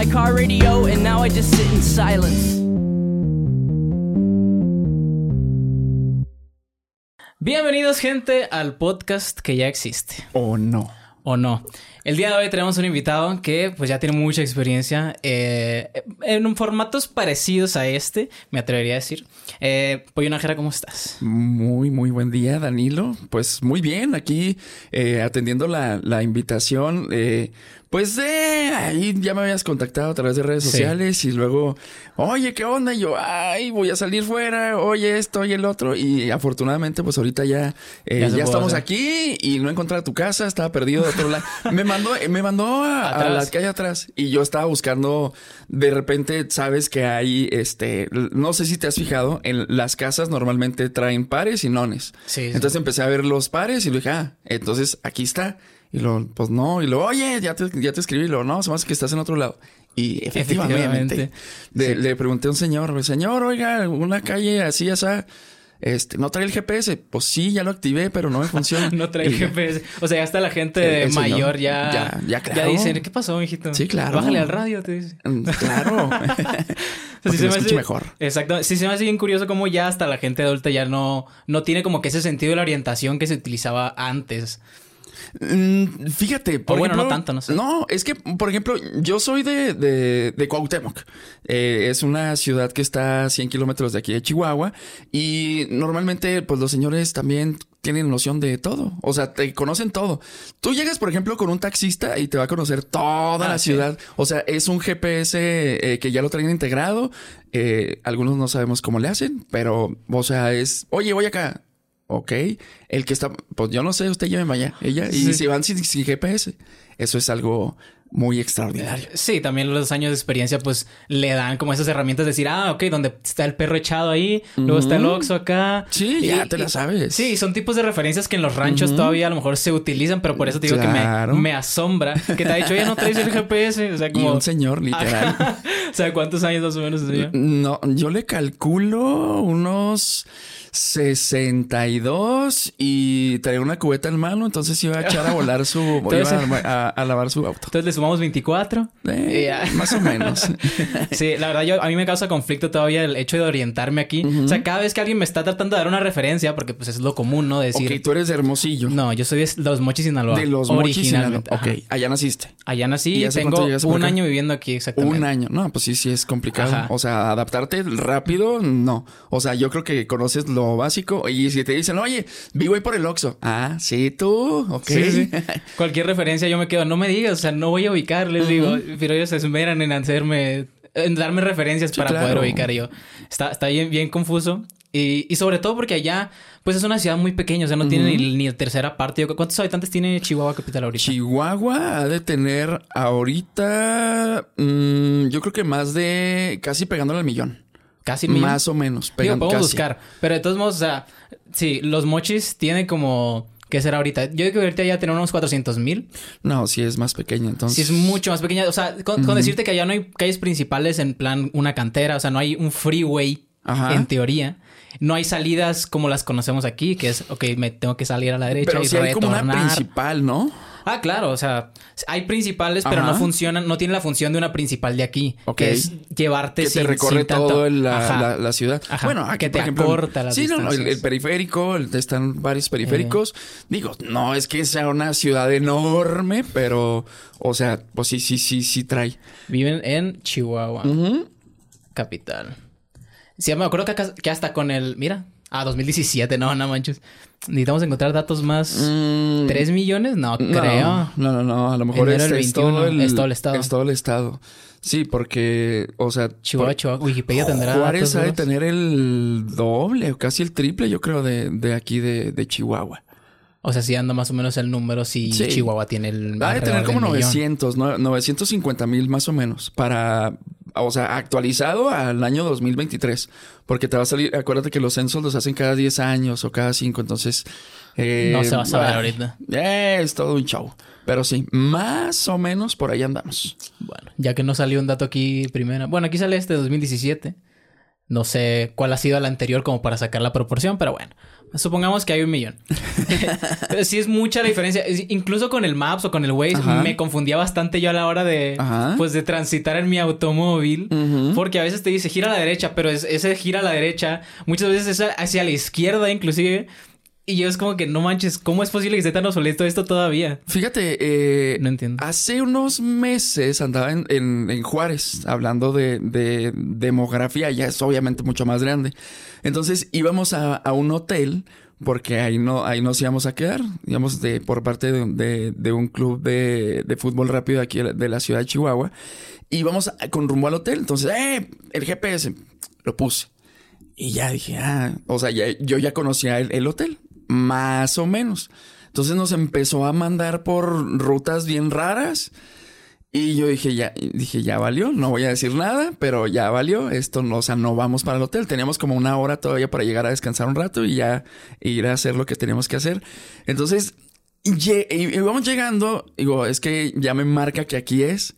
my car radio, and now I just sit in silence. Bienvenidos gente al podcast que ya existe. ¿O no? ¿O no? El día de hoy tenemos un invitado que pues ya tiene mucha experiencia eh, en formatos parecidos a este, me atrevería a decir. Eh, Pollo Najera, ¿cómo estás? Muy, muy buen día, Danilo. Pues muy bien, aquí eh, atendiendo la, la invitación. Eh, pues eh, ahí ya me habías contactado a través de redes sociales y luego, oye, ¿qué onda? Y yo, ay, voy a salir fuera, oye esto, oye el otro. Y afortunadamente, pues ahorita ya, eh, ya, estamos aquí y no encontré tu casa, estaba perdido de otro lado. me mandó, me mandó a, a, la calle atrás y yo estaba buscando, de repente, sabes que hay, este, no sé si te has fijado, en las casas normalmente traen pares y nones. Sí, Entonces empecé a ver los pares y dije, ah, entonces aquí está. Y luego, pues no, y luego, oye, ya te, ya te escribí, y luego, no, se me hace que estás en otro lado. Y efectivamente, le pregunté a un señor, señor, oiga, una calle así, así, este, no trae el GPS. Pues sí, ya lo activé, pero no me funciona. no trae el GPS. O sea, ya está la gente mayor ya. Ya, ya, claro. Ya dicen, ¿qué pasó, mijito? Sí, claro. Bájale al radio, te dice. Mm, claro. o sea, se me hace, mejor. Exacto. Sí, se me hace bien curioso cómo ya hasta la gente adulta ya no, no tiene como que ese sentido de la orientación que se utilizaba antes. Mm, fíjate, por bueno, no tanto, no sé. No, es que, por ejemplo, yo soy de, de, de Cuauhtémoc. Eh, es una ciudad que está a 100 kilómetros de aquí de Chihuahua. Y normalmente, pues los señores también tienen noción de todo. O sea, te conocen todo. Tú llegas, por ejemplo, con un taxista y te va a conocer toda la ah, ciudad. O sea, es un GPS eh, que ya lo traen integrado. Eh, algunos no sabemos cómo le hacen, pero, o sea, es, oye, voy acá ok. El que está, pues yo no sé, usted lléveme allá, ella, y si van sin, GPS. Eso es algo muy extraordinario. Sí, también los años de experiencia pues le dan como esas herramientas de decir, ah, ok, donde está el perro echado ahí, luego está el oxo acá. Sí, ya te la sabes. Sí, son tipos de referencias que en los ranchos todavía a lo mejor se utilizan, pero por eso te digo que me, asombra que te ha dicho, oye, no traes el GPS. O sea, como... un señor, literal. o sea, ¿cuántos años más o menos tenía? No, yo le calculo unos... 62 y traía una cubeta en mano, entonces iba a echar a volar su... iba a, lavar su auto. Entonces le sumamos 24. Eh, más o menos. sí, la verdad yo, a mí me causa conflicto todavía el hecho de orientarme aquí. O sea, cada vez que alguien me está tratando de dar una referencia, porque pues es lo común, ¿no? Decir... Ok, tú eres de Hermosillo. No, yo soy de Los Mochis, Sinaloa. De Los Mochis, Sinaloa. Ok, allá naciste. Allá nací y tengo un año viviendo aquí exactamente. Un año. No, pues sí, sí es complicado. O sea, adaptarte rápido, no. O sea, yo creo que conoces lo básico. Y si te dicen, oye, vivo ahí por el Oxxo. Ah, sí, tú. Ok. Cualquier referencia yo me quedo, no me digas, o sea, no voy a ubicar, les digo. Pero ellos se esmeran en hacerme, en darme referencias para poder ubicar yo. Está, está bien, bien confuso. Y, y, sobre todo porque allá, pues es una ciudad muy pequeña, o sea, no tiene ni, ni, tercera parte. ¿Cuántos habitantes tiene Chihuahua capital ahorita? Chihuahua ha de tener ahorita, mmm, yo creo que más de casi pegándole al millón. Casi Más o menos. Digo, podemos buscar. Pero de todos modos, o sea, sí, los mochis tienen como. ¿Qué será ahorita? Yo creo que ahorita ya tienen unos 400 mil. No, sí es más pequeña entonces. Sí es mucho más pequeña. O sea, con, decirte que allá no hay calles principales en plan una cantera. O sea, no hay un freeway en teoría. No hay salidas como las conocemos aquí, que es, ok, me tengo que salir a la derecha Pero y sí hay como una principal, ¿no? Ah, claro, o sea, hay principales, pero no funcionan, no tienen la función de una principal de aquí, que es llevarte que te recorre todo la, ciudad. Bueno, aquí, que te ejemplo, acorta las Sí, no, el, periférico, están varios periféricos. Digo, no es que sea una ciudad enorme, pero, o sea, pues sí, sí, sí, sí trae. Viven en Chihuahua, capital. Sí, me acuerdo que, hasta con el, mira, Ah, 2017, no, no manches. Necesitamos encontrar datos más. Mm. ¿Tres millones? No, creo. No, no, no. A lo mejor es, es, todo el, es todo el estado. Es todo el estado. Sí, porque, o sea. Chihuahua, Chihuahua. Wikipedia tendrá. Juárez ha de tener el doble o casi el triple, yo creo, de, de aquí de, de Chihuahua. O sea, si anda más o menos el número, si Chihuahua tiene el. Va a tener como 900, 950 mil más o menos para o sea, actualizado al año 2023. Porque te va a salir, acuérdate que los censos los hacen cada 10 años o cada 5, entonces... Eh, no se va a saber ahorita. es todo un show. Pero sí, más o menos por ahí andamos. Bueno, ya que no salió un dato aquí primero. Bueno, aquí sale este 2017. No sé cuál ha sido el anterior como para sacar la proporción, pero bueno. Supongamos que hay un millón. sí es mucha la diferencia. Incluso con el Maps o con el Waze me confundía bastante yo a la hora de, pues, de transitar en mi automóvil. Porque a veces te dice gira a la derecha, pero ese gira a la derecha muchas veces es hacia la izquierda inclusive. Y yo es como que no manches, ¿cómo es posible que esté tan obsoleto esto todavía? Fíjate, eh, no entiendo. Hace unos meses andaba en, Juárez hablando de, demografía, ya es obviamente mucho más grande. Entonces íbamos a, un hotel porque ahí no ahí nos íbamos a quedar, digamos, de, por parte de, un club de, fútbol rápido aquí de la ciudad de Chihuahua. Íbamos con rumbo al hotel. Entonces, ¡eh! El GPS lo puse. Y ya dije, ah, o sea, yo ya conocía el hotel más o menos. Entonces nos empezó a mandar por rutas bien raras. Y yo dije, ya, dije, ya valió, no voy a decir nada, pero ya valió. Esto no, o sea, no vamos para el hotel. Teníamos como una hora todavía para llegar a descansar un rato y ya ir a hacer lo que teníamos que hacer. Entonces, y, vamos llegando, digo, es que ya me marca que aquí es.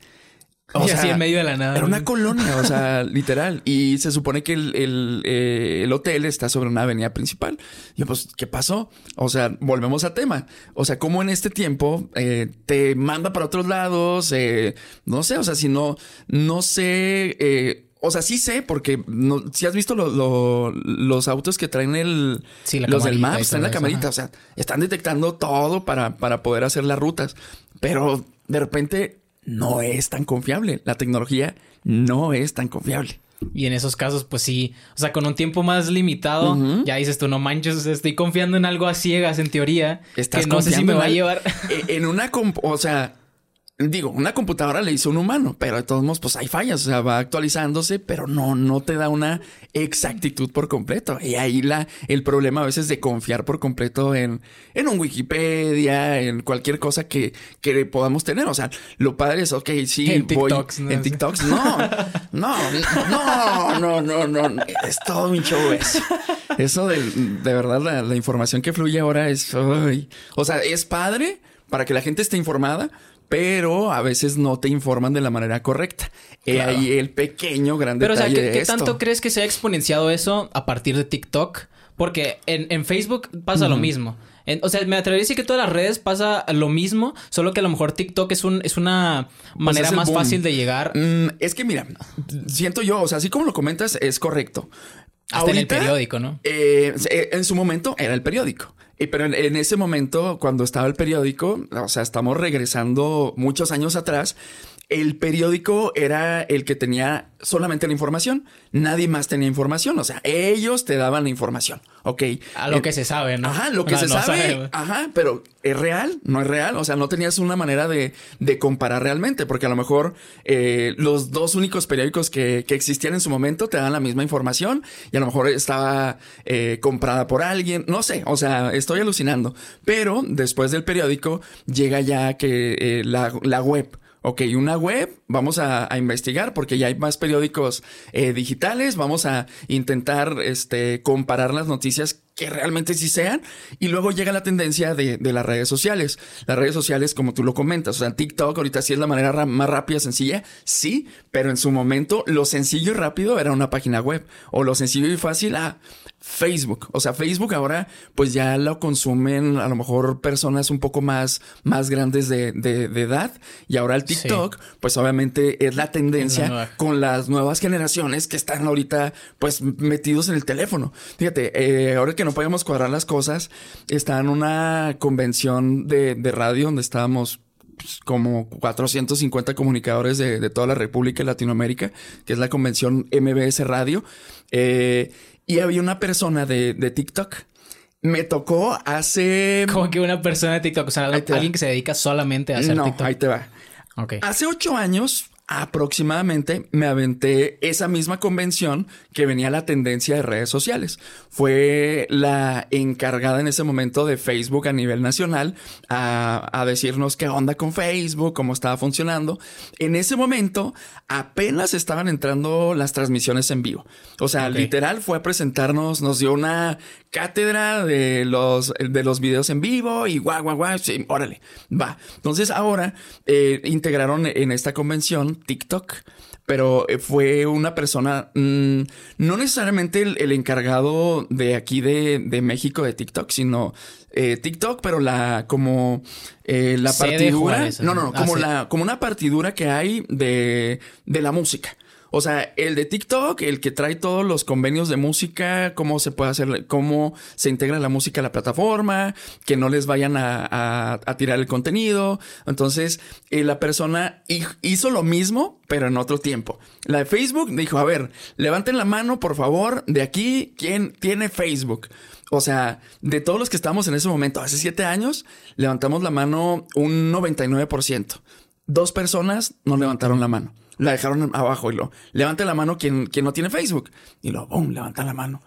O sea, así en medio de la nada. Era una colonia, o sea, literal. Y se supone que el, eh, el, hotel está sobre una avenida principal. Y pues, ¿qué pasó? O sea, volvemos a tema. O sea, ¿cómo en este tiempo eh, te manda para otros lados? Eh, no sé, o sea, si no, no sé. o sea, sí sé, porque no, si has visto los autos que traen el. los del Maps, traen la camarita. O sea, están detectando todo para, para poder hacer las rutas. Pero de repente no es tan confiable. La tecnología no es tan confiable. Y en esos casos, pues sí, o sea, con un tiempo más limitado, ya dices tú, no manches, estoy confiando en algo a ciegas en teoría, que no sé si me va a llevar. E-, en una, o sea, digo, una computadora le hizo un humano, pero de todos modos, pues hay fallas, o sea, va actualizándose, pero no, no te da una exactitud por completo. Y ahí la, el problema a veces de confiar por completo en, en un Wikipedia, en cualquier cosa que, que podamos tener. O sea, lo padre es, ok, sí, en TikToks, ¿no? En TikToks, no, no, no, no, no, no, es todo mi show eso. Eso de, de verdad, la, la, información que fluye ahora es, o sea, es padre para que la gente esté informada, pero a veces no te informan de la manera correcta. Y ahí el pequeño gran pero, o sea, ¿qué, tanto crees que se ha exponenciado eso a partir de TikTok? Porque en, Facebook pasa lo mismo. o sea, me atrevería a decir que todas las redes pasa lo mismo, solo que a lo mejor TikTok es un es una pues manera más fácil de llegar. Mm, es que mira, siento yo, o sea, así como lo comentas, es correcto. Hasta en el periódico, ¿no? Eh, en su momento era el periódico. Pero en, ese momento, cuando estaba el periódico, o sea, estamos regresando muchos años atrás, el periódico era el que tenía solamente la información. Nadie más tenía información. O sea, ellos te daban la información. Ok. A lo que se sabe, ¿no? Ajá, lo que se sabe. Ajá, pero ¿es real? ¿No es real? O sea, no tenías una manera de, de comparar realmente, porque a lo mejor eh, los dos únicos periódicos que, que, existían en su momento te dan la misma información y a lo mejor estaba eh, comprada por alguien. No sé, o sea, estoy alucinando. Pero después del periódico llega ya que eh, la, la web ok, una web, vamos a, investigar porque ya hay más periódicos eh, digitales, vamos a intentar este, comparar las noticias que realmente sí sean. Y luego llega la tendencia de, de, las redes sociales. Las redes sociales, como tú lo comentas, o sea, TikTok ahorita sí es la manera más rápida, sencilla, sí, pero en su momento lo sencillo y rápido era una página web. O lo sencillo y fácil, ah, Facebook. O sea, Facebook ahora pues ya lo consumen a lo mejor personas un poco más, más grandes de, de, edad. Y ahora el TikTok, pues obviamente es la tendencia con las nuevas generaciones que están ahorita pues metidos en el teléfono. Fíjate, eh, ahora que no podemos cuadrar las cosas, está en una convención de, de radio donde estábamos pues, como 450 comunicadores de, de, toda la República y Latinoamérica, que es la convención MBS Radio. Eh, y había una persona de, de TikTok. Me tocó hace. Como que una persona de TikTok. O sea, alguien que se dedica solamente a hacer no, Ahí te va. Hace ocho años aproximadamente me aventé esa misma convención que venía la tendencia de redes sociales. Fue la encargada en ese momento de Facebook a nivel nacional a, decirnos qué onda con Facebook, cómo estaba funcionando. En ese momento apenas estaban entrando las transmisiones en vivo. O sea, literal fue a presentarnos, nos dio una cátedra de los, de los videos en vivo y guau, guau, guau, sí, órale, va. Entonces ahora eh, integraron en esta convención TikTok, pero eh, fue una persona, mm, no necesariamente el, encargado de aquí de, de, México de TikTok, sino eh, TikTok, pero la como eh, la partidura, no, no, no, como ah, la como una partidura que hay de de la música. O sea, el de TikTok, el que trae todos los convenios de música, cómo se puede hacer, cómo se integra la música a la plataforma, que no les vayan a, tirar el contenido. Entonces, eh, la persona hizo lo mismo, pero en otro tiempo. La de Facebook dijo, a ver, levanten la mano, por favor, de aquí, ¿quién tiene Facebook? O sea, de todos los que estamos en ese momento, hace siete años, levantamos la mano un 99%. Dos personas no levantaron la mano la dejaron abajo y lo levanta la mano quien, no tiene Facebook. Y lo, boom, levanta la mano.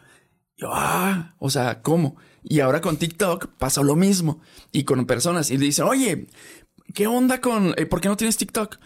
yo, ah, o sea, ¿cómo? Y ahora con TikTok pasa lo mismo. Y con personas. Y le dicen, oye, ¿qué onda con, eh, por qué no tienes TikTok?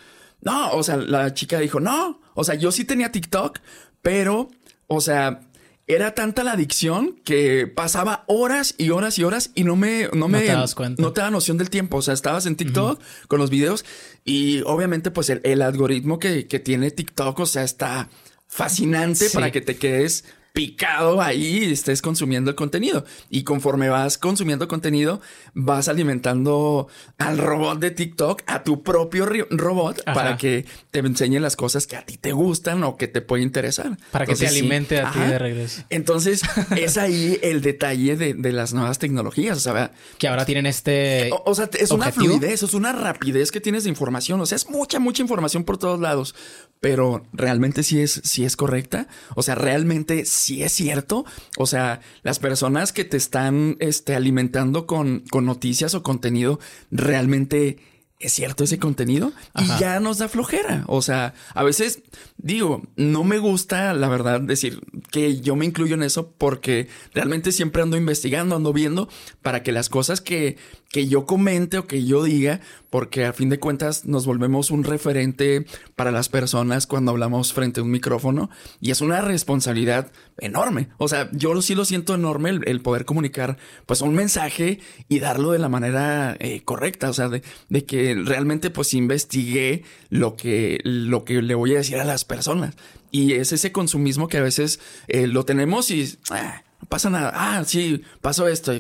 No, o sea, la chica dijo, no, o sea, yo sí tenía TikTok, pero, o sea, era tanta la adicción que pasaba horas y horas y horas y no me, no me, te das cuenta. no te da noción del tiempo. O sea, estabas en TikTok con los videos y obviamente pues el, algoritmo que, que, tiene TikTok, o sea, está fascinante para que te quedes picado ahí y estés consumiendo el contenido. Y conforme vas consumiendo contenido, vas alimentando al robot de TikTok, a tu propio robot, para que te enseñe las cosas que a ti te gustan o que te puede interesar. Para que te alimente a ti de regreso. Entonces, es ahí el detalle de, las nuevas tecnologías. O sea, que ahora tienen este. O, sea, es una fluidez, es una rapidez que tienes de información. O sea, es mucha, mucha información por todos lados. Pero realmente sí es, sí es correcta. O sea, realmente sí es cierto. O sea, las personas que te están este, alimentando con, con noticias o contenido realmente es cierto ese contenido y ya nos da flojera. O sea, a veces digo, no me gusta, la verdad, decir que yo me incluyo en eso porque realmente siempre ando investigando, ando viendo para que las cosas que, que yo comente o que yo diga, porque a fin de cuentas nos volvemos un referente para las personas cuando hablamos frente a un micrófono y es una responsabilidad enorme. O sea, yo sí lo siento enorme el, poder comunicar pues un mensaje y darlo de la manera eh, correcta. O sea, de, de, que realmente pues investigué lo que, lo que le voy a decir a las personas. Y es ese consumismo que a veces eh, lo tenemos y ah, no pasa nada. Ah, sí, pasó esto.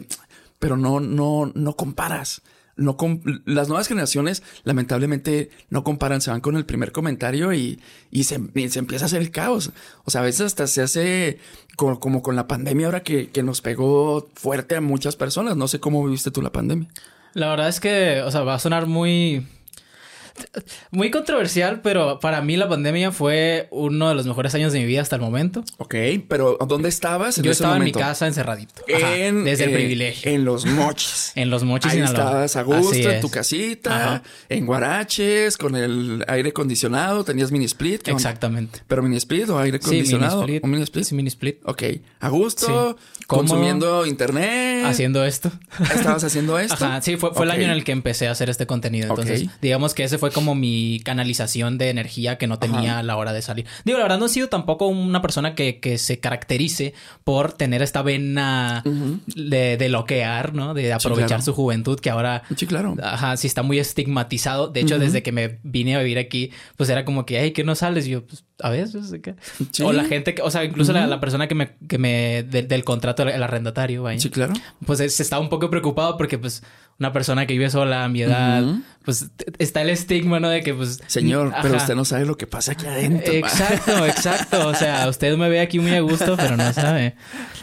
pero no, no, no comparas no las nuevas generaciones lamentablemente no comparan, se van con el primer comentario y, y, se, se, empieza a hacer el caos. O sea, a veces hasta se hace como, como con la pandemia ahora que, que, nos pegó fuerte a muchas personas. No sé cómo viviste tú la pandemia. La verdad es que, o sea, va a sonar muy muy controversial, pero para mí la pandemia fue uno de los mejores años de mi vida hasta el momento. Ok, pero ¿dónde estabas? Yo estaba en mi casa encerradito. desde el eh, privilegio. En los mochis. en los mochis. Ahí estabas a gusto en tu casita, en guaraches, con el aire acondicionado, tenías mini split. Exactamente. ¿Pero mini split o aire acondicionado? Sí, mini split. Sí, mini split. Ok. A gusto, consumiendo internet. Haciendo esto. ¿Estabas haciendo esto? Ajá, sí, fue, fue el año en el que empecé a hacer este contenido. Entonces, digamos que ese fue como mi canalización de energía que no tenía a la hora de salir. Digo, la verdad no he sido tampoco una persona que, que se caracterice por tener esta vena de, de, loquear, ¿no? De aprovechar su juventud, que ahora... Sí, claro. Ajá, sí está muy estigmatizado. De hecho, desde que me vine a vivir aquí, pues era como que, ay, ¿qué no sales? Y yo, pues, a veces. O la gente que, o sea, incluso la, persona que me, que me, del contrato, el arrendatario, ¿vaya? Sí, claro. Pues se estaba un poco preocupado porque, pues, una persona que vive sola a mi edad, pues está el estigma, ¿no? De que, pues. Señor, pero usted no sabe lo que pasa aquí adentro. Exacto, exacto. O sea, usted me ve aquí muy a gusto, pero no sabe.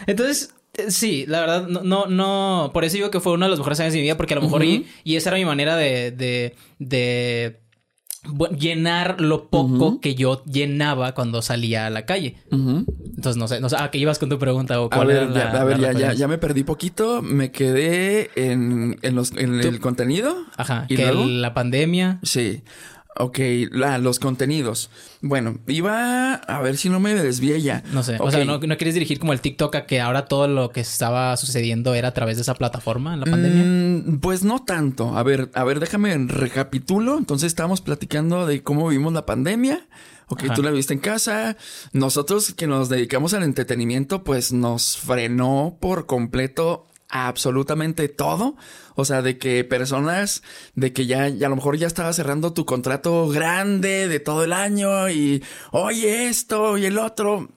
Entonces, eh, Sí, la verdad, no, no, no, por eso digo que fue uno de los mejores años de mi vida, porque a lo mejor, y, y, esa era mi manera de, de, de llenar lo poco que yo llenaba cuando salía a la calle. Entonces, no sé, no sé, ¿a qué ibas con tu pregunta? ¿O cuál a ver, ya, a ver ya, ya, me perdí poquito. Me quedé en, en, los, en el contenido. Ajá, ¿Y que la pandemia. Sí. Ok, los contenidos. Bueno, iba a ver si no me desvié ya. No sé, o sea, ¿no, quieres dirigir como el TikTok a que ahora todo lo que estaba sucediendo era a través de esa plataforma en la pandemia? Mm, pues no tanto. A ver, a ver, déjame recapitulo. Entonces estábamos platicando de cómo vivimos la pandemia. Ok, tú la viste en casa. Nosotros que nos dedicamos al entretenimiento, pues nos frenó por completo absolutamente todo. O sea, de que personas, de que ya, ya a lo mejor ya estaba cerrando tu contrato grande de todo el año y, oye, esto y el otro.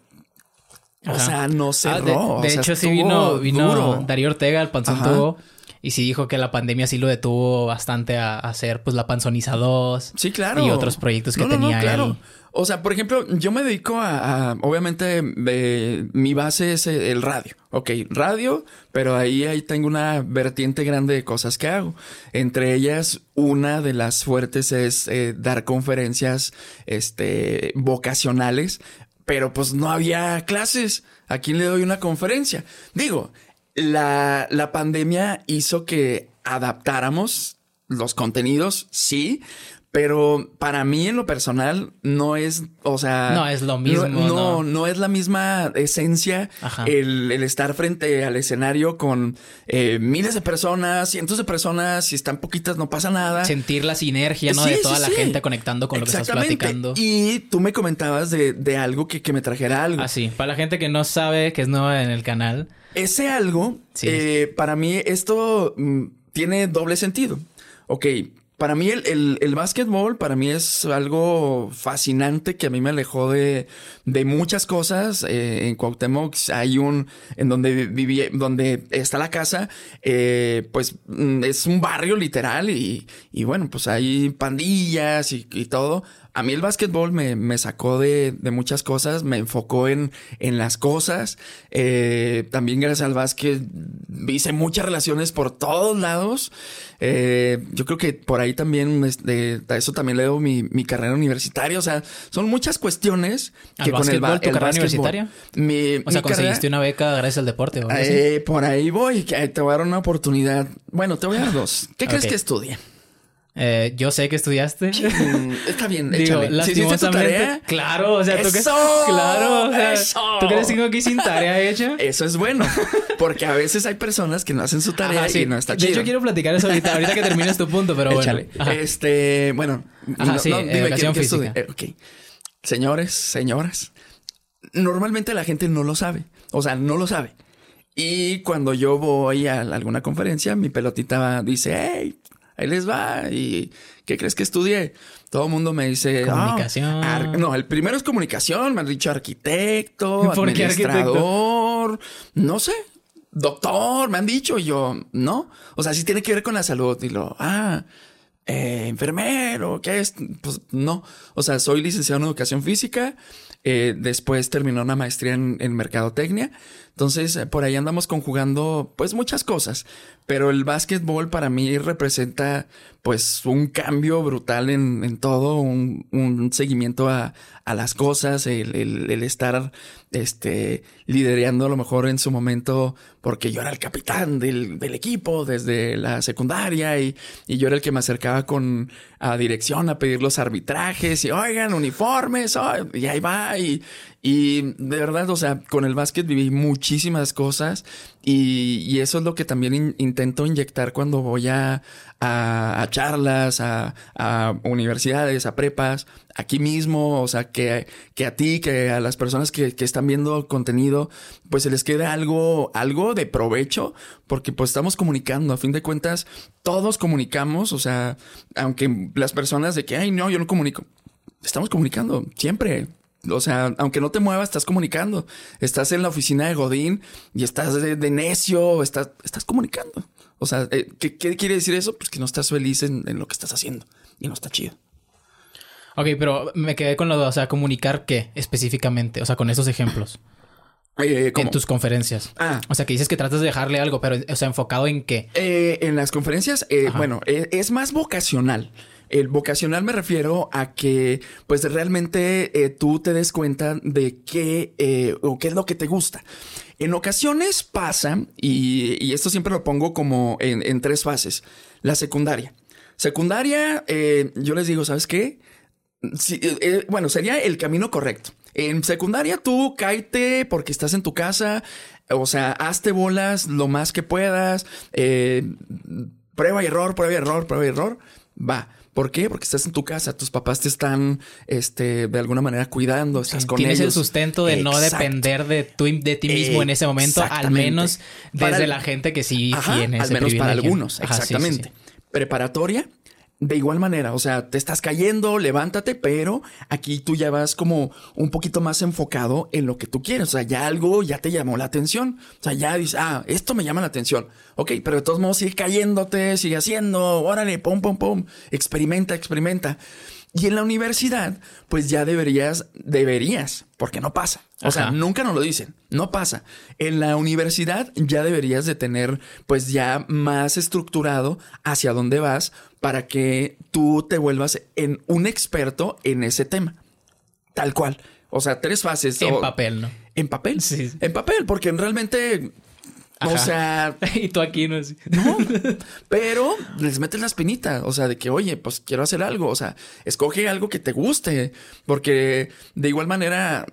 O sea, no cerró. Ah, de, hecho, sí vino, vino Darío Ortega, el panzón tuvo. Y sí dijo que la pandemia sí lo detuvo bastante a, hacer pues la Panzoniza 2. Sí, claro. Y otros proyectos que tenía claro. O sea, por ejemplo, yo me dedico a, obviamente, mi base es el radio. Ok, radio, pero ahí, ahí tengo una vertiente grande de cosas que hago. Entre ellas, una de las fuertes es eh, dar conferencias, este, vocacionales, pero pues no había clases. ¿A quién le doy una conferencia? Digo, la, la pandemia hizo que adaptáramos los contenidos, sí, pero para mí en lo personal no es, o sea... No es lo mismo. No, no, es la misma esencia el, estar frente al escenario con eh, miles de personas, cientos de personas, si están poquitas no pasa nada. Sentir la sinergia, ¿no? de toda la gente conectando con lo que estás platicando. Y tú me comentabas de, algo que, que, me trajera algo. Así, ah, para la gente que no sabe, que es nueva en el canal. Ese algo, eh, para mí esto mm, tiene doble sentido. Ok, para mí el, el, el, básquetbol, para mí es algo fascinante que a mí me alejó de, de muchas cosas. Eh, en Cuauhtémoc hay un, en donde viví, donde está la casa, eh, pues mm, es un barrio literal y, y bueno, pues hay pandillas y, y todo. A mí el básquetbol me, me sacó de, de, muchas cosas, me enfocó en, en las cosas. Eh, también gracias al básquet hice muchas relaciones por todos lados. Eh, yo creo que por ahí también, este, a eso también le debo mi, mi, carrera universitaria. O sea, son muchas cuestiones que con el, tu carrera universitaria. Mi, o sea, conseguiste una beca gracias al deporte. Eh, por ahí voy, te voy a dar una oportunidad. Bueno, te voy a dar dos. ¿Qué crees que estudie? Eh, yo sé que estudiaste. Está bien, Digo, lastimosamente. Claro, o sea, tú que claro, o sea, ¿tú crees que aquí sin tarea hecha? Eso es bueno, porque a veces hay personas que no hacen su tarea y no está chido. De hecho, quiero platicar eso ahorita, ahorita que termines tu punto, pero bueno. Este, bueno, Ajá, sí, dime qué física. Eh, ok. Señores, señoras, normalmente la gente no lo sabe, o sea, no lo sabe. Y cuando yo voy a alguna conferencia, mi pelotita dice, hey, ahí les va. ¿Y qué crees que estudié? Todo el mundo me dice... Comunicación. no, el primero es comunicación. Me han dicho arquitecto, ¿Por administrador. No sé. Doctor, me han dicho. Y yo, no. O sea, sí tiene que ver con la salud. Y lo, ah... Eh, enfermero, ¿qué es? Pues no. O sea, soy licenciado en educación física. Eh, después terminó una maestría en, en mercadotecnia. Entonces, eh, por ahí andamos conjugando, pues, muchas cosas. Pero el básquetbol para mí representa, pues, un cambio brutal en, en todo, un, un seguimiento a, a, las cosas, el, el, estar, este, liderando a lo mejor en su momento, porque yo era el capitán del, del equipo desde la secundaria y, y, yo era el que me acercaba con a dirección a pedir los arbitrajes y, oigan, uniformes, y ahí va. Y, y de verdad, o sea, con el básquet viví muchísimas cosas y, y eso es lo que también intento inyectar cuando voy a, a, charlas, a, a, universidades, a prepas, aquí mismo, o sea, que, que a ti, que a las personas que, que, están viendo contenido, pues se les quede algo, algo de provecho, porque pues estamos comunicando, a fin de cuentas, todos comunicamos, o sea, aunque las personas de que, ay, no, yo no comunico, estamos comunicando siempre, o sea, aunque no te muevas, estás comunicando. Estás en la oficina de Godín y estás de, necio, estás, estás comunicando. O sea, eh, ¿qué, quiere decir eso? Pues que no estás feliz en, lo que estás haciendo y no está chido. Ok, pero me quedé con lo de, o sea, comunicar qué específicamente, o sea, con esos ejemplos. Eh, en tus conferencias. Ah. O sea, que dices que tratas de dejarle algo, pero, o sea, enfocado en qué. Eh, en las conferencias, bueno, es más vocacional. El vocacional me refiero a que pues realmente eh, tú te des cuenta de qué eh, o qué es lo que te gusta. En ocasiones pasa, y, esto siempre lo pongo como en, tres fases, la secundaria. Secundaria, eh, yo les digo, ¿sabes qué? bueno, sería el camino correcto. En secundaria tú cáete porque estás en tu casa, o sea, hazte bolas lo más que puedas, prueba y error, prueba y error, prueba y error, va. ¿Por qué? Porque estás en tu casa, tus papás te están, este, de alguna manera cuidando, estás con Tienes ellos. el sustento de no depender de, tu, de ti mismo en ese momento, al menos desde la gente que sí tiene Al menos para algunos, exactamente. Preparatoria, de igual manera, o sea, te estás cayendo, levántate, pero aquí tú ya vas como un poquito más enfocado en lo que tú quieres. O sea, ya algo ya te llamó la atención. O sea, ya dices, ah, esto me llama la atención. Ok, pero de todos modos sigue cayéndote, sigue haciendo, órale, pum, pum, pum, experimenta, experimenta. Y en la universidad, pues ya deberías, deberías, porque no pasa. O sea, nunca nos lo dicen, no pasa. En la universidad ya deberías de tener, pues ya más estructurado hacia dónde vas para que tú te vuelvas en un experto en ese tema. Tal cual. O sea, tres fases. En papel, ¿no? En papel. Sí. En papel, porque realmente o sea. y tú aquí no es. No. Pero les metes la espinita. O sea, de que, oye, pues quiero hacer algo. O sea, escoge algo que te guste. Porque de igual manera,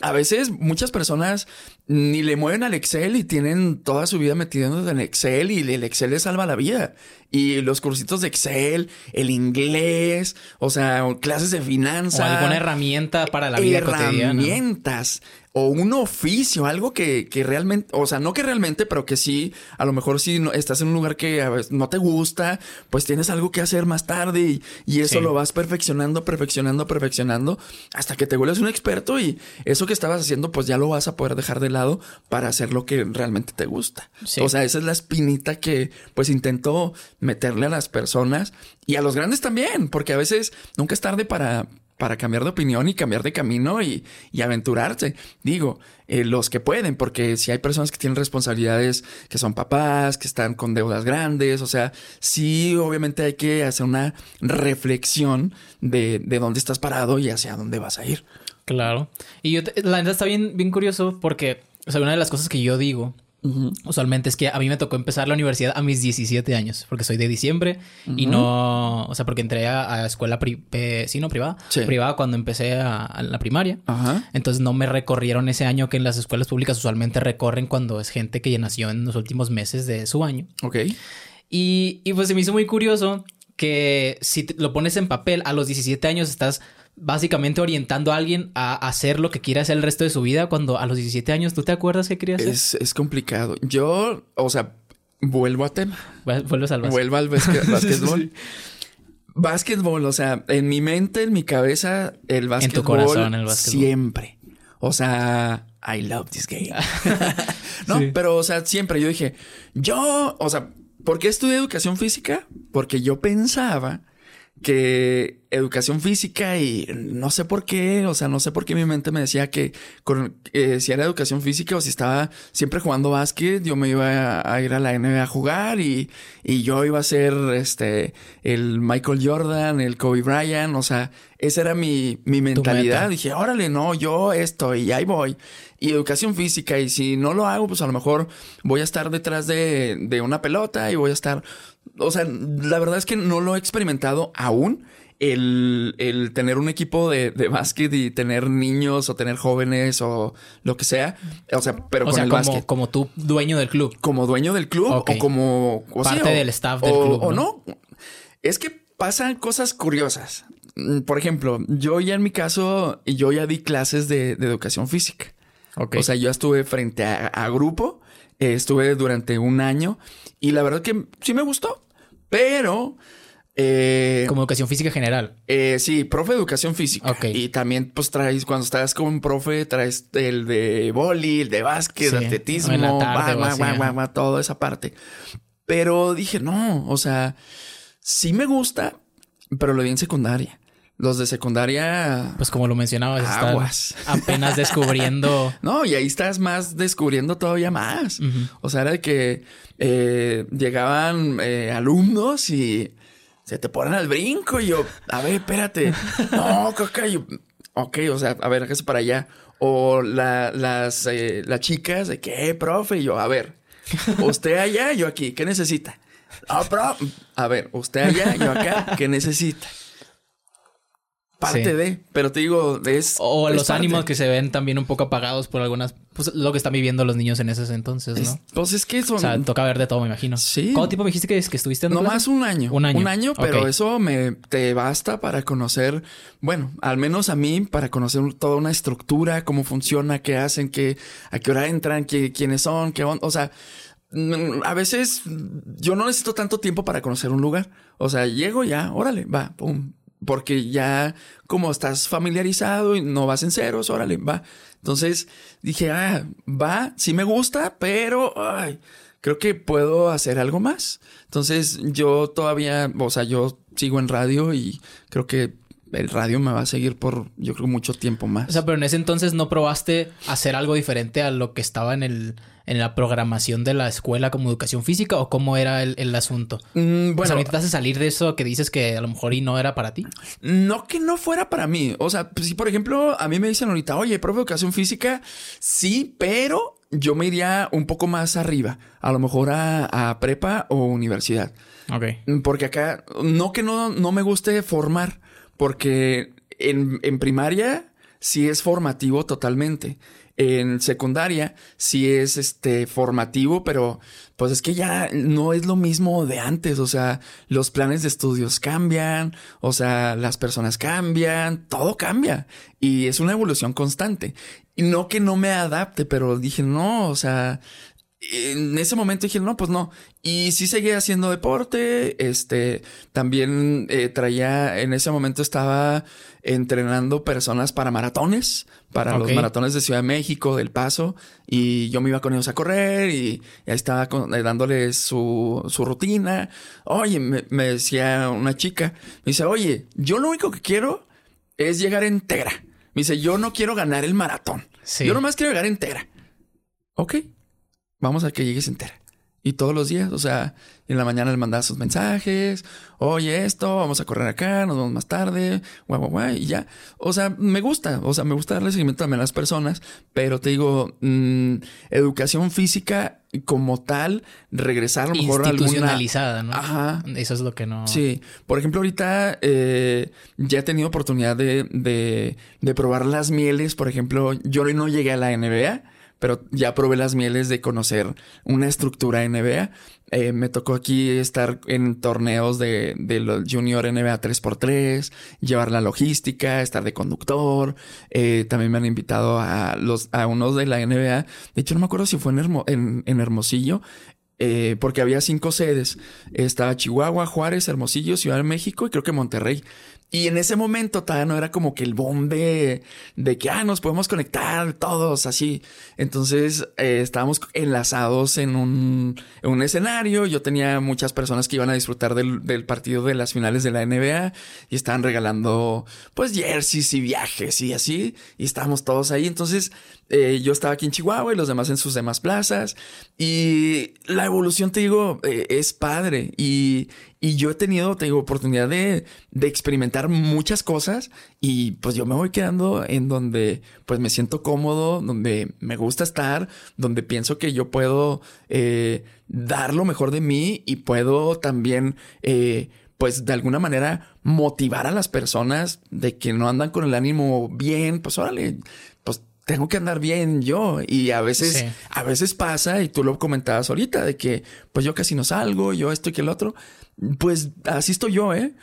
a, veces muchas personas ni le mueven al Excel y tienen toda su vida metiéndose en Excel y el Excel les salva la vida. Y los cursitos de Excel, el inglés, o sea, clases de finanzas. O alguna herramienta para la vida cotidiana. Herramientas o un oficio, algo que, que, realmente, o sea, no que realmente, pero que sí, a lo mejor si no, estás en un lugar que a veces no te gusta, pues tienes algo que hacer más tarde y, y eso lo vas perfeccionando, perfeccionando, perfeccionando, hasta que te vuelves un experto y eso que estabas haciendo, pues ya lo vas a poder dejar de lado para hacer lo que realmente te gusta. O sea, esa es la espinita que pues intento meterle a las personas y a los grandes también, porque a veces nunca es tarde para para cambiar de opinión y cambiar de camino y, y aventurarse. Digo, eh, los que pueden, porque si hay personas que tienen responsabilidades, que son papás, que están con deudas grandes, o sea, sí, obviamente hay que hacer una reflexión de, de dónde estás parado y hacia dónde vas a ir. Claro. Y yo, la verdad está bien, bien curioso porque, o sea, una de las cosas que yo digo Usualmente es que a mí me tocó empezar la universidad a mis 17 años, porque soy de diciembre y no, o sea, porque entré a, escuela, sí, no privada, privada cuando empecé a, la primaria. Entonces no me recorrieron ese año que en las escuelas públicas usualmente recorren cuando es gente que ya nació en los últimos meses de su año. Ok. Y, y pues se me hizo muy curioso que si lo pones en papel a los 17 años estás básicamente orientando a alguien a hacer lo que quiera hacer el resto de su vida cuando a los 17 años, ¿tú te acuerdas qué querías hacer? Es, complicado. Yo, o sea, vuelvo a tema. Vuelves al Vuelvo al básquetbol. Básquetbol, o sea, en mi mente, en mi cabeza, el básquetbol. En tu corazón, el básquetbol. Siempre. O sea, I love this game. no, pero, o sea, siempre yo dije, yo, o sea, ¿por qué estudié educación física? Porque yo pensaba que educación física y no sé por qué, o sea, no sé por qué mi mente me decía que con, eh, si era educación física o si estaba siempre jugando básquet, yo me iba a, ir a la NBA a jugar y, y, yo iba a ser este el Michael Jordan, el Kobe Bryant, o sea, esa era mi, mi mentalidad. Dije, órale, no, yo esto y ahí voy. Y educación física, y si no lo hago, pues a lo mejor voy a estar detrás de, de una pelota y voy a estar o sea, la verdad es que no lo he experimentado aún. El, el tener un equipo de, de, básquet y tener niños o tener jóvenes o lo que sea. O sea, pero con el como, básquet. como tú, dueño del club. Como dueño del club o como... Parte del staff del club. O no. Es que pasan cosas curiosas. Mm, por ejemplo, yo ya en mi caso, yo ya di clases de, educación física. O sea, yo estuve frente a, grupo, eh, estuve durante un año y la verdad que sí me gustó, pero... Eh, como educación física general. Eh, sí, profe de educación física. Y también, pues traes, cuando estás como profe, traes el de boli, el de básquet, atletismo, toda esa parte. Pero dije, no, o sea, sí me gusta, pero lo vi en secundaria. Los de secundaria. Pues como lo mencionabas, aguas. apenas descubriendo. no, y ahí estás más descubriendo todavía más. O sea, era de que eh, llegaban eh, alumnos y se te ponen al brinco y yo, a ver, espérate. no, coca, yo, ok, o sea, a ver, hágase para allá. O la, las, eh, las chicas de que, profe, y yo, a ver, usted allá, yo aquí, ¿qué necesita? Ah, A ver, usted allá, yo acá, ¿qué necesita? Parte de, pero te digo, es... O los ánimos que se ven también un poco apagados por algunas... Pues lo que están viviendo los niños en ese entonces, ¿no? pues es que eso... O sea, toca ver de todo, me imagino. Sí. ¿Cuánto tiempo me dijiste que, que estuviste en No más un año. Un año. Un año, pero eso me te basta para conocer, bueno, al menos a mí, para conocer toda una estructura, cómo funciona, qué hacen, qué, a qué hora entran, qué, quiénes son, qué... O sea mm, a veces yo no necesito tanto tiempo para conocer un lugar. O sea, llego ya, órale, va, pum, porque ya como estás familiarizado y no vas en ceros, órale, va. Entonces dije, ah, va, sí me gusta, pero ay, creo que puedo hacer algo más. Entonces yo todavía, o sea, yo sigo en radio y creo que el radio me va a seguir por, yo creo, mucho tiempo más. O sea, pero en ese entonces no probaste hacer algo diferente a lo que estaba en el en la programación de la escuela como educación física o cómo era el, asunto? Mm, bueno, o sea, hace salir de eso que dices que a lo mejor y no era para ti? No que no fuera para mí. O sea, si por ejemplo a mí me dicen ahorita, oye, profe educación física, sí, pero yo me iría un poco más arriba, a lo mejor a, prepa o universidad. Ok. Porque acá, no que no, no me guste formar, porque en, en primaria sí es formativo totalmente en secundaria sí es este formativo, pero pues es que ya no es lo mismo de antes, o sea, los planes de estudios cambian, o sea, las personas cambian, todo cambia y es una evolución constante. Y no que no me adapte, pero dije, no, o sea, en ese momento dije, no, pues no. Y sí seguía haciendo deporte. Este, también eh, traía, en ese momento estaba entrenando personas para maratones, para los maratones de Ciudad de México, del Paso. Y yo me iba con ellos a correr y, ahí estaba eh, dándoles su, su rutina. Oye, me, decía una chica, me dice, oye, yo lo único que quiero es llegar entera. Me dice, yo no quiero ganar el maratón. Yo nomás quiero llegar entera. Ok vamos a que llegues entera. Y todos los días, o sea, en la mañana le mandaba sus mensajes, oye esto, vamos a correr acá, nos vemos más tarde, guay, guay, guay, y ya. O sea, me gusta, o sea, me gusta darle seguimiento también a las personas, pero te digo, mm, educación física como tal, regresar a lo mejor a Institucionalizada, ¿no? Ajá. Eso es lo que no... Sí. Por ejemplo, ahorita eh, ya he tenido oportunidad de, de, de probar las mieles, por ejemplo, yo no llegué a la NBA, pero ya probé las mieles de conocer una estructura NBA. Eh, me tocó aquí estar en torneos de, de los Junior NBA 3x3, llevar la logística, estar de conductor. Eh, también me han invitado a los a unos de la NBA. De hecho, no me acuerdo si fue en, en, Hermosillo. Eh, porque había cinco sedes. Estaba Chihuahua, Juárez, Hermosillo, Ciudad de México y creo que Monterrey. Y en ese momento todavía no era como que el boom de, que, ah, nos podemos conectar todos así. Entonces eh, estábamos enlazados en un, en un, escenario. Yo tenía muchas personas que iban a disfrutar del, del, partido de las finales de la NBA y estaban regalando pues jerseys y viajes y así. Y estábamos todos ahí. Entonces eh, yo estaba aquí en Chihuahua y los demás en sus demás plazas. Y la evolución, te digo, eh, es padre. Y, y yo he tenido, te digo, oportunidad de, de, experimentar muchas cosas y pues yo me voy quedando en donde pues me siento cómodo, donde me gusta estar, donde pienso que yo puedo eh, dar lo mejor de mí y puedo también... Eh, pues de alguna manera motivar a las personas de que no andan con el ánimo bien, pues órale, pues tengo que andar bien yo. Y a veces a veces pasa y tú lo comentabas ahorita de que pues yo casi no salgo, yo esto y que el otro, pues así estoy yo, ¿eh?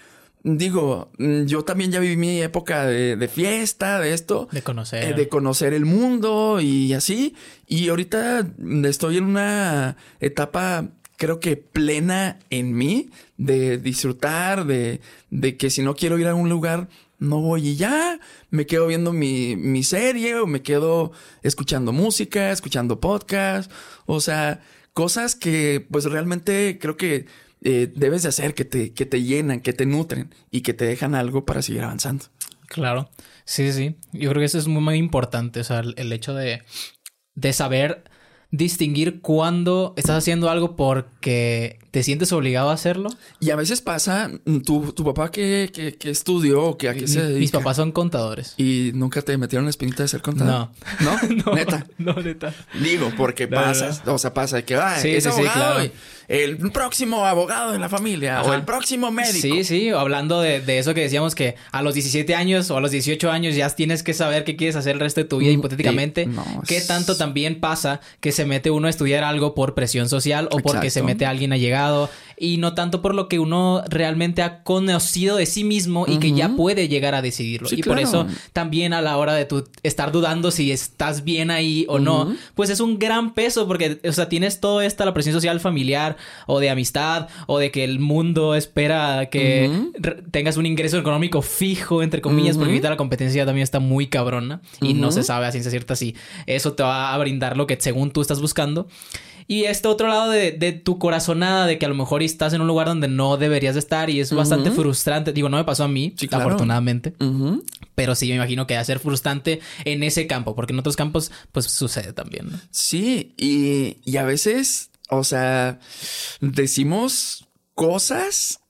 Digo, yo también ya viví mi época de, fiesta, de esto. De conocer. Eh, de conocer el mundo y así. Y ahorita estoy en una etapa, creo que plena en mí, de disfrutar, de, de que si no quiero ir a un lugar, no voy y ya. Me quedo viendo mi, mi serie o me quedo escuchando música, escuchando podcast. O sea, cosas que pues realmente creo que eh, debes de hacer, que te, que te llenan, que te nutren y que te dejan algo para seguir avanzando. Claro, sí, sí. Yo creo que eso es muy, muy importante, o sea, el, hecho de, de saber distinguir cuando estás haciendo algo porque te sientes obligado a hacerlo. Y a veces pasa, mm, tu, tu papá que, que, que estudió o que a qué se dedica. Mis papás son contadores. ¿Y nunca te metieron la espinita de ser contador? No. ¿No? no ¿Neta? No, neta. Digo, porque No, pasa, o sea, pasa que ah, Sí, es sí, sí, abogado claro. El próximo abogado de la familia o el próximo médico. Sí, sí, hablando de, de eso que decíamos que a los 17 años o a los 18 años ya tienes que saber qué quieres hacer el resto de tu vida Mm, hipotéticamente. y- no, ¿Qué es- tanto también pasa que se mete uno a estudiar algo por presión social o porque se mete alguien allegado y no tanto por lo que uno realmente ha conocido de sí mismo y que ya puede llegar a decidirlo? Sí, y por eso también a la hora de tu estar dudando si estás bien ahí o no, pues es un gran peso porque, o sea, tienes todo esta, la presión social familiar o de amistad o de que el mundo espera que tengas un ingreso económico fijo, entre comillas, porque ahorita la competencia también está muy cabrona y no se sabe a ciencia cierta si eso te va a brindar lo que según tú estás buscando. Y este otro lado de, de tu corazonada, de que a lo mejor estás en un lugar donde no deberías de estar y es bastante frustrante. Digo, no me pasó a mí, Sí, claro. afortunadamente. Pero sí me imagino que va a ser frustrante en ese campo, porque en otros campos, pues sucede también. ¿no? Sí, y, y a veces, o sea, decimos cosas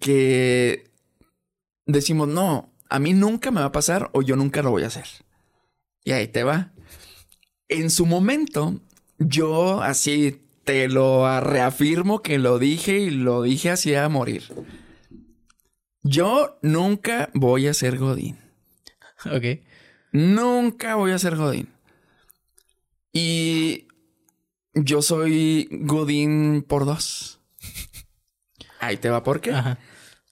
que decimos, no, a mí nunca me va a pasar o yo nunca lo voy a hacer. Y ahí te va. En su momento, yo así te lo reafirmo que lo dije y lo dije así a morir. Yo nunca voy a ser Godín. Ok. Nunca voy a ser Godín. Y yo soy Godín por dos. Ahí te va, ¿por qué? Ajá.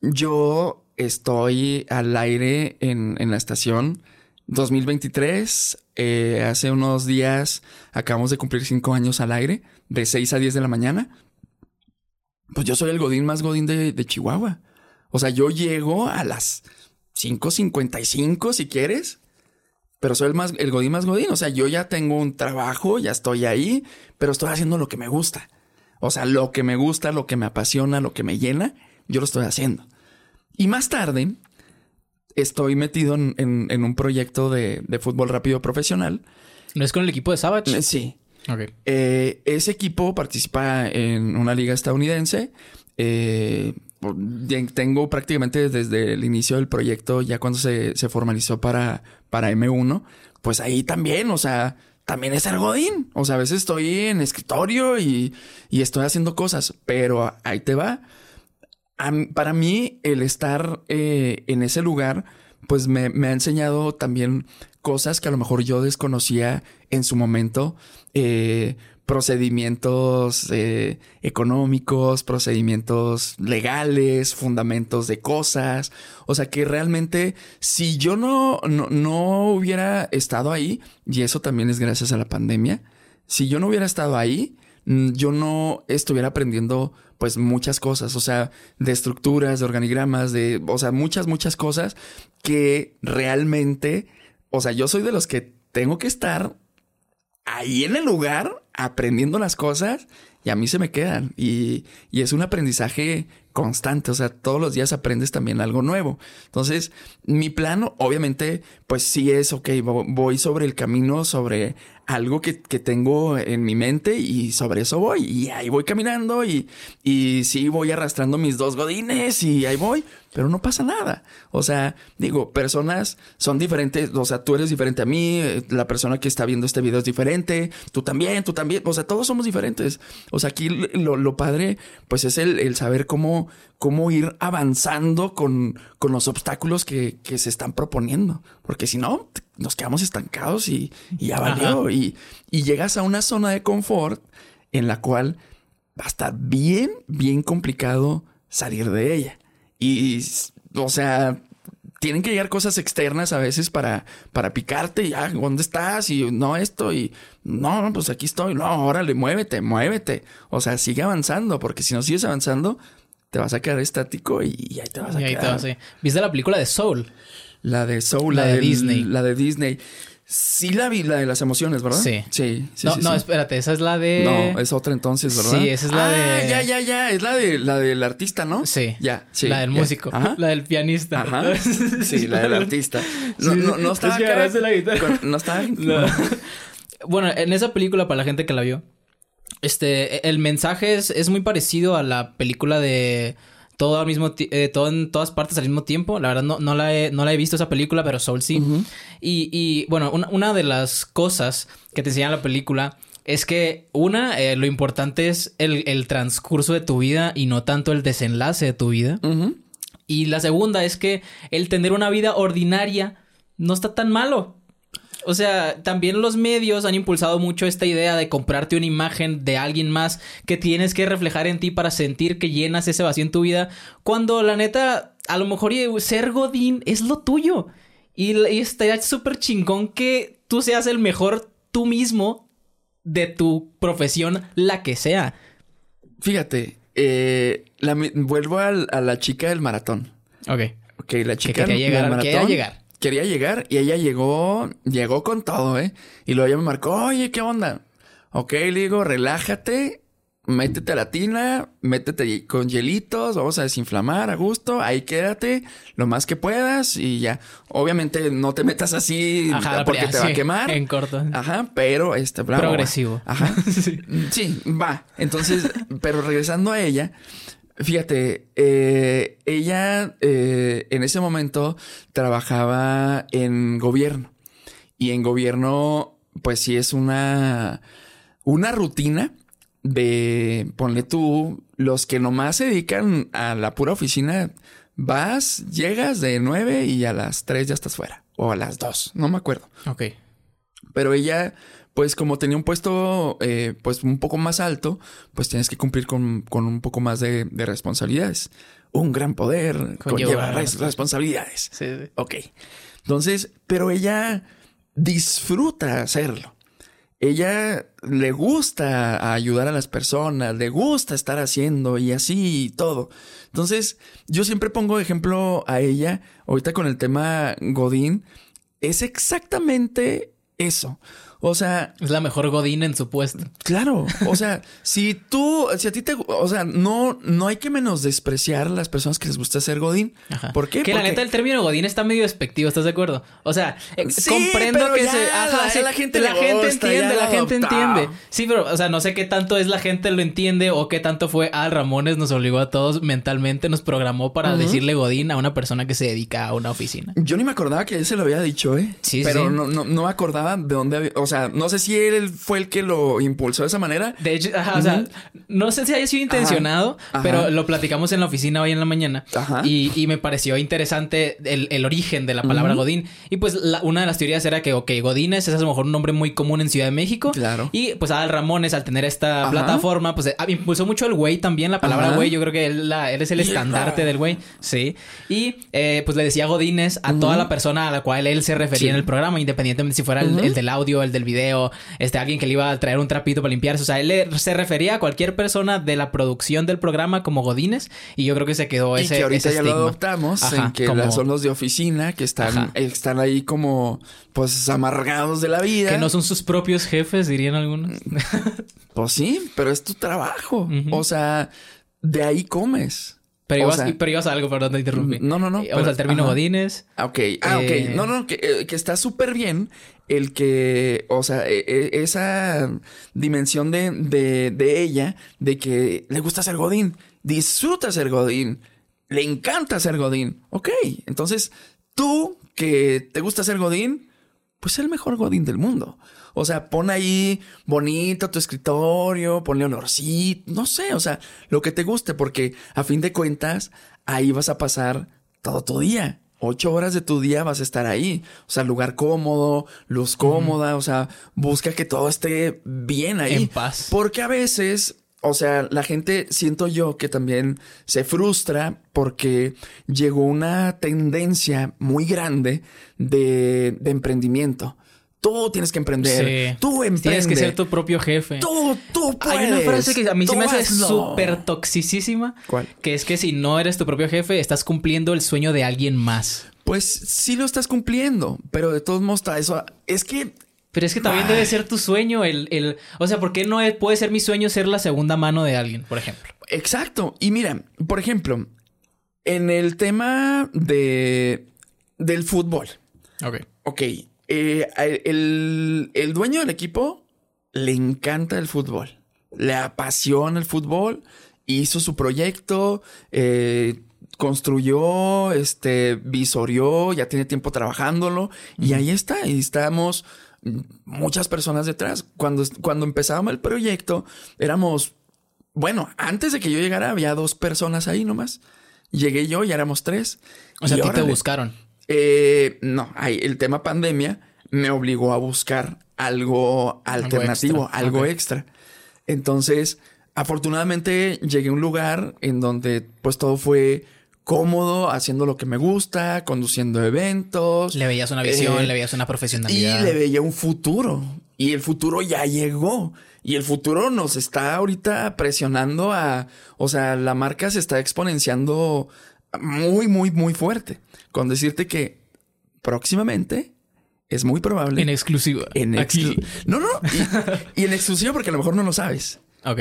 Yo estoy al aire en, en la estación 2023. Eh, hace unos días acabamos de cumplir cinco años al aire, de 6 a 10 de la mañana. Pues yo soy el Godín más Godín de, de Chihuahua. O sea, yo llego a las 5.55 si quieres. Pero soy el más, el Godín más Godín. O sea, yo ya tengo un trabajo, ya estoy ahí, pero estoy haciendo lo que me gusta. O sea, lo que me gusta, lo que me apasiona, lo que me llena, yo lo estoy haciendo. Y más tarde, estoy metido en, en- en un proyecto de, de fútbol rápido profesional. ¿No es con el equipo de Savage? Eh, Sí. Eh, ese equipo participa en una liga estadounidense. Eh, tengo prácticamente desde el inicio del proyecto, ya cuando se, se formalizó para, para M1, pues ahí también, o sea, también es Godín. O sea, a veces estoy en escritorio y, y estoy haciendo cosas, pero ahí te va. Para mí, el estar eh, en ese lugar, pues me, me ha enseñado también cosas que a lo mejor yo desconocía en su momento. eh, procedimientos eh, económicos, procedimientos legales, fundamentos de cosas. O sea que realmente si yo no, no, no hubiera estado ahí, y eso también es gracias a la pandemia, si yo no hubiera estado ahí, mm, yo no estuviera aprendiendo pues muchas cosas, o sea, de estructuras, de organigramas, de, o sea, muchas, muchas cosas que realmente, o sea, yo soy de los que tengo que estar ahí en el lugar aprendiendo las cosas y a mí se me quedan. Y, y es un aprendizaje constante, o sea, todos los días aprendes también algo nuevo. Entonces, mi plan obviamente pues sí es, ok, vo- voy sobre el camino, sobre algo que, que tengo en mi mente y sobre eso voy y ahí voy caminando y, y sí voy arrastrando mis dos godines y ahí voy, pero no pasa nada. O sea, digo, personas son diferentes, o sea, tú eres diferente a mí, eh, la persona que está viendo este video es diferente, tú también, tú también, o sea, todos somos diferentes. O sea, aquí lo, lo padre, pues es el, el saber cómo, cómo ir avanzando con, con los obstáculos que, que se están proponiendo, porque si no, nos quedamos estancados y, y ya valió. Y, y llegas a una zona de confort en la cual va a estar bien, bien complicado salir de ella. Y, o sea, tienen que llegar cosas externas a veces para, para picarte. Y, ah, ¿dónde estás? Y no esto. Y no, no, pues aquí estoy. No, órale, muévete, muévete. O sea, sigue avanzando, porque si no sigues avanzando, te vas a quedar estático y, y ahí te vas a Y ahí te quedar. vas, sí. ¿Viste la película de Soul? La de Soul, La la, de del- Disney. La de Disney. Sí la vi, la de las emociones, ¿verdad? Sí. Sí, sí, no, sí, no, sí. espérate, esa es la de. No, es otra entonces, ¿verdad? Sí, esa es la Ah, de- Ya, ya, ya. Es la de la del artista, ¿no? Sí. Ya, sí. La del ya. músico. Ajá. La del pianista. Ajá. Sí, la del artista. No, no, no es estaba que acá agarraste la guitarra. con- no estaba. No. bueno, en esa película, para la gente que la vio, Este, el mensaje es, es muy parecido a la película de todo al mismo eh, todo en todas partes al mismo tiempo. La verdad no, no, la, he, no la he visto esa película, pero Soul sí. y, y, bueno, una, una, de las cosas que te enseña la película es que una, eh, lo importante es el, el, transcurso de tu vida y no tanto el desenlace de tu vida. Y la segunda es que el tener una vida ordinaria no está tan malo. O sea, también los medios han impulsado mucho esta idea de comprarte una imagen de alguien más que tienes que reflejar en ti para sentir que llenas ese vacío en tu vida. Cuando la neta, a lo mejor ser Godín es lo tuyo. Y, y estaría súper chingón que tú seas el mejor tú mismo de tu profesión, la que sea. Fíjate, eh, vuelvo a, la chica del maratón. Ok. Ok, la chica del maratón. llegar quería llegar y ella llegó, llegó con todo, ¿eh? Y luego ella me marcó, oye, ¿qué onda? Ok, le digo, relájate, métete a la tina, métete con hielitos, vamos a desinflamar a gusto, ahí quédate lo más que puedas y ya. Obviamente no te metas así porque te va a quemar. En corto. Ajá, pero este, bravo. Progresivo. Ajá. sí, va. Entonces, pero regresando a ella, Fíjate, eh, ella eh, en ese momento trabajaba en gobierno y en gobierno, pues sí es una, una rutina de, ponle tú, los que nomás se dedican a la pura oficina, vas, llegas de nueve y a las tres ya estás fuera o a las dos, no me acuerdo. Ok. Pero ella pues como tenía un puesto eh, pues un poco más alto, pues tienes que cumplir con, un poco más de, responsabilidades. Un gran poder conlleva, responsabilidades. Sí, Ok. Entonces, pero ella disfruta hacerlo. Ella le gusta ayudar a las personas, le gusta estar haciendo y así y todo. Entonces, yo siempre pongo ejemplo a ella, ahorita con el tema Godín, es exactamente eso. O sea. Es la mejor Godín en su puesto. Claro. O sea, si tú, si a ti te. O sea, no, no hay que menos despreciar a las personas que les gusta ser Godín. Ajá. ¿Por qué? Que la neta, el término Godín está medio despectivo, ¿estás de acuerdo? O sea, eh, comprendo que se. Ajá, la, gente La gente entiende, la gente entiende. Sí, pero, o sea, no sé qué tanto es la gente lo entiende o qué tanto fue Al Ramones nos obligó a todos mentalmente, nos programó para decirle Godín a una persona que se dedica a una oficina. Yo ni me acordaba que él se lo había dicho, ¿eh? Sí, pero sí. no, no, no me acordaba de dónde había. O sea, no sé si él fue el que lo impulsó de esa manera. De hecho, o sea, no sé si haya sido intencionado, pero lo platicamos en la oficina hoy en la mañana. Y, y, me pareció interesante el, el, origen de la palabra Godín. Y pues una de las teorías era que, ok, Godínez es a lo mejor un nombre muy común en Ciudad de México. Claro. Y pues Adal Ramones, al tener esta plataforma, pues ah, impulsó mucho el güey también, la palabra güey. Yo creo que él, él es el estandarte del güey. Sí. Y eh, pues le decía Godínez a toda la persona a la cual él se refería en el programa, independientemente si fuera el, del audio, el del video este, alguien que le iba a traer un trapito para limpiarse. O sea, él se refería a cualquier persona de la producción del programa como Godines y yo creo que se quedó ese. Y que ahorita ya lo adoptamos, en que son los de oficina que están, están ahí como pues amargados de la vida. Que no son sus propios jefes, dirían algunos. pues sí, pero es tu trabajo. O sea, de ahí comes. Pero ibas, pero ibas a algo, perdón, te interrumpí. No, no, no. Vamos al término Godines. Ah, ok. Ah, ok. Eh, no, no, que, eh, que está súper bien el que, o sea, e, e, esa dimensión de, de, ella, de que le gusta ser Godín, disfruta ser Godín, le encanta ser Godín. Ok, entonces tú que te gusta ser Godín, pues el mejor Godín del mundo. O sea, pon ahí bonito tu escritorio, ponle olorcito, no sé, o sea, lo que te guste, porque a fin de cuentas, ahí vas a pasar todo tu día. Ocho horas de tu día vas a estar ahí. O sea, lugar cómodo, luz cómoda, o sea, busca que todo esté bien ahí. En paz. Porque a veces o sea, la gente siento yo que también se frustra porque llegó una tendencia muy grande de, de emprendimiento. Tú tienes que emprender. Sí. Tú emprendes. Tienes que ser tu propio jefe. Tú, tú puedes. Hay una frase que a mí se me hace súper toxicísima. ¿Cuál? Que es que si no eres tu propio jefe, estás cumpliendo el sueño de alguien más. Pues sí lo estás cumpliendo, pero de todos modos, eso es que pero es que también debe ser tu sueño el, el... O sea, ¿por qué no puede ser mi sueño ser la segunda mano de alguien, por ejemplo? Exacto. Y mira, por ejemplo, en el tema de... del fútbol. Ok. Ok. Eh, el, el dueño del equipo le encanta el fútbol. le apasiona el fútbol, hizo su proyecto, eh, construyó, este, visorió, ya tiene tiempo trabajándolo y ahí está, y estamos muchas personas detrás. Cuando, cuando empezábamos el proyecto, éramos, bueno, antes de que yo llegara había dos personas ahí nomás. Llegué yo y éramos tres. O sea, a ti te buscaron. Eh, no, el tema pandemia me obligó a buscar algo alternativo, algo extra. Entonces, afortunadamente llegué a un lugar en donde pues todo fue cómodo, haciendo lo que me gusta, conduciendo eventos. Le veías una visión, eh, le veías una profesionalidad. Y le veía un futuro. Y el futuro ya llegó. Y el futuro nos está ahorita presionando a, o sea, la marca se está exponenciando muy, muy, muy fuerte. Con decirte que próximamente es muy probable. En exclusiva. En Aquí. No, no. Y, y en exclusiva porque a lo mejor no lo sabes. Ok.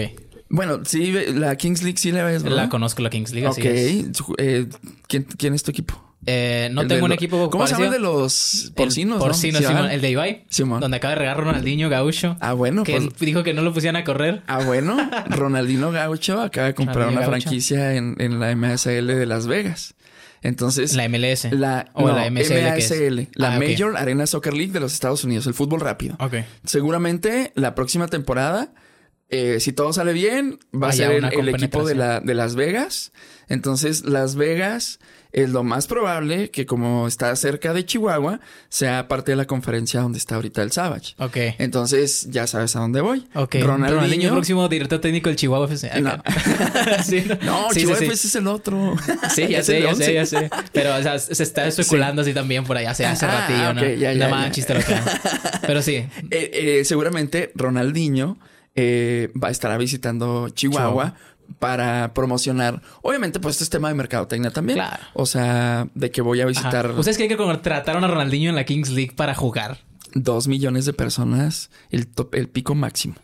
Bueno, sí, la Kings League sí la ves, ¿verdad? La conozco, la Kings League. Ok. Eh, ¿quién, es tu equipo? Eh, no tengo un equipo. ¿Cómo se llama de los porcinos? Porcinos, el de Ibai. Simón. Donde acaba de regar Ronaldinho Gaucho. Ah, bueno. Que pues- dijo que no lo pusieran a correr. Ah, bueno. Ronaldinho Gaucho acaba de comprar una franquicia en, en la MSL de Las Vegas. Entonces. La MLS. La, o la MSL. La ah, Major Arena Soccer League de los Estados Unidos, el fútbol rápido. Ok. Seguramente la próxima temporada eh, si todo sale bien, va a ser el, equipo de, la, de Las Vegas. Entonces, Las Vegas es lo más probable que como está cerca de Chihuahua, sea parte de la conferencia donde está ahorita el Savage. Ok. Entonces, ya sabes a dónde voy. Ok. Ronaldinho, próximo director técnico del Chihuahua FC. No, no Chihuahua FC es el otro. Sí, ya sé, ya sé, ya sé. Pero, o sea, se está especulando así también por allá hace, hace ah, ratillo, ¿no? Ya, ya, más chiste Pero sí. Eh, eh, seguramente Ronaldinho eh, va a estar visitando Chihuahua. Para promocionar, obviamente, pues este es tema de mercadotecnia también. Claro. O sea, de que voy a visitar. ¿Ustedes creen que contrataron a Ronaldinho en la Kings League para jugar? Dos millones de personas, el, el pico máximo.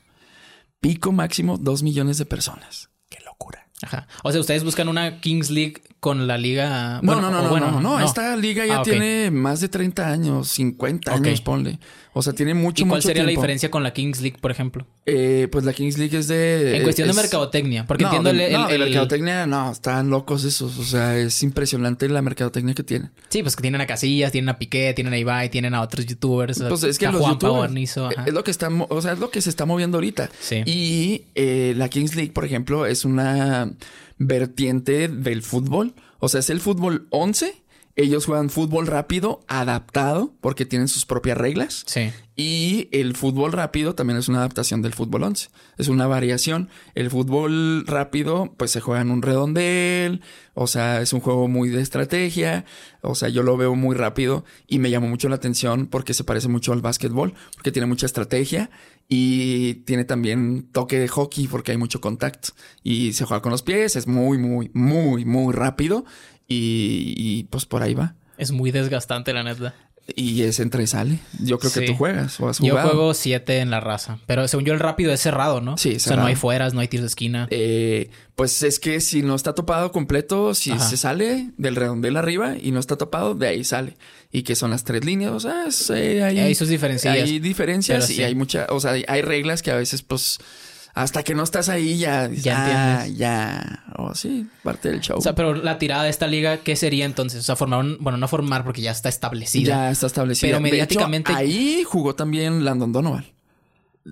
Pico máximo, dos millones de personas. Qué locura. Ajá. O sea, ustedes buscan una Kings League con la liga. no, no, no, no, no, Esta liga ya ah, tiene más de 30 años, 50 años, ponle. O sea, tiene mucho, ¿Y cuál sería la diferencia con la Kings League, por ejemplo? Eh, pues la Kings League es de... En cuestión de mercadotecnia. Porque entiendo el, No, de mercadotecnia, no. Están locos esos. O sea, es impresionante la mercadotecnia que tienen. Sí, pues que tienen a Casillas, tienen a Piqué, tienen a Ibai, tienen a otros youtubers. Pues es que los youtubers... es lo que está... O sea, es lo que se está moviendo ahorita. Sí. Y eh, la Kings League, por ejemplo, es una vertiente del fútbol. O sea, es el fútbol 11 ellos juegan fútbol rápido adaptado porque tienen sus propias reglas. Sí. Y el fútbol rápido también es una adaptación del fútbol 11. Es una variación. El fútbol rápido pues se juega en un redondel, o sea, es un juego muy de estrategia, o sea, yo lo veo muy rápido y me llamó mucho la atención porque se parece mucho al básquetbol, porque tiene mucha estrategia y tiene también toque de hockey porque hay mucho contacto y se juega con los pies, es muy, muy, muy, muy rápido y, pues por ahí va. Es muy desgastante, la neta. Y es entre y sale. Yo creo que tú juegas o has jugado. Yo juego siete en la raza. Pero según yo, el rápido es cerrado, ¿no? Sí, cerrado. O sea, no hay fueras, no hay tiros de esquina. Eh, pues es que si no está topado completo, si se sale del redondel arriba y no está topado, de ahí sale. Y que son las tres líneas. O sea, eh, hay, sus diferencias. Hay diferencias y hay mucha. O sea, hay reglas que a veces, pues hasta que no estás ahí ya, ya, ya, o oh, sí, parte del show. O sea, pero la tirada de esta liga, ¿qué sería entonces? O sea, formar un, bueno, no formar porque ya está establecida. Ya está establecida. Pero mediáticamente. ahí jugó también Landon Donovan.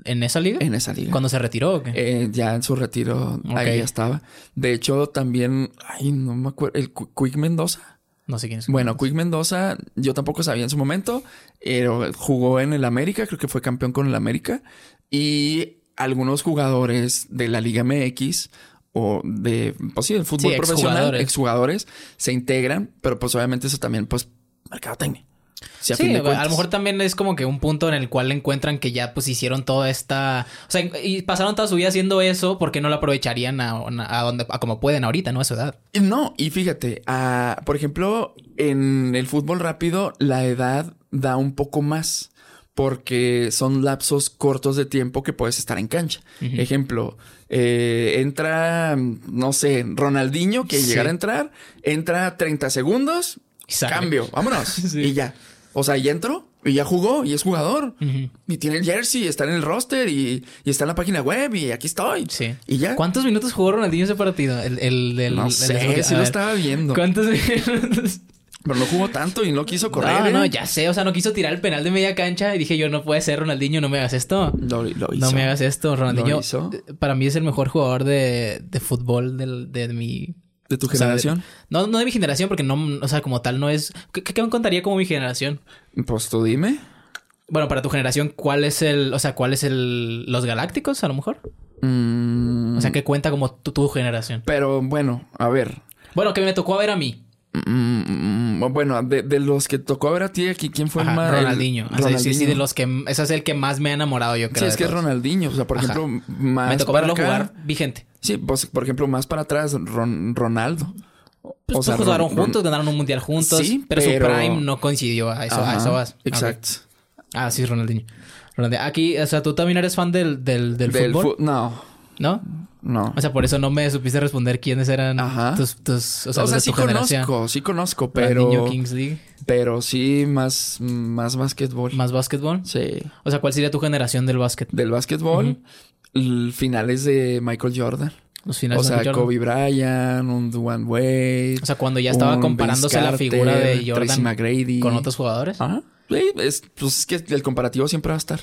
¿En esa liga? En esa liga. ¿Cuándo se retiró o qué? Eh, ya en su retiro, ahí ya estaba. De hecho, también, ay, no me acuerdo, el Quick Mendoza. No sé quién es. Bueno, Quick Mendoza, yo tampoco sabía en su momento, pero jugó en el América, creo que fue campeón con el América. Y algunos jugadores de la Liga MX o de, pues sí, del fútbol profesional, exjugadores, se integran, pero pues obviamente eso también, pues, mercadotecnia. Sí, a, lo mejor también es como que un punto en el cual encuentran que ya pues hicieron toda esta... O sea, y pasaron toda su vida haciendo eso, porque no lo aprovecharían a, donde, a como pueden ahorita, ¿no? A su edad. No, y fíjate, por ejemplo, en el fútbol rápido, la edad da un poco más porque son lapsos cortos de tiempo que puedes estar en cancha. Ejemplo, eh, entra, no sé, Ronaldinho, que llegara a entrar, entra 30 segundos, cambio, vámonos, y ya. O sea, ya entró, Y ya jugó y es jugador. Y tiene el jersey, está en el roster y, está en la página web y aquí estoy. Sí. Y ya. ¿Cuántos minutos jugó Ronaldinho ese partido? El, el, el no sé, sí lo estaba viendo. ¿Cuántos minutos? Pero no jugó tanto y no quiso correr. No, no, ¿eh? ya sé. O sea, no quiso tirar el penal de media cancha. Y dije yo, no puede ser, Ronaldinho, no me hagas esto. Lo, hizo. No me hagas esto. Ronaldinho, eh, para mí es el mejor jugador de, de fútbol de, de mi... ¿De tu generación? no, no de mi generación, porque no, o sea, como tal no es... ¿Qué, qué me contaría como mi generación? Pues tú dime. Bueno, para tu generación, ¿cuál es el... O sea, ¿cuál es el... Los Galácticos, a lo mejor? Mm. O sea, ¿qué cuenta como tu, tu generación? Pero, bueno, a ver. Bueno, que me tocó ver a mí. Mm, bueno, de, de, los que tocó ver a ti aquí, ¿quién fue más? Ronaldinho. Ronaldinho. Sí, sí, de los que... Ese es el que más me ha enamorado, yo creo. Sí, es que es Ronaldinho. O sea, por ejemplo, más Me tocó verlo jugar vigente. Sí, pues, por ejemplo, más para atrás, Ronaldo. Pues, o pues sea, jugaron juntos, ganaron un mundial juntos. Sí, pero, su prime no coincidió. A eso, a eso vas. Exacto. Ah, sí, Ronaldinho. Ronaldinho. Aquí, o sea, ¿tú también eres fan del, del, del, fútbol? no. ¿No? No. O sea, por eso no me supiste responder quiénes eran tus, tus, o sea, o sea sí conozco, sí conozco, pero Kings League. Pero sí más más básquetbol. ¿Más básquetbol? Sí. O sea, ¿cuál sería tu generación del básquet? Del básquetbol, finales de Michael Jordan. Los finales o sea, de Michael Kobe Bryant, un Dwayne Wade. O sea, cuando ya estaba comparándose la figura de Jordan con otros jugadores. Ajá. Sí, es, pues es que el comparativo siempre va a estar.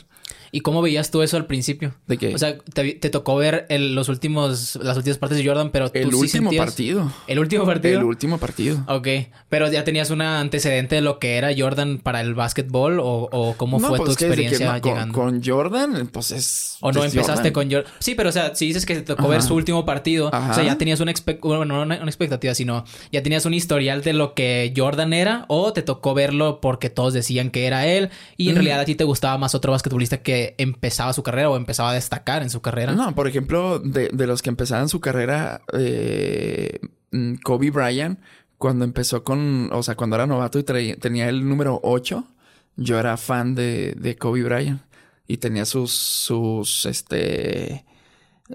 ¿Y cómo veías tú eso al principio? ¿De qué? O sea, te, tocó ver el, los últimos, las últimas partes de Jordan, pero tú El último partido. ¿El último partido? El último partido. Ok. Pero ya tenías un antecedente de lo que era Jordan para el básquetbol o, o cómo fue pues tu experiencia llegando. Con, Jordan, pues es. O no empezaste con Jordan. Sí, pero o sea, si dices que te tocó ver su último partido, o sea, ya tenías una, bueno, no una, expectativa, sino ya tenías un historial de lo que Jordan era, o te tocó verlo porque todos decían que era él, y en realidad a ti te gustaba más otro basquetbolista que empezaba su carrera o empezaba a destacar en su carrera. No, por ejemplo, de, de los que empezaban su carrera, eh, mm, Kobe Bryant, cuando empezó con, o sea, cuando era novato y tenía el número 8, yo era fan de, de Kobe Bryant y tenía sus, sus, este,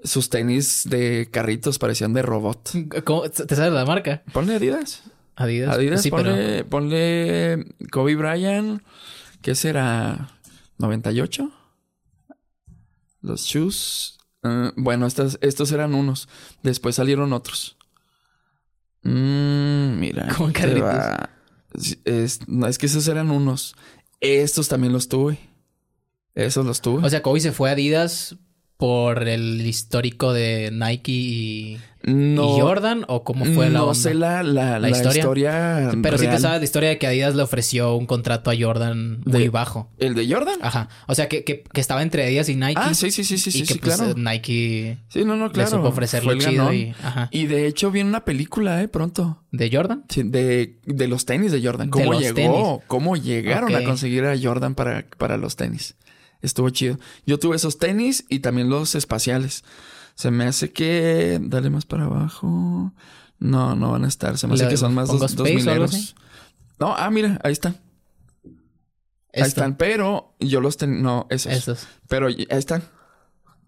sus tenis de carritos parecían de robot. ¿Cómo? ¿Te sabes la marca? Ponle Adidas. Adidas. Adidas, sí, ponle, ponle Kobe Bryant. ¿Qué será? ¿98? Los shoes. Uh, bueno, estos, estos eran unos. Después salieron otros. Mm, mira. ¿Cómo es, no, es que esos eran unos. Estos también los tuve. Esos los tuve. O sea, Kobe se fue a Adidas por el histórico de Nike y, Jordan o cómo fue la No sé la, la, historia. Pero sí te sabes la historia de que Adidas le ofreció un contrato a Jordan muy bajo. ¿El de Jordan? Ajá. O sea, que, que, que, estaba entre Adidas y Nike. Ah, sí, sí, sí, sí, y sí, que, pues, claro. Nike sí, no, no, claro. le supo ofrecerle chido y, ajá. y de hecho viene una película, eh, pronto. ¿De Jordan? Sí, de, de los tenis de Jordan. ¿Cómo llegó? ¿Cómo llegaron a conseguir a Jordan para, para los tenis? Estuvo chido. Yo tuve esos tenis y también los espaciales. Se me hace que... Dale más para abajo. No, no van a estar. Se me hace que son más dos, dos mineros. No, ah, mira, ahí están. Ahí están, pero yo los tengo... No, esos. Esos. Pero ahí están.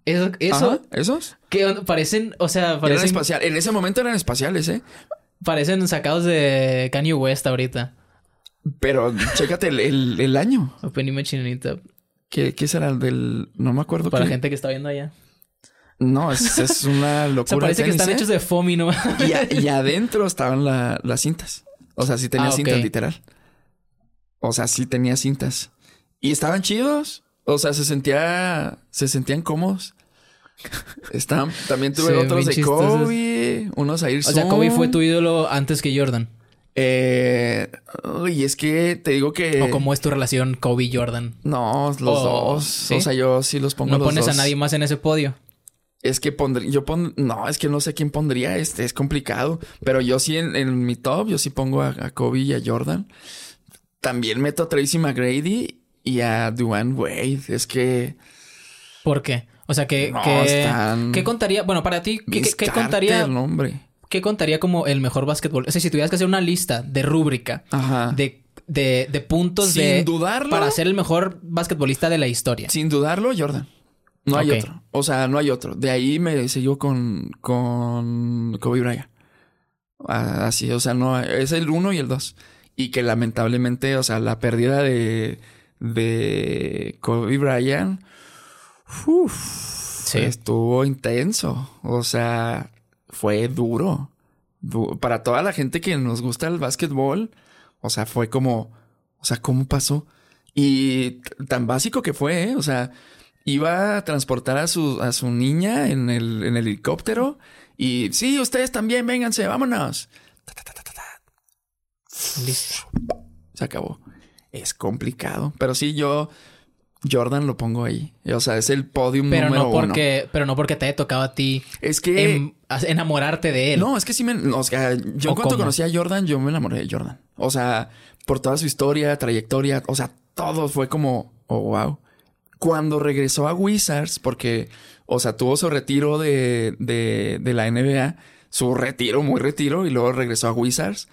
Eso, eso. ¿Esos? Que parecen, o sea, parecen. Eran espacial. En ese momento eran espaciales, ¿eh? Parecen sacados de Kanye West ahorita. Pero chécate el, el, año. Open Image ¿Qué, ¿Qué será el del...? No me acuerdo. Para la gente que está viendo allá. No, es, es una locura. o sea, parece que están hechos de foamy, ¿no? y, y, adentro estaban la, las cintas. O sea, sí tenía ah, cintas, literal. O sea, sí tenía cintas. Y estaban chidos. O sea, se sentía... Se sentían cómodos. Estaban... También tuve otros de Kobe. Unos a ir O sea, Kobe fue tu ídolo antes que Jordan. Eh, y es que te digo que. ¿O cómo es tu relación Kobe-Jordan? No, los dos. O sea, yo sí los pongo. ¿No los pones a nadie más en ese podio? Es que pondría. Yo pon, No, es que no sé quién pondría. Este es complicado. Pero yo sí en, mi top, yo sí pongo a, Kobe y a Jordan. También meto a Tracy McGrady y a Duane Wade. Es que. ¿Por qué? O sea, que. ¿Qué contaría? Bueno, para ti, ¿qué, ¿qué contaría? El nombre. ¿Qué contaría como el mejor básquetbol? O sea, si tuvieras que hacer una lista de rúbrica De, de, de, puntos Sin de, dudarlo. para ser el mejor basquetbolista de la historia. Sin dudarlo, Jordan. No hay otro. O sea, no hay otro. De ahí me siguió con, con Kobe Bryant. Así, o sea, no es el uno y el dos. Y que lamentablemente, o sea, la pérdida de, de Kobe Bryant, uf, estuvo intenso. O sea, fue duro. Para toda la gente que nos gusta el básquetbol, o sea, fue como, o sea, ¿cómo pasó? Y tan básico que fue, ¿eh? O sea, iba a transportar a su, a su niña en el, en el helicóptero y sí, ustedes también, vénganse, vámonos. Se acabó. Es complicado, pero sí, yo Jordan lo pongo ahí. O sea, es el podium pero número no porque, Pero no porque te haya tocado a ti. Es que... enamorarte de él. No, es que sí me... O sea, yo cuando conocí a Jordan, yo me enamoré de Jordan. O sea, por toda su historia, trayectoria. O sea, todo fue como... Oh, wow. Cuando regresó a Wizards, porque... O sea, tuvo su retiro de, de, de la NBA. Su retiro, muy retiro. Y luego regresó a Wizards.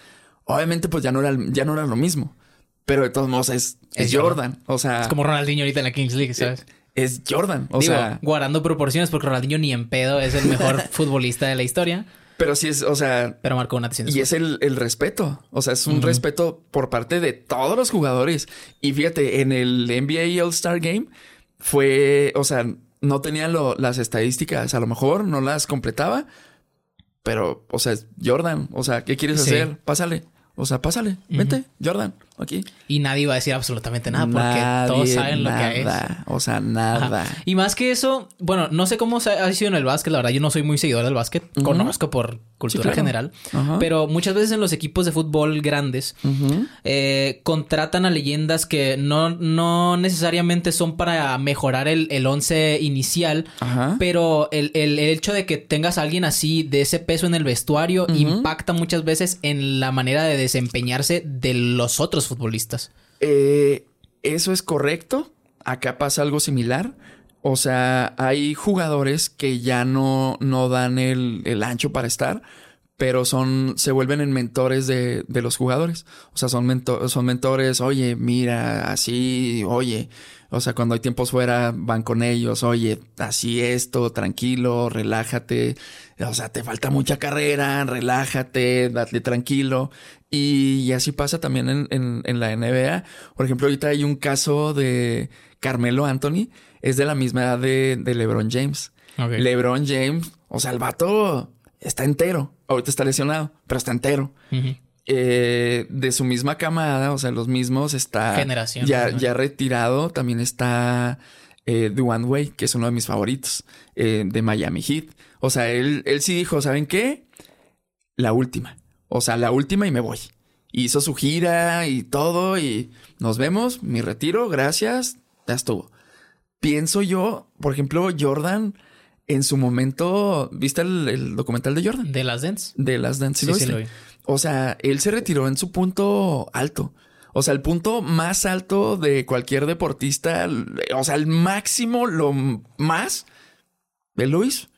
Obviamente, pues ya no era, ya no era lo mismo. Pero de todos modos es, es, Jordan. O sea. Es como Ronaldinho ahorita en la Kings League, ¿sabes? Es Jordan. O sea. Guardando proporciones, porque Ronaldinho ni en pedo es el mejor futbolista de la historia. Pero sí es, o sea. Pero marcó una Y es el, el, respeto. O sea, es un respeto por parte de todos los jugadores. Y fíjate, en el NBA All-Star Game fue, o sea, no tenía las estadísticas, a lo mejor no las completaba. Pero, o sea, Jordan, o sea, ¿qué quieres hacer? Pásale. O sea, pásale, vente, Jordan, aquí. Y nadie va a decir absolutamente nada porque todos saben lo que es. O sea, nada. Y más que eso, bueno, no sé cómo ha sido en el básquet, la verdad, yo no soy muy seguidor del básquet, conozco por cultura general, pero muchas veces en los equipos de fútbol grandes eh, contratan a leyendas que no, no necesariamente son para mejorar el, el once inicial, pero el, el, hecho de que tengas a alguien así de ese peso en el vestuario impacta muchas veces en la manera de desempeñarse de los otros futbolistas. Eh, eso es correcto. Acá pasa algo similar. O sea, hay jugadores que ya no, no dan el, ancho para estar, pero son, se vuelven en mentores de, de los jugadores. O sea, son, son mentores, oye, mira, así, oye. O sea, cuando hay tiempos fuera, van con ellos, oye, así esto, tranquilo, relájate. O sea, te falta mucha carrera, relájate, date tranquilo. Y, así pasa también en, en, la NBA. Por ejemplo, ahorita hay un caso de Carmelo Anthony, es de la misma edad de, LeBron James. LeBron James, o sea, el vato está entero. Ahorita está lesionado, pero está entero. Eh, de su misma camada, o sea, los mismos está. Generación. Ya, ya retirado, también está eh, Dwayne Wade, que es uno de mis favoritos, eh, de Miami Heat. O sea, él, él sí dijo, ¿saben qué? La última. O sea, la última y me voy. Hizo su gira y todo y nos vemos, mi retiro, gracias, ya estuvo. Pienso yo, por ejemplo, Jordan, en su momento, ¿viste el, documental de Jordan? De las Dance. De las Dance, sí, sí, lo vi. O sea, él se retiró en su punto alto. O sea, el punto más alto de cualquier deportista, o sea, el máximo, lo más, él lo hizo.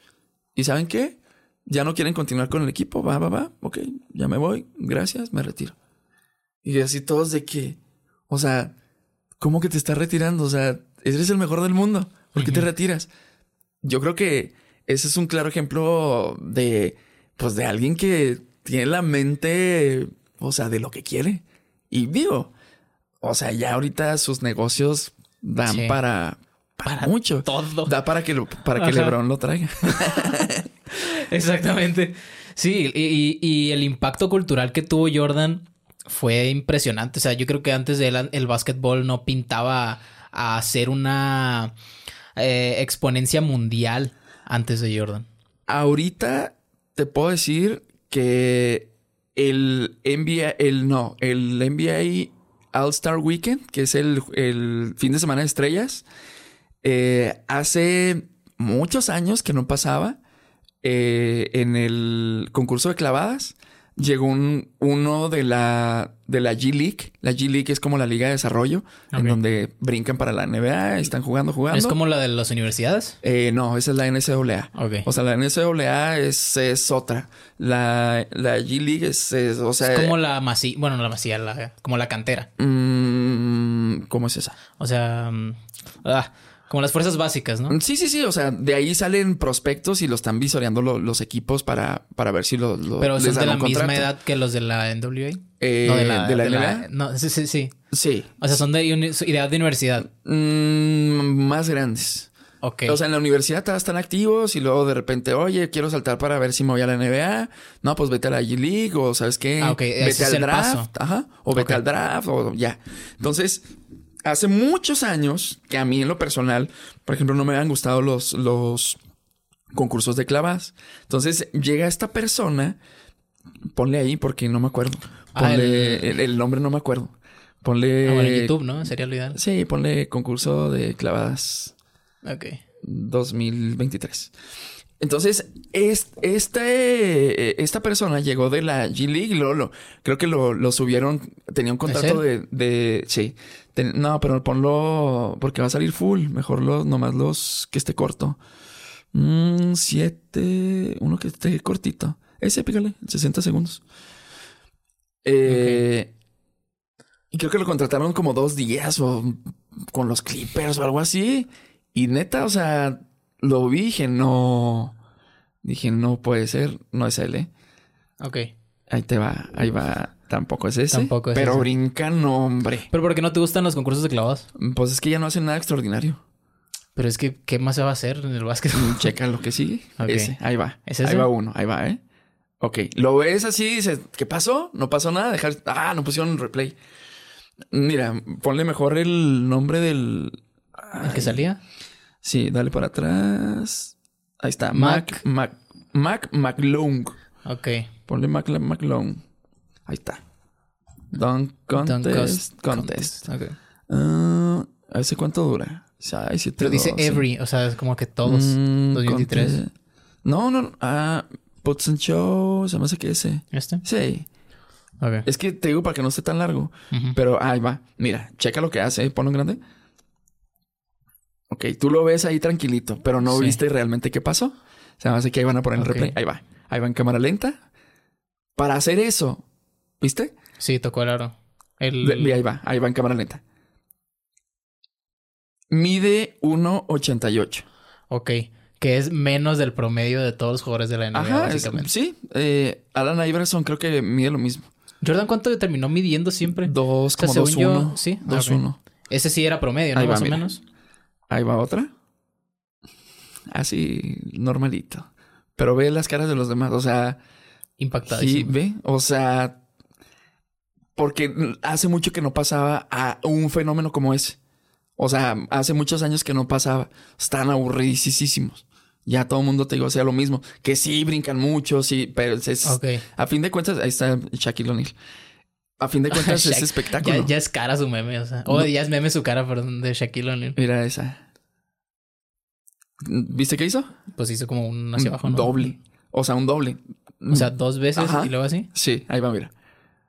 ¿Y saben qué? ya no quieren continuar con el equipo, va, va, va, ok, ya me voy, gracias, me retiro. Y así todos de que, o sea, ¿cómo que te estás retirando? O sea, eres el mejor del mundo, ¿por qué te retiras? Yo creo que ese es un claro ejemplo de, pues, de alguien que tiene la mente, o sea, de lo que quiere. Y digo, o sea, ya ahorita sus negocios dan para, para, mucho. Todo. Da para que, lo, para que LeBron lo traiga. Exactamente. Sí, y, el impacto cultural que tuvo Jordan fue impresionante. O sea, yo creo que antes de él el básquetbol no pintaba a ser una eh, exponencia mundial antes de Jordan. Ahorita te puedo decir que el NBA, el no, el NBA All Star Weekend, que es el, el fin de semana de estrellas, eh, hace muchos años que no pasaba. Eh, en el concurso de clavadas llegó un, uno de la, de la G League. La G League es como la liga de desarrollo, en donde brincan para la NBA, están jugando, jugando. ¿Es como la de las universidades? Eh, no, esa es la NCAA. O sea, la NCAA es, es otra. La, la G League es, o sea... Es como la masía, bueno, la masía, como la cantera. Mm, ¿Cómo es esa? O sea... Mm, ah, Como las fuerzas básicas, ¿no? Sí, sí, sí. O sea, de ahí salen prospectos y lo están visoreando los equipos para, para ver si lo, Pero son de la misma edad que los de la NWA. Eh, no, de la, de la no, sí, sí, sí. Sí. O sea, son de edad de universidad. Mm, más grandes. Ok. O sea, en la universidad están activos y luego de repente, oye, quiero saltar para ver si me voy a la NBA. No, pues vete a la G-League o sabes qué. Ah, vete al draft. Ajá. O vete al draft o ya. Entonces, hace muchos años que a mí en lo personal, por ejemplo, no me han gustado los, los concursos de clavas. Entonces llega esta persona, ponle ahí porque no me acuerdo. Ah, ponle el... nombre no me acuerdo. Ponle. Ah, bueno, en YouTube, ¿no? Sería lo ideal. Sí, ponle concurso de clavadas. Ok. 2023. Entonces, este, esta persona llegó de la G League, Lolo. Creo que lo, lo subieron, tenía un contrato de, de, sí. No, pero ponlo porque va a salir full. Mejor los, nomás los que esté corto. Mm, siete, uno que esté cortito. Ese, pícale, 60 segundos. Eh, Y creo que lo contrataron como dos días o con los Clippers o algo así. Y neta, o sea, lo vi dije, no. Dije, no puede ser, no es él, ¿eh? Ok. Ahí te va, ahí va. Tampoco es ese. Tampoco es Pero brinca, no, hombre. ¿Pero por qué no te gustan los concursos de clavados? Pues es que ya no hacen nada extraordinario. Pero es que, ¿qué más se va a hacer en el básquet? Mm, checa lo que sigue. Ese, ahí va. Ahí va uno, ahí va, ¿eh? Ok. Lo ves así y dices, ¿qué pasó? No pasó nada. Dejar. Ah, no pusieron un replay. Mira, ponle mejor el nombre del. ¿El que salía? Sí, dale para atrás. Ahí está. Mac, Mac, Mac McLung. Ok. Ponle Mac McLung. Ahí está. Dunk Contest. contest. Ok. Uh, ¿A ese cuánto dura? Siete, Pero dice every, o sea, es como que todos. Mm, 2023. No, no. Ah, Puts and Show. Se me hace que ese. ¿Este? Sí. Okay. Es que te digo para que no esté tan largo. Pero ahí va. Mira, checa lo que hace. Ponlo en grande. Ok, tú lo ves ahí tranquilito, pero no viste realmente qué pasó. O sea, hace que ahí van a poner el replay. Ahí va. Ahí va en cámara lenta. Para hacer eso, ¿viste? Sí, tocó el aro. El... ahí va, ahí va en cámara lenta. Mide 1.88. Ok. Que es menos del promedio de todos los jugadores de la NBA, básicamente. sí. Eh, Alan Iverson creo que mide lo mismo. ¿Jordan cuánto terminó midiendo siempre? Dos, como dos, uno. Sí. 2-1. Ese sí era promedio, ¿no? Más o menos. Ahí va otra. Así, normalito. Pero ve las caras de los demás, o sea... Impactadísimo. Sí, ve, o sea... Porque hace mucho que no pasaba a un fenómeno como ese. O sea, hace muchos años que no pasaba. Están aburridísimos. Ya todo el mundo te digo, o sea, lo mismo. Que sí, brincan mucho, sí, pero es... A fin de cuentas, ahí está Shaquille O'Neal. A fin de cuentas es espectáculo. Ya, es cara su meme, o sea. O ya es meme su cara, perdón, de Shaquille O'Neal. Mira esa. ¿Viste qué hizo? Pues hizo como un hacia abajo, ¿no? Doble. O sea, un doble. O sea, dos veces y luego así. Sí, ahí va, mira.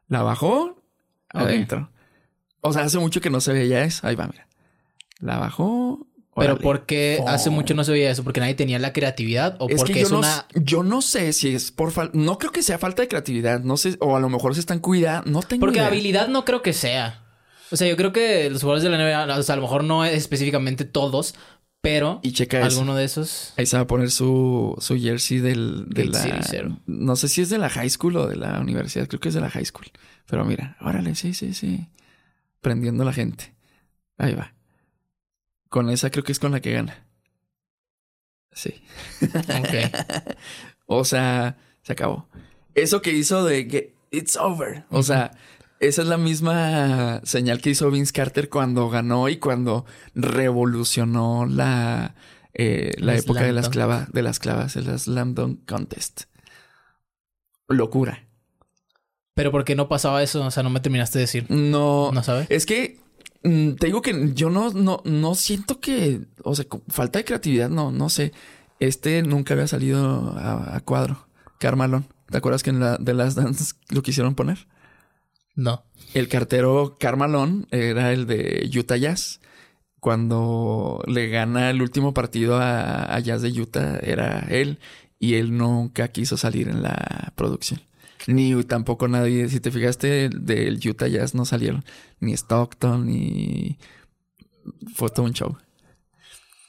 La bajó adentro. O sea, hace mucho que no se veía eso. Ahí va, mira. La bajó. Pero ¿por qué hace mucho no se veía eso? ¿Porque nadie tenía la creatividad? ¿O porque yo es no, una...? Yo no sé si es por falta... No creo que sea falta de creatividad. No sé... O a lo mejor se están cuidando. No tengo Porque habilidad no creo que sea. O sea, yo creo que los jugadores de la NBA... O sea, a lo mejor no específicamente todos... Pero... Y checa Alguno de esos... Ahí se va a poner su, su jersey del... De la... No sé si es de la high school o de la universidad. Creo que es de la high school. Pero mira, órale, sí, sí, sí. Prendiendo a la gente. Ahí va. Con esa creo que es con la que gana. Sí. Ok. o sea, se acabó. Eso que hizo de que it's over. O sea, esa es la misma señal que hizo Vince Carter cuando ganó y cuando revolucionó la, eh, la época de las, clavas, de las clavas, el Slam Dunk Contest. Locura. Pero ¿por qué no pasaba eso? O sea, no me terminaste de decir. No. ¿No sabes? Es que Mm, te digo que yo no, no, no siento que, o sea, falta de creatividad, no, no sé. Este nunca había salido a, cuadro. Carmalón. ¿Te acuerdas que en la de las Dance lo quisieron poner? No. El cartero Carmalón era el de Utah Jazz. Cuando le gana el último partido a, a Jazz de Utah, era él. Y él nunca quiso salir en la producción. Ni tampoco nadie, si te fijaste, del Utah Jazz no salieron ni Stockton ni fue todo un show.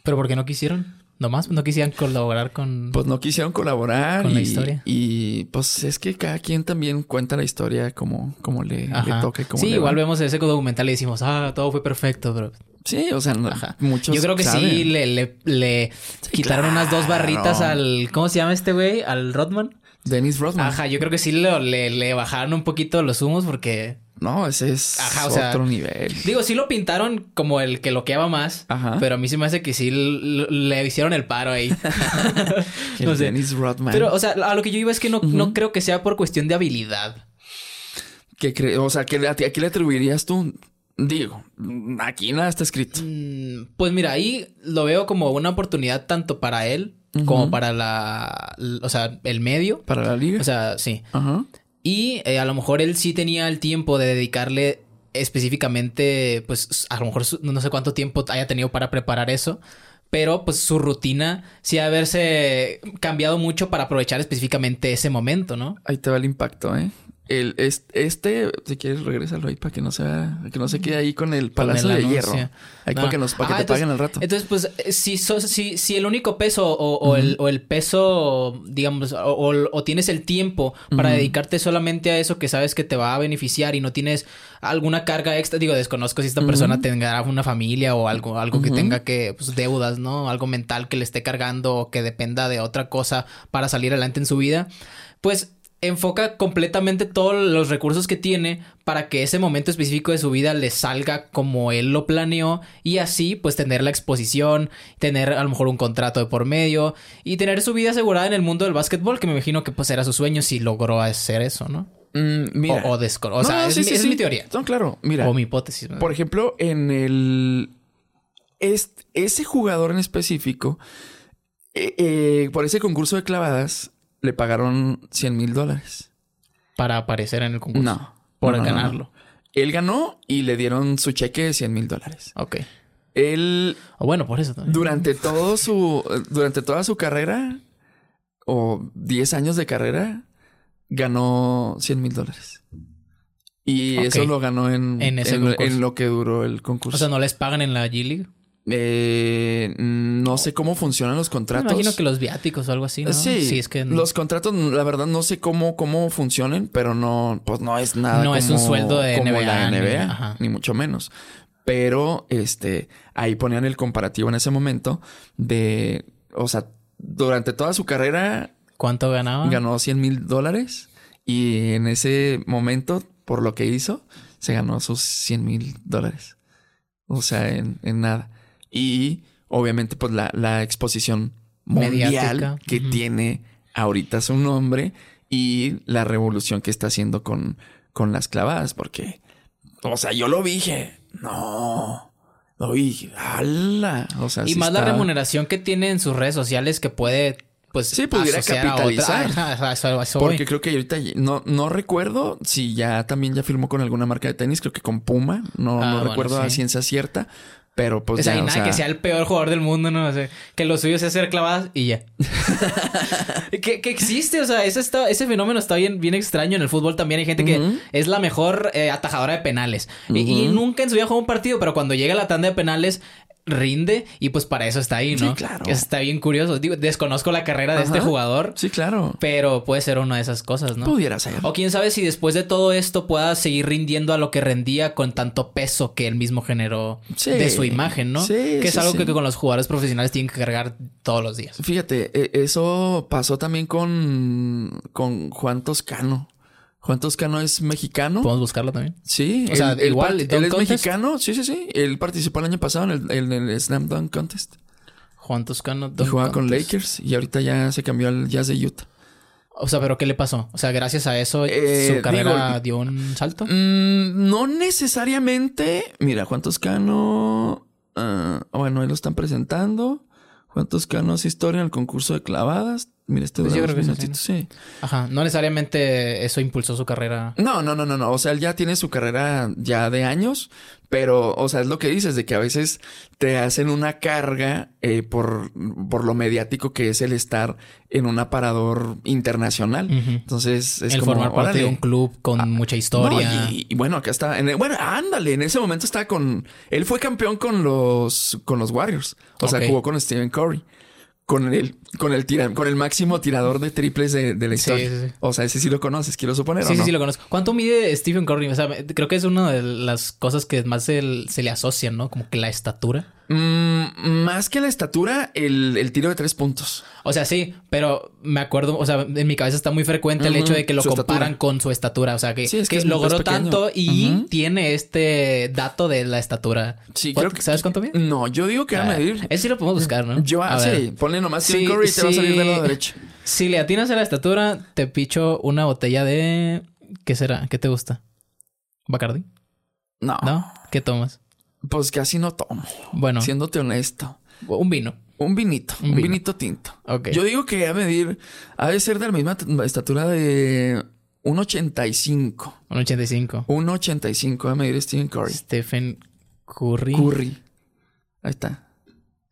¿Pero por qué no quisieron? Nomás no quisieran colaborar con... Pues no quisieron colaborar. Con y, la historia. Y pues es que cada quien también cuenta la historia como, como le, le. Como sí, le igual va. vemos ese documental y decimos, ah, todo fue perfecto, pero... Sí, o sea, Ajá. muchos Yo creo que sí le, le, le quitaron unas dos barritas al... ¿Cómo se llama este güey? Al Rodman. Dennis Rodman. Ajá, yo creo que sí lo- le, le bajaron un poquito los humos porque... No, ese es Ajá, o sea, otro nivel. Digo, sí lo pintaron como el que loqueaba más. Ajá. Pero a mí se me hace que sí le hicieron el paro ahí. El no sé. Dennis Rodman. Pero, o sea, a lo que yo iba es que no, no creo que sea por cuestión de habilidad. ¿Qué cre- o sea, ¿qué, ¿a qué le atribuirías tú? Digo, aquí nada está escrito. Mm, Pues mira, ahí lo veo como una oportunidad tanto para él como para la, o sea, el medio. Para la liga. O sea, sí. Ajá. Y eh, a lo mejor él sí tenía el tiempo de dedicarle específicamente, pues a lo mejor su- no sé cuánto tiempo haya tenido para preparar eso. Pero pues su rutina sí ha haberse cambiado mucho para aprovechar específicamente ese momento, ¿no? Ahí te va el impacto, ¿eh? El, es- este, si quieres, regrésalo ahí para que no sea, que no se quede ahí con el palacio Con el de hierro. Ahí para Ah. que nos, para que Ah, te entonces- paguen al rato. Entonces, pues, eh, si, sos- si, si el único peso o, o el, o el peso, digamos, o, o- o tienes el tiempo para dedicarte solamente a eso que sabes que te va a beneficiar y no tienes alguna carga extra, digo, desconozco si esta persona tendrá una familia o algo, algo que tenga que, pues, deudas, ¿no? Algo mental que le esté cargando o que dependa de otra cosa para salir adelante en su vida, pues enfoca completamente todos los recursos que tiene para que ese momento específico de su vida le salga como él lo planeó y así pues tener la exposición, tener a lo mejor un contrato de por medio y tener su vida asegurada en el mundo del básquetbol que me imagino que pues era su sueño si logró hacer eso, ¿no? Mm, mira. O, o desco- o sea, No, es, sí, mi, sí, es sí. mi teoría. No, claro. Mira, O mi hipótesis. por ejemplo, en el... est- ese jugador en específico, eh, eh, por ese concurso de clavadas, le pagaron 100 mil dólares. Para aparecer en el concurso. No. Por No, no, no, no. ganarlo. Él ganó y le dieron su cheque de 100 mil dólares. Ok. Él O bueno, por eso también. Durante todo su. Durante toda su carrera, o 10 años de carrera, ganó 100 mil dólares. Y eso lo ganó en, En ese en, lo que duró el concurso. O sea, no les pagan en la G League. Eh, no sé cómo funcionan los Me contratos. imagino que los viáticos o algo así, ¿no? Sí, es que los contratos, la verdad, no sé cómo, cómo funcionen, pero no, pues no es nada. No es un sueldo de como NBA, la ni- NBA, ajá. ni mucho menos. Pero este, ahí ponían el comparativo en ese momento de, o sea, durante toda su carrera ¿Cuánto ganaba? ganó 100 mil dólares y en ese momento, por lo que hizo, se ganó sus 100 mil dólares. O sea, en, en nada. Y obviamente, pues la, la exposición mundial Mediática. que tiene ahorita su nombre y la revolución que está haciendo con, con las clavadas, porque, o sea, yo lo dije, no, vi, ala. O sea, Y sí más la remuneración que tiene en sus redes sociales que puede, pues, Sí, pudiera a otra- capitalizar. Eso- voy. Porque creo que ahorita no, no recuerdo si ya también ya firmó con alguna marca de tenis, creo que con Puma, no, Ah, no bueno, recuerdo a sí. ciencia cierta, pero pues o sea, ya, y o nada sea, que sea el peor jugador del mundo, ¿no? O sea, que lo suyo es hacer clavadas y ya. que, que existe, o sea, ese, está, ese fenómeno está bien, bien extraño en el fútbol también. Hay gente que es la mejor eh, atajadora de penales. Y- y, nunca en su vida juega un partido, pero cuando llega la tanda de penales rinde y pues para eso está ahí, ¿no? Sí, claro. Está bien curioso. Digo, desconozco la carrera de este jugador, Sí, claro. pero puede ser una de esas cosas, ¿no? Pudiera ser. O quién sabe si después de todo esto pueda seguir rindiendo a lo que rendía con tanto peso que él mismo generó Sí. de su imagen, ¿no? Sí, que es algo que, que con los jugadores profesionales tienen que cargar todos los días. Fíjate, e- eso pasó también con, con Juan Toscano. Juan Toscano es mexicano. ¿Podemos buscarlo también? Sí, O sea, él, igual, él es Contest. mexicano. Sí, sí, sí. Él participó el año pasado en el, en el Slam Dunk Contest. Juan Toscano. Y jugaba con. Lakers y ahorita ya se cambió al Jazz de Utah. O sea, pero ¿qué le pasó? O sea, gracias a eso Eh, su carrera digo, dio un salto. Mm, no necesariamente. Mira, Juan Toscano. ah, bueno, ahí lo están presentando. Juan Toscano hace historia en el concurso de clavadas. Mira, este Pues yo creo dos que sí. Ajá. No necesariamente eso impulsó su carrera. No, no, no, no, no. O sea, él ya tiene su carrera ya de años, pero, o sea, es lo que dices, de que a veces te hacen una carga eh, por, por lo mediático que es el estar en un aparador internacional. Entonces, es el como, formar parte de un club con Ah, mucha historia. No, y, y bueno, acá está. En el- bueno, ándale, en ese momento estaba con. Él fue campeón con los, con los Warriors. O sea, jugó con Stephen Curry. Con el, con el tira- con el máximo tirador de triples de, de la Sí, historia. sí, sí. O sea, ese sí lo conoces, quiero suponer. Sí, ¿o sí, no? sí, lo conozco. ¿Cuánto mide Stephen Curry? O sea, creo que es una de las cosas que más se, se le asocian, ¿no? Como que la estatura. Mm, más que la estatura, el, el tiro de tres puntos. O sea, sí, pero me acuerdo, o sea, en mi cabeza está muy frecuente el hecho de que lo su comparan estatura. con su estatura. O sea, que, Sí, es que que es muy logró tanto y tiene este dato de la estatura. Sí, ¿Cuánto- creo que. ¿Sabes cuánto mide? No, yo digo que va a Ah, medir. Ese sí lo podemos buscar, ¿no? Yo, A ver. sí, ponle nomás Sí, Stephen Curry y te va a salir del sí. lado derecho. Si le atinas a la estatura, te picho una botella de... ¿Qué será? ¿Qué te gusta? ¿Bacardi? No, ¿No? ¿Qué tomas? pues casi no tomo. Bueno, Siéndote honesto. un vino. Un vinito, Un un, vino. vinito tinto. Ok. Yo digo que a medir, ha de ser de la misma estatura de 1.85. Un 85. 1.85 va a medir Stephen Curry. Stephen Curry. Curry. Ahí está.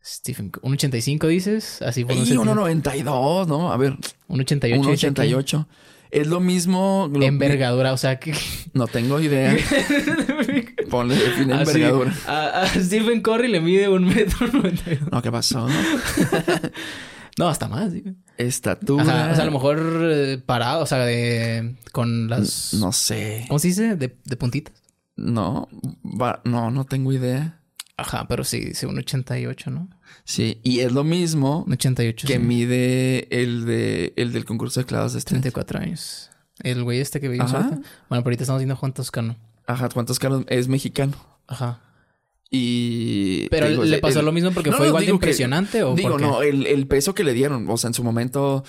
Stephen un 85 dices, así por Y 1.92, ¿no? A ver, Un 88. dice aquí. 1.88. Es lo mismo. lo- Envergadura, o sea que. No tengo idea. Ponle define Así, envergadura. a, a Stephen Curry le mide un metro noventa. No, ¿qué pasó? No? No, hasta más. sí. Estatura. Ajá, o sea, a lo mejor eh, parado, o sea, de. con las. No sé. ¿Cómo se dice? De, de puntitas. No, va- no, no tengo idea. Ajá, pero sí, dice un 88, ¿no? Sí, y es lo mismo Un 88. que sí. mide el de el del concurso de clavos de estrella. 34 años. El güey este que vimos ahorita. Bueno, pero ahorita estamos viendo Juan Toscano. Ajá, ¿cuántos carros? Es mexicano. Ajá. Y. Pero digo, le pasó el- lo mismo porque No, fue igual de digo que- impresionante o Digo, no, el, el peso que le dieron. O sea, en su momento.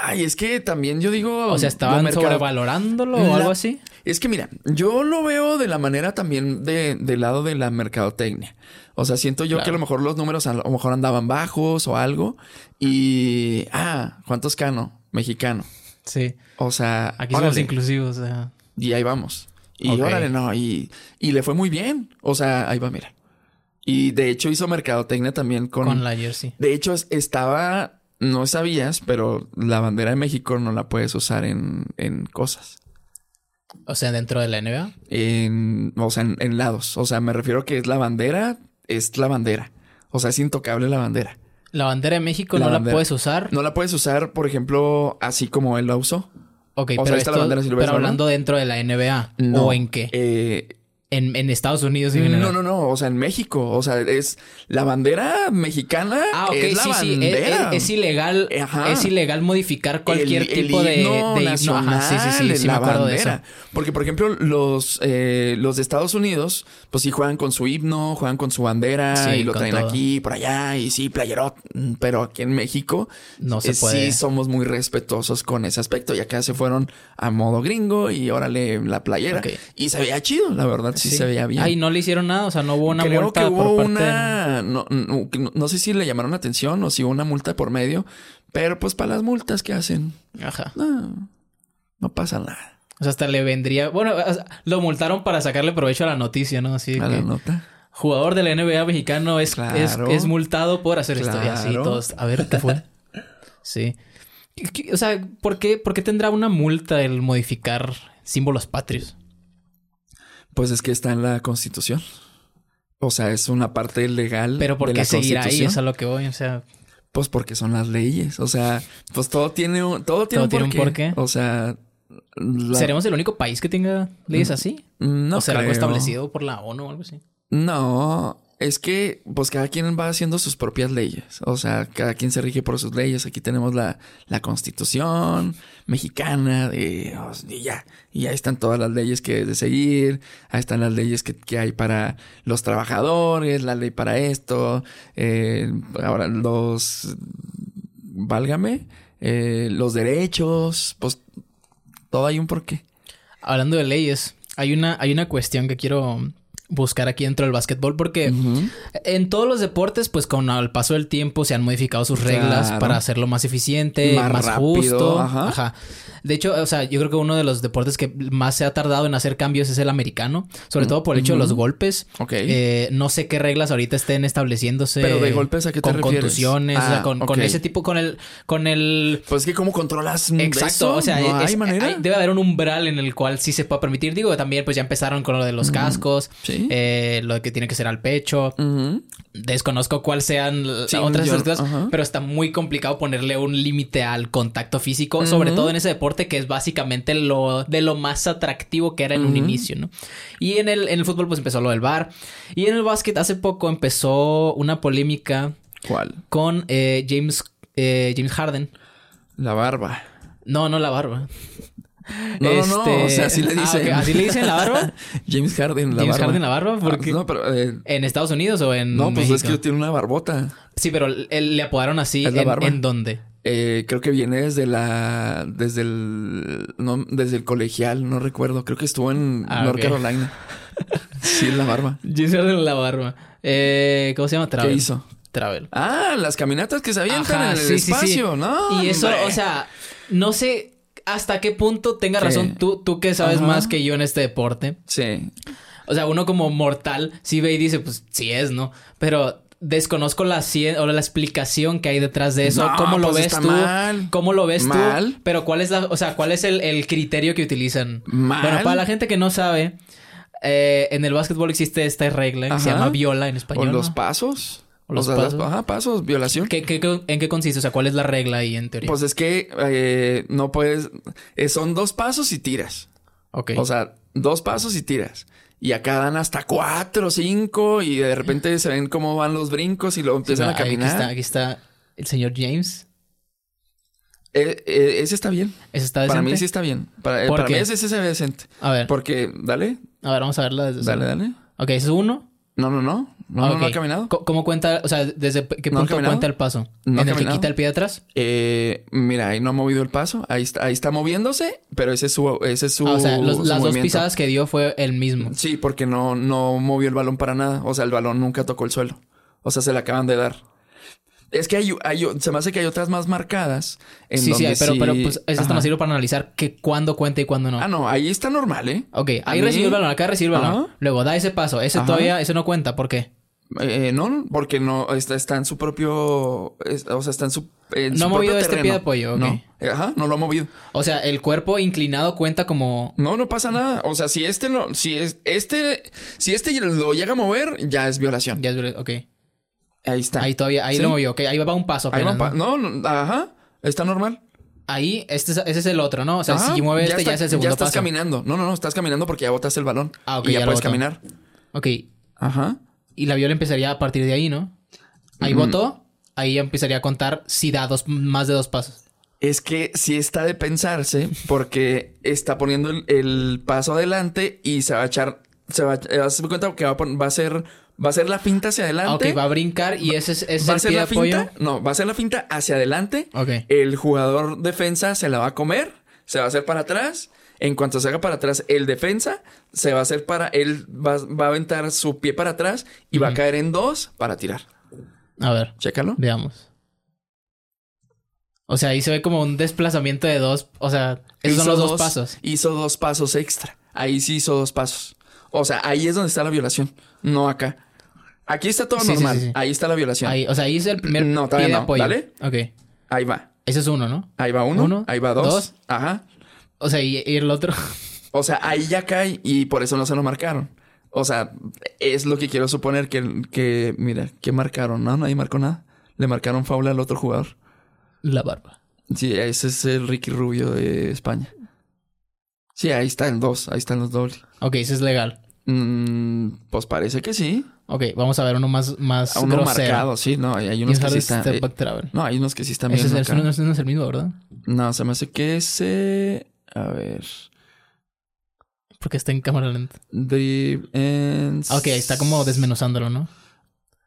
Ay, es que también yo digo. O sea, estaban mercado- sobrevalorándolo o algo así. Es que mira, yo lo veo de la manera también de, del lado de la mercadotecnia. O sea, siento yo Claro. que a lo mejor los números a lo mejor andaban bajos o algo. Y. Ah, ¿cuántos cano? Mexicano. Sí. O sea. Aquí somos órale. inclusivos, o sea. Y ahí vamos. Y Ok. órale, no. Y, y le fue muy bien. O sea, ahí va, mira. Y de hecho hizo mercadotecnia también con. Con la jersey. De hecho, es- estaba. No sabías, pero la bandera de México no la puedes usar en, en cosas. O sea, dentro de la NBA. En, o sea, en, en lados. O sea, me refiero que es la bandera, es la bandera. O sea, es intocable la bandera. La bandera de México La no bandera. la puedes usar. No la puedes usar, por ejemplo, así como él la usó. Ok, pero, la esto- bandera, si pero hablando dentro de la NBA. No. ¿O en qué? Eh, En, en Estados Unidos y en no, no, no. O sea, en México. O sea, es la bandera mexicana. Ah, ok, es la sí, sí. Es, bandera. es- es ilegal. Ajá. Es ilegal modificar cualquier El- el tipo de, himno de himno. nacional, Ajá, sí, sí, sí. Sí, me la acuerdo de eso. bandera. Porque, por ejemplo, los, eh, los de Estados Unidos, pues sí juegan con su himno, juegan con su bandera Sí, y lo traen todo. aquí, por allá, y sí, playerot. Mm, Pero aquí en México, No se eh, puede. sí somos muy respetuosos con ese aspecto. Y acá se fueron a modo gringo y órale la playera. Ok. Y se veía chido, la verdad, sí, se veía bien. Ay, no le hicieron nada. O sea, no hubo una Creo multa que hubo por parte... una. No, no, no- no sé si le llamaron atención o si hubo una multa por medio. Pero pues para las multas que hacen, Ajá. no, no pasa nada. O sea, hasta le vendría... Bueno, lo multaron para sacarle provecho a la noticia, ¿no? Así de A la que... nota. Jugador de la NBA mexicano es, Claro. es, es multado por hacer esto. Y así Claro. todos. A ver, ¿qué fue? Sí. ¿Qué- qué- O sea, ¿por qué, ¿por qué tendrá una multa el modificar símbolos patrios? Pues es que está en la constitución. O sea, es una parte legal. Pero ¿por de qué la seguir ahí? Es a lo que voy. O sea, Pues porque son las leyes. O sea, pues todo tiene un, todo tiene, Todo tiene un, un porqué. porqué. O sea, la- ¿seremos el único país que tenga leyes así? no ¿O será algo establecido por la ONU o algo así? No, es que pues cada quien va haciendo sus propias leyes. O sea, cada quien se rige por sus leyes. Aquí tenemos la, la constitución mexicana de, sea, y ya. Y ahí están todas las leyes que debes de seguir. Ahí están las leyes que, que hay para los trabajadores, la ley para esto. eh, ahora los, válgame, eh, los derechos, pues todo hay un porqué. Hablando de leyes, hay una, hay una cuestión que quiero buscar aquí dentro del básquetbol porque en todos los deportes pues con el paso del tiempo se han modificado sus reglas para hacerlo más eficiente, más, justo. Ajá. De hecho, o sea, yo creo que uno de los deportes que más se ha tardado en hacer cambios es el americano, sobre todo por el hecho de los golpes. Ok. Eh, no sé qué reglas ahorita estén estableciéndose. Pero de golpes a qué te con contusiones, o sea, ah, con, ese tipo, con el, con el. Pues que cómo controlas. Exacto. O sea, hay manera. debe haber un umbral en el cual sí se puede permitir. Digo, también pues ya empezaron con lo de los cascos, ¿Sí? Eh, lo que tiene que ser al pecho. Desconozco cuáles sean otras pero está muy complicado ponerle un límite al contacto físico, sobre todo en ese deporte que es básicamente lo de lo más atractivo que era en un inicio, ¿no? Y en el, en el fútbol pues empezó lo del bar. Y en el básquet hace poco empezó una polémica. ¿Cuál? Con eh, James, eh, James Harden. La barba. No, no la barba. No, no, no, o sea, así le ah, dicen. ¿Así le dicen la barba? James Harden, la James Harden, la barba, ¿por qué? no, pero... Eh, ¿En Estados Unidos o en No, pues es que tiene una barbota. Sí, pero él, le apodaron así. En, ¿En, dónde? Eh, creo que viene desde la... Desde el... No, desde el colegial, no recuerdo. Creo que estuvo en ah, North Carolina. sí, en la barba. James Harden la barba. Eh, ¿Cómo se llama? Travel. ¿Qué hizo? Travel. Ah, las caminatas que se avientan en el espacio, ¿no? Y eso, o sea, no sé hasta qué punto tenga razón tú, tú que sabes más que yo en este deporte. Sí. O sea, uno como mortal sí ve y dice, pues sí es, ¿no? Pero desconozco la o la explicación que hay detrás de eso. ¿Cómo lo pues ves tú? ¿Cómo lo ves tú? Pero cuál es la, o sea, cuál es el, criterio que utilizan. Bueno, para la gente que no sabe, eh, en el básquetbol existe esta regla que se llama viola en español. ¿O los pasos? Los pasos. ajá, pasos, violación. ¿Qué, en qué consiste? O sea, ¿cuál es la regla ahí en teoría? Pues es que eh, no puedes. Eh, son dos pasos y tiras. Ok. O sea, dos pasos y tiras. Y acá dan hasta cuatro, cinco, y de repente se ven cómo van los brincos y luego empiezan a caminar. Aquí está, aquí está el señor James. Eh, ese está bien. ¿Ese está decente? Para mí sí está bien. Para, para mí ese, ese se ve decente. A ver. Porque, dale. A ver, vamos a verla desde Dale, dale. Ok, ese es uno. No, no, no. No, no, ha caminado. ¿Cómo cuenta? O sea, ¿desde qué punto cuenta el paso? ¿En el que quita el pie de atrás? Eh, mira, ahí no ha movido el paso. Ahí está, ahí está moviéndose, pero ese es su... Ese es su ah, o sea, las dos pisadas que dio fue el mismo. Sí, porque no, no movió el balón para nada. O sea, el balón nunca tocó el suelo. O sea, se le acaban de dar. Es que hay, hay, se me hace que hay otras más marcadas. En sí, sí, pero, pero pues eso está más sirve para analizar que cuándo cuenta y cuándo no. Ah, no, ahí está normal, ¿eh? Ok, ahí recibe el balón, acá recibe el balón. Luego da ese paso. Ese todavía, ese no cuenta. ¿Por qué? Eh, no, porque no está, está en su propio. o sea, está en su. no ha movido este pie de apoyo, No. Ajá, no lo ha movido. O sea, el cuerpo inclinado cuenta como. No, no pasa nada. O sea, si este no. Si es este. Si este lo llega a mover, ya es violación. Ya es violación. Ok. Ahí está. Ahí todavía, ahí lo movió, ok. Ahí va un paso apenas, ¿no? ¿no? ajá. Está normal. Ahí, este ese es el otro, ¿no? O sea, si mueve este, ya es el segundo paso. Ya estás caminando. No, no, no. Estás caminando porque ya botas el balón. Ah, ok. Y ya, puedes caminar. Ok. Ajá. Y la viola empezaría a partir de ahí, ¿no? Ahí votó, ahí empezaría a contar si da dos, más de dos pasos. Es que sí está de pensarse porque está poniendo el, paso adelante y se va a echar, se va, a hacer cuenta que va a, va a ser Va a ser la finta hacia adelante. Ok, va a brincar y ese es, ese ¿Va a ser la finta? No, va a ser la finta hacia adelante. Ok. El jugador defensa se la va a comer, se va a hacer para atrás en cuanto se haga para atrás el defensa, se va a hacer para... Él va, a aventar su pie para atrás y va a caer en dos para tirar. A ver. Chécalo. Veamos. O sea, ahí se ve como un desplazamiento de dos. O sea, esos son los dos, pasos. Hizo dos pasos extra. Ahí sí hizo dos pasos. O sea, ahí es donde está la violación. No acá. Aquí está todo normal. ahí está la violación. Ahí, o sea, ahí es el primer no, pie de apoyo. ¿Vale? Ok. Ahí va. Ese es uno, ¿no? Ahí va uno. uno ahí va dos. Dos. Ajá. O sea, ¿y, el otro? O sea, ahí ya cae y por eso no se lo marcaron. O sea, es lo que quiero suponer que, que mira, ¿qué marcaron? No, nadie marcó nada. Le marcaron faula al otro jugador. La barba. Sí, ese es el Ricky Rubio de España. Sí, ahí está el dos, ahí están los dobles. Ok, ese es legal. Mm, pues parece que sí. Ok, vamos a ver uno más, más uno marcado, sí, no, hay, unos que sí están. Eh, no, hay unos que sí están bien. Ese es, no, es el mismo, ¿verdad? No, se me hace que ese. A ver. Porque está en cámara lenta. Drib and... Ah, ok, ahí está como desmenuzándolo, ¿no?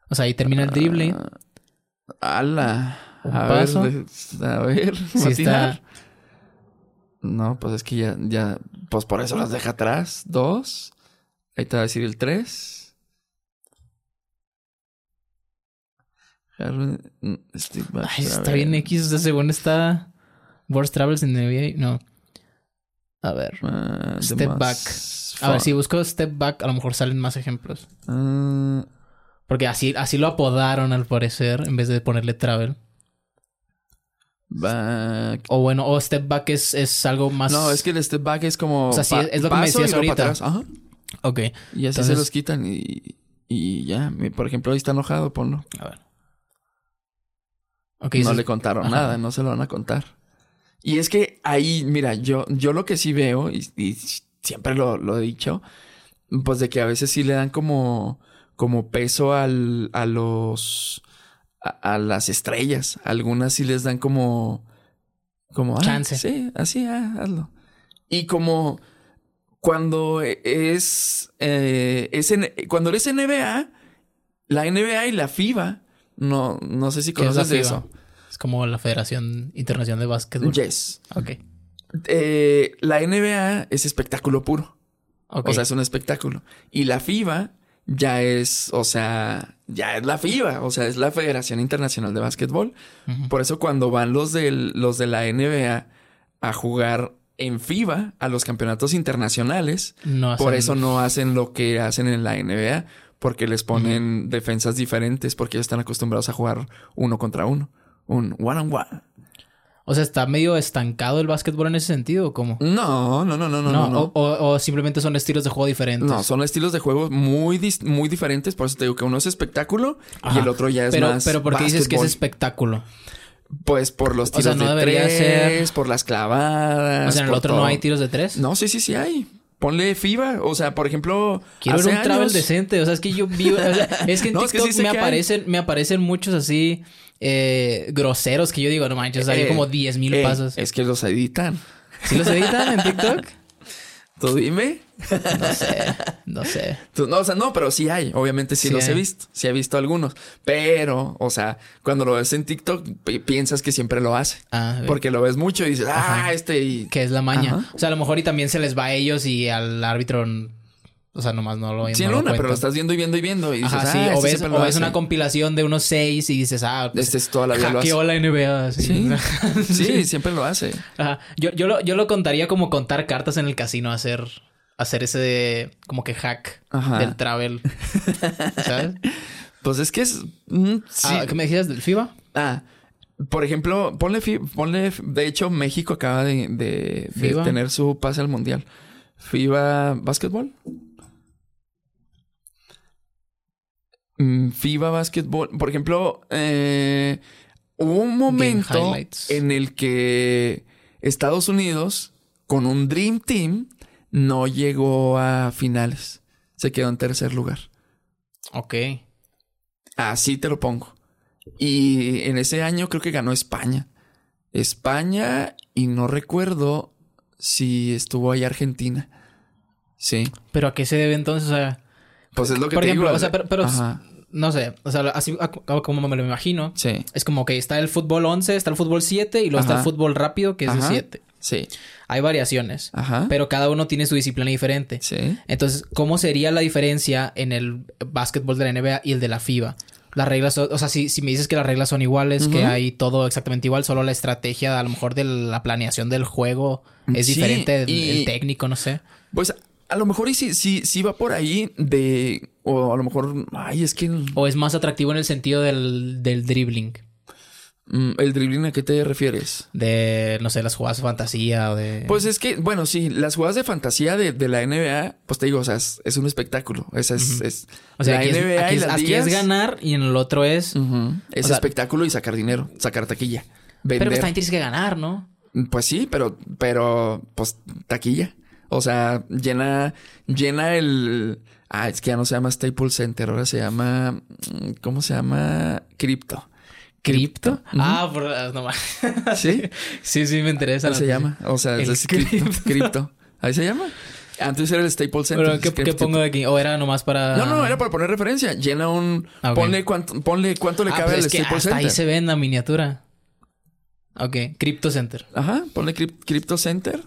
O sea, ahí termina el drible. Uh, ala. Un a paso. Ver, a ver, sí está... No, pues es que ya, ya, pues por eso las deja atrás. Dos. Ahí te va a decir el tres. Mm, este Ay, está bien X, o sea, según está Worst Travels in the NBA. No. A ver. The Step back. A ver, si busco Step Back, a lo mejor salen más ejemplos. Ah, Porque así, así lo apodaron al parecer, en vez de ponerle Travel. back. O bueno, o Step Back es, es algo más... No, es que el step back es como. O sea, sí, pa- es lo que me decías ahorita. Ajá. Ok, Y así Entonces- se los quitan y, y ya. Por ejemplo, ahí está enojado, ponlo. a ver. Ok, no le contaron nada, no se lo van a contar. Y es que ahí, mira, yo, yo lo que sí veo, y, y siempre lo, lo he dicho, pues de que a veces sí le dan como, como peso al, a los, a, a las estrellas. Algunas sí les dan como, como, ah, Chance. sí, así, ah, hazlo. Y como cuando es, eh, es en- cuando eres NBA, la NBA y la FIBA, no, no sé si ¿Qué es la conoces de eso. Es como la Federación Internacional de Básquetbol. Yes. Ok. Eh, la NBA es espectáculo puro. O sea, es un espectáculo. Y la FIBA ya es, o sea, ya es la FIBA. O sea, es la Federación Internacional de Básquetbol. Por eso cuando van los, del, los de la NBA a jugar en FIBA a los campeonatos internacionales, no por eso no hacen lo que hacen en la NBA. Porque les ponen defensas diferentes porque ellos están acostumbrados a jugar uno contra uno. Un one on one. O sea, ¿está medio estancado el básquetbol en ese sentido o cómo? No, no, no, no, no, no. no. O, o- o simplemente son estilos de juego diferentes. No, son estilos de juego muy, dis- muy diferentes. Por eso te digo que uno es espectáculo y el otro ya es pero, más. pero ¿por qué dices que es espectáculo? Pues por los O tiros sea, no de tres, ser- por las clavadas. O sea, en el otro todo. no hay tiros de tres. No, sí, sí, sí hay. Ponle FIBA. O sea, por ejemplo. Quiero ver un travel años- decente. O sea, es que yo vi. o sea, es que en No, es que TikTok sí me, hay. aparecen, me aparecen muchos así eh, groseros que yo digo, no manches, Eh, como 10 mil eh, pasos. Es que los editan. ¿Sí los editan en TikTok? Tú dime. No sé, no sé. Tú- no, o sea, no, pero sí hay. Obviamente sí, Sí los he visto. Sí he visto algunos. Pero, o sea, cuando lo ves en TikTok, pi- piensas que siempre lo hace. Ah. Porque lo ves mucho y dices, ah, Ajá. este y. que es la maña. Ajá. O sea, a lo mejor y también se les va a ellos y al árbitro. O sea, nomás no lo Sí, no en una, pero lo estás viendo y viendo y viendo. Y dices, Ajá, sí. ah, o este ves, o ves una compilación de unos seis y dices, ah, pues, Este es toda la vida hackeó la NBA. así. Sí. Sí, siempre lo hace. Ajá. Yo, yo, lo, yo lo contaría como contar cartas en el casino, hacer, hacer ese como que hack Ajá. del travel. ¿Sabes? Pues es que es. mm, sí. Ah, ¿Qué me decías del FIBA? Ah, por ejemplo, ponle, ponle. De hecho, México acaba de, de- de tener su pase al mundial. FIBA Básquetbol. Mm, FIBA Básquetbol. Por ejemplo, eh, hubo un momento en el que Estados Unidos, con un Dream Team, no llegó a finales. Se quedó en tercer lugar. Ok. Así te lo pongo. Y en ese año creo que ganó España. España y no recuerdo si estuvo ahí Argentina. Sí. ¿Pero a qué se debe entonces? O sea, Pues es lo que por te ejemplo, digo. o sea, pero, pero no sé. O sea, así como me lo imagino. Sí. Es como que está el fútbol 11, está el fútbol 7 y luego está el fútbol rápido, que es Ajá. 7. Sí. Hay variaciones, Ajá. pero cada uno tiene su disciplina diferente. Sí. Entonces, ¿cómo sería la diferencia en el básquetbol de la NBA y el de la FIBA? Las reglas, o sea, si, si me dices que las reglas son iguales, que hay todo exactamente igual, solo la estrategia, a lo mejor de la planeación del juego es Sí, diferente, el, y- el técnico, no sé. Pues a lo mejor y sí, sí, sí va por ahí de. O a lo mejor. Ay, es que. O es más atractivo en el sentido del, del dribbling, mm, el dribbling, ¿a qué te refieres? de, no sé, las jugadas de fantasía o de... Pues es que, bueno, sí, las jugadas de fantasía de, de la NBA, pues te digo, o sea, es, es un espectáculo. Esa es, es o sea, la aquí, es, NBA aquí y es- las aquí ligas. es ganar y en el otro es... Ujú. Es sea- espectáculo y sacar dinero, sacar taquilla. Pero pues también tienes que ganar, ¿no? Pues sí, pero, pero, pues, taquilla. O sea, llena, llena el. Ah, es que ya no se llama Staples Center, ahora se llama. mm, ¿Cómo se llama? Cripto. ¿Cripto? Ah, por... No más. ¿Sí? sí, sí, me interesa. Ahí se llama. O sea, El es cripto. Ahí se llama. Antes era el Staples Center. Pero, ¿qué, es pongo aquí? ¿O era nomás para...? No, no, era para poner referencia. Llena un. Ah, ok. ponle, cuánto, ponle cuánto le Ah, cabe al es que Staples hasta Center. ahí se ve en la miniatura. Ok. Crypto Center. Ajá, ponle Cryp- Crypto Center.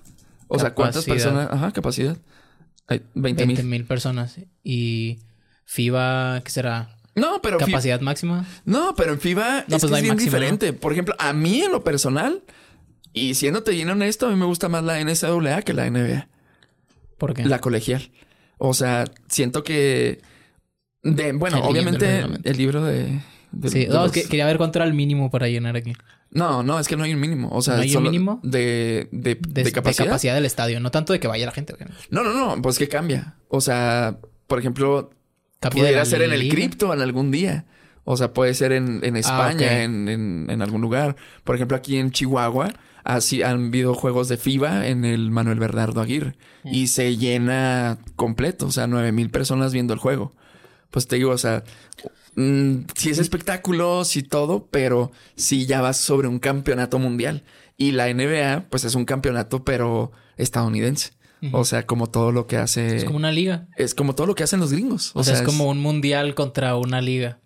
O sea, ¿cuántas personas? Ajá, capacidad. Hay 20 20 mil. mil personas. Y FIBA, ¿qué será? No, pero capacidad máxima. No, pero en FIBA es, pues bien diferente. Por ejemplo, a mí en lo personal, y siéndote bien honesto, a mí me gusta más la NCAA que la NBA. ¿Por qué? La colegial. O sea, siento que. De, bueno, obviamente el libro de. Sí, no, quería ver cuánto era el mínimo para llenar aquí. No, no, es que no hay un mínimo. O sea, ¿No hay un mínimo? De, de, de, capacidad. De capacidad del estadio, no tanto de que vaya la gente. No, no, no, pues que cambia. O sea, por ejemplo, pudiera ser en el cripto en algún día. O sea, puede ser en, en ah, España, en, en, en, algún lugar. Por ejemplo, aquí en Chihuahua, así han habido juegos de FIBA en el Manuel Bernardo Aguirre. Mm. Y se llena completo. O sea, nueve mil personas viendo el juego. Pues te digo, o sea, Mm, sí es espectáculo, sí todo, pero sí ya vas sobre un campeonato mundial. Y la NBA, pues es un campeonato, pero estadounidense. O sea, como todo lo que hace. Es como una liga. Es como todo lo que hacen los gringos. O, sea, es, como un mundial contra una liga.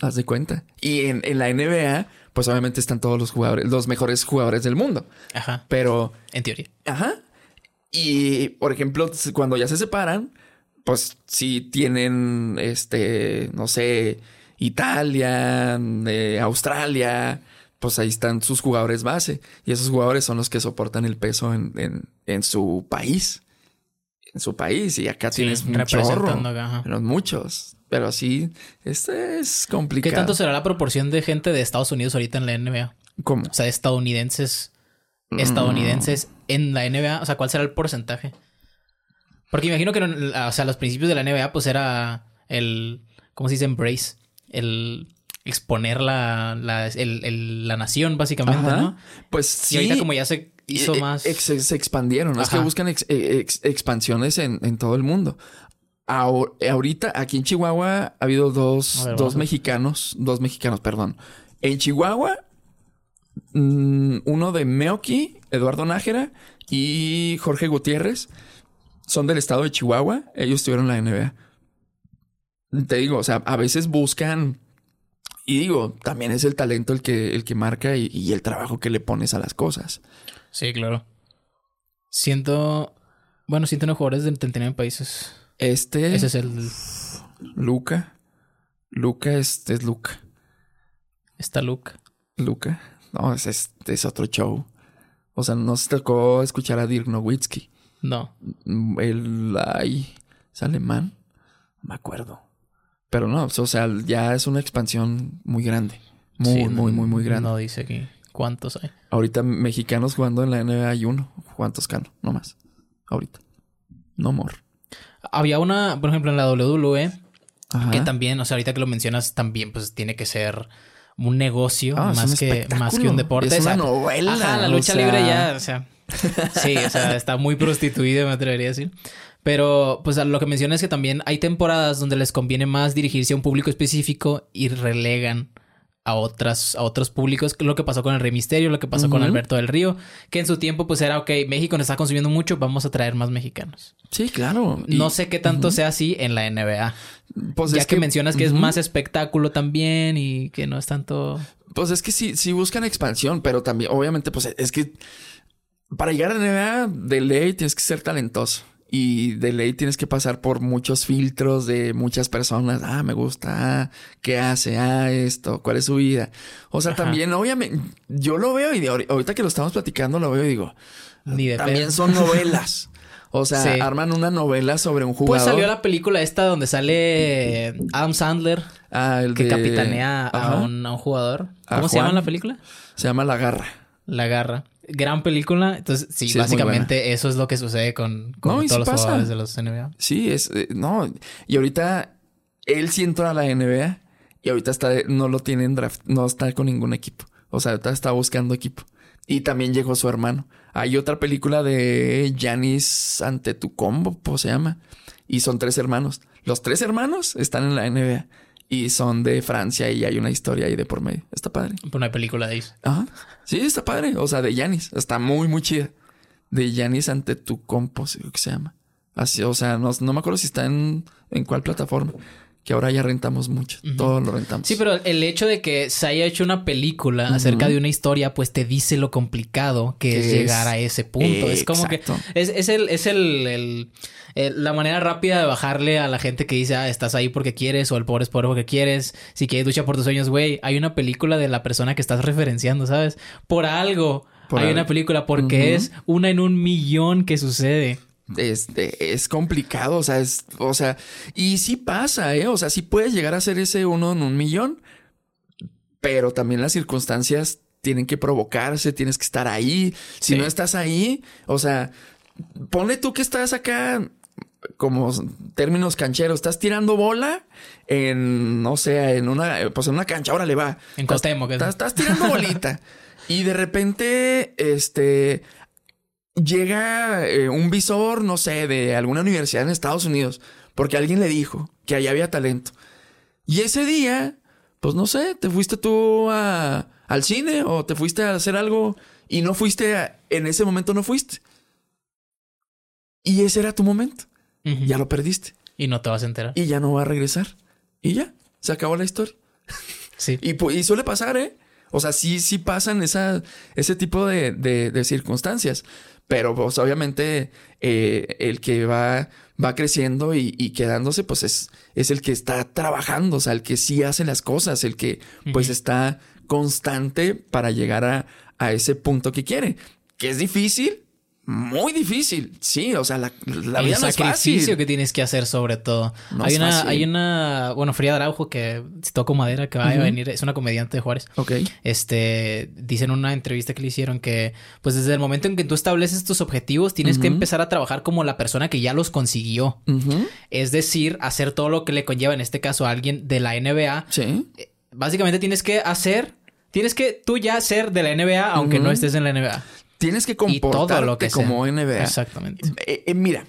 Haz de cuenta. Y en, en, la NBA, pues obviamente están todos los jugadores, los mejores jugadores del mundo. Ajá. Pero. En teoría. Ajá. Y por ejemplo, cuando ya se separan, pues sí tienen, este, no sé, Italia, eh, Australia, pues ahí están sus jugadores base. Y esos jugadores son los que soportan el peso en, en, su país. En su país. Y acá tienes un chorro. Pero muchos. Pero sí, este es complicado. ¿Qué tanto será la proporción de gente de Estados Unidos ahorita en la NBA? ¿Cómo? O sea, estadounidenses. Estadounidenses en la NBA. O sea, ¿cuál será el porcentaje? Porque imagino que, o sea, los principios de la NBA, pues era el, ¿cómo se dice? Embrace. El exponer la, la, el, la nación, básicamente, ¿no? Pues sí. Y ahorita como ya se hizo e, e, más... se expandieron. Es que buscan e, expansiones en, en, todo el mundo. ahorita, aquí en Chihuahua, ha habido dos, dos mexicanos. Dos mexicanos, perdón. En Chihuahua, mm, uno de Meoki, Eduardo Nájera y Jorge Gutiérrez son del estado de Chihuahua, ellos tuvieron la NBA. Te digo, o sea, a veces buscan, y digo, también es el talento el que, el que marca y, el trabajo que le pones a las cosas. Sí, claro. Siento, bueno, siento unos jugadores de 39 países. Este. Ese es el. Luca. Luca es, es Luca. Está Luca. Luca. No, es, es, otro show. O sea, no se tocó escuchar a Dirk Nowitzki. No. El. Ay. ¿Es alemán? No me acuerdo. Pero no, o sea, ya es una expansión muy grande. Muy, muy, muy, muy grande. No dice aquí cuántos hay. Ahorita mexicanos jugando en la NBA hay uno. Juan Toscano, no más. Ahorita. No more. Había una, por ejemplo, en la WWE, que también, o sea, ahorita que lo mencionas, también pues tiene que ser un negocio ah, más, que, más que un deporte. Es una novela. Ajá, la lucha libre ya, o sea. Sí, o sea, está muy prostituida, me atrevería a decir. Pero, pues lo que menciona es que también hay temporadas donde les conviene más dirigirse a un público específico y relegan a otras, a otros públicos, lo que pasó con el Rey Misterio, lo que pasó con Alberto del Río, que en su tiempo pues era, ok, México nos está consumiendo mucho, vamos a traer más mexicanos. Sí, claro. No sé qué tanto sea así en la NBA. Pues ya que, mencionas que es más espectáculo también y que no es tanto... Pues es que sí, sí buscan expansión, pero también, obviamente, pues es que para llegar a la NBA, de ley tienes que ser talentoso. Y de ley tienes que pasar por muchos filtros de muchas personas. Ah, me gusta. Ah, ¿qué hace? Ah, esto. ¿Cuál es su vida? O sea, también, obviamente, yo lo veo y ahorita que lo estamos platicando, lo veo y digo, también son novelas. O sea, arman una novela sobre un jugador. Pues salió la película esta donde sale Adam Sandler. Ah, el que capitanea a un, jugador. ¿Cómo se llama la película? Se llama La Garra. La Garra gran película. Entonces, sí, básicamente eso es lo que sucede con, todos los jugadores de los NBA. Sí, es. Eh, no. Y ahorita él sí entró a la NBA y ahorita está, no lo tienen draft, no está con ningún equipo. O sea, ahorita está buscando equipo. Y también llegó su hermano. Hay otra película de Janis ante tu combo, se llama. Y son tres hermanos. Los tres hermanos están en la NBA y son de Francia y hay una historia ahí de por medio. Está padre. Una película de ellos. Ajá. Sí, está padre. O sea, de Yanis. Está muy, muy chida. De Yanis ante tu compo, creo que se llama. Así, o sea, no, me acuerdo si está en, en cuál plataforma. Que ahora ya rentamos mucho. Todo lo rentamos. Sí, pero el hecho de que se haya hecho una película acerca de una historia, pues te dice lo complicado que es, llegar a ese punto. es como que es, es el, es el, la manera rápida de bajarle a la gente que dice, ah, estás ahí porque quieres, o el pobre es pobre porque quieres. Si quieres lucha por tus sueños, güey. Hay una película de la persona que estás referenciando, ¿sabes? Por algo. hay una película porque es una en un millón que sucede es, es complicado, o sea, es, o sea, y sí pasa, ¿eh? O sea, sí puedes llegar a ser ese uno en un millón, pero también las circunstancias tienen que provocarse, tienes que estar ahí. Si no estás ahí, o sea, ponle tú que estás acá, como términos cancheros, estás tirando bola en, no sé, en una, pues en una cancha, ahora le va. En Costemo, estás, estás tirando bolita. y de repente, este, llega eh, un visor, no sé, de alguna universidad en Estados Unidos, porque alguien le dijo que allá había talento. Y ese día, pues no sé, te fuiste tú al cine o te fuiste a hacer algo y no fuiste, en ese momento no fuiste. Y ese era tu momento. Ya lo perdiste. Y no te vas a enterar. Y ya no va a regresar. Y ya, se acabó la historia. Sí. y, y suele pasar, ¿eh? O sea, sí, sí pasan esa, ese tipo de, de circunstancias. Pero pues obviamente eh, el que va, va creciendo y, quedándose, pues es, es el que está trabajando, o sea, el que sí hace las cosas, el que pues está constante para llegar a, a ese punto que quiere. Que es difícil, muy difícil. Sí, o sea, la, la vida no es sacrificio que tienes que hacer sobre todo. hay una, hay una, bueno, Frida Araujo que si toco madera que va a venir, es una comediante de Juárez. Ok. Este, dice en una entrevista que le hicieron que, pues desde el momento en que tú estableces tus objetivos, tienes que empezar a trabajar como la persona que ya los consiguió. Es decir, hacer todo lo que le conlleva, en este caso, a alguien de la NBA. Sí. Eh, básicamente tienes que hacer Tienes que tú ya ser de la NBA, aunque no estés en la NBA. Tienes que comportarte como NBA. Exactamente. Eh, eh, mira,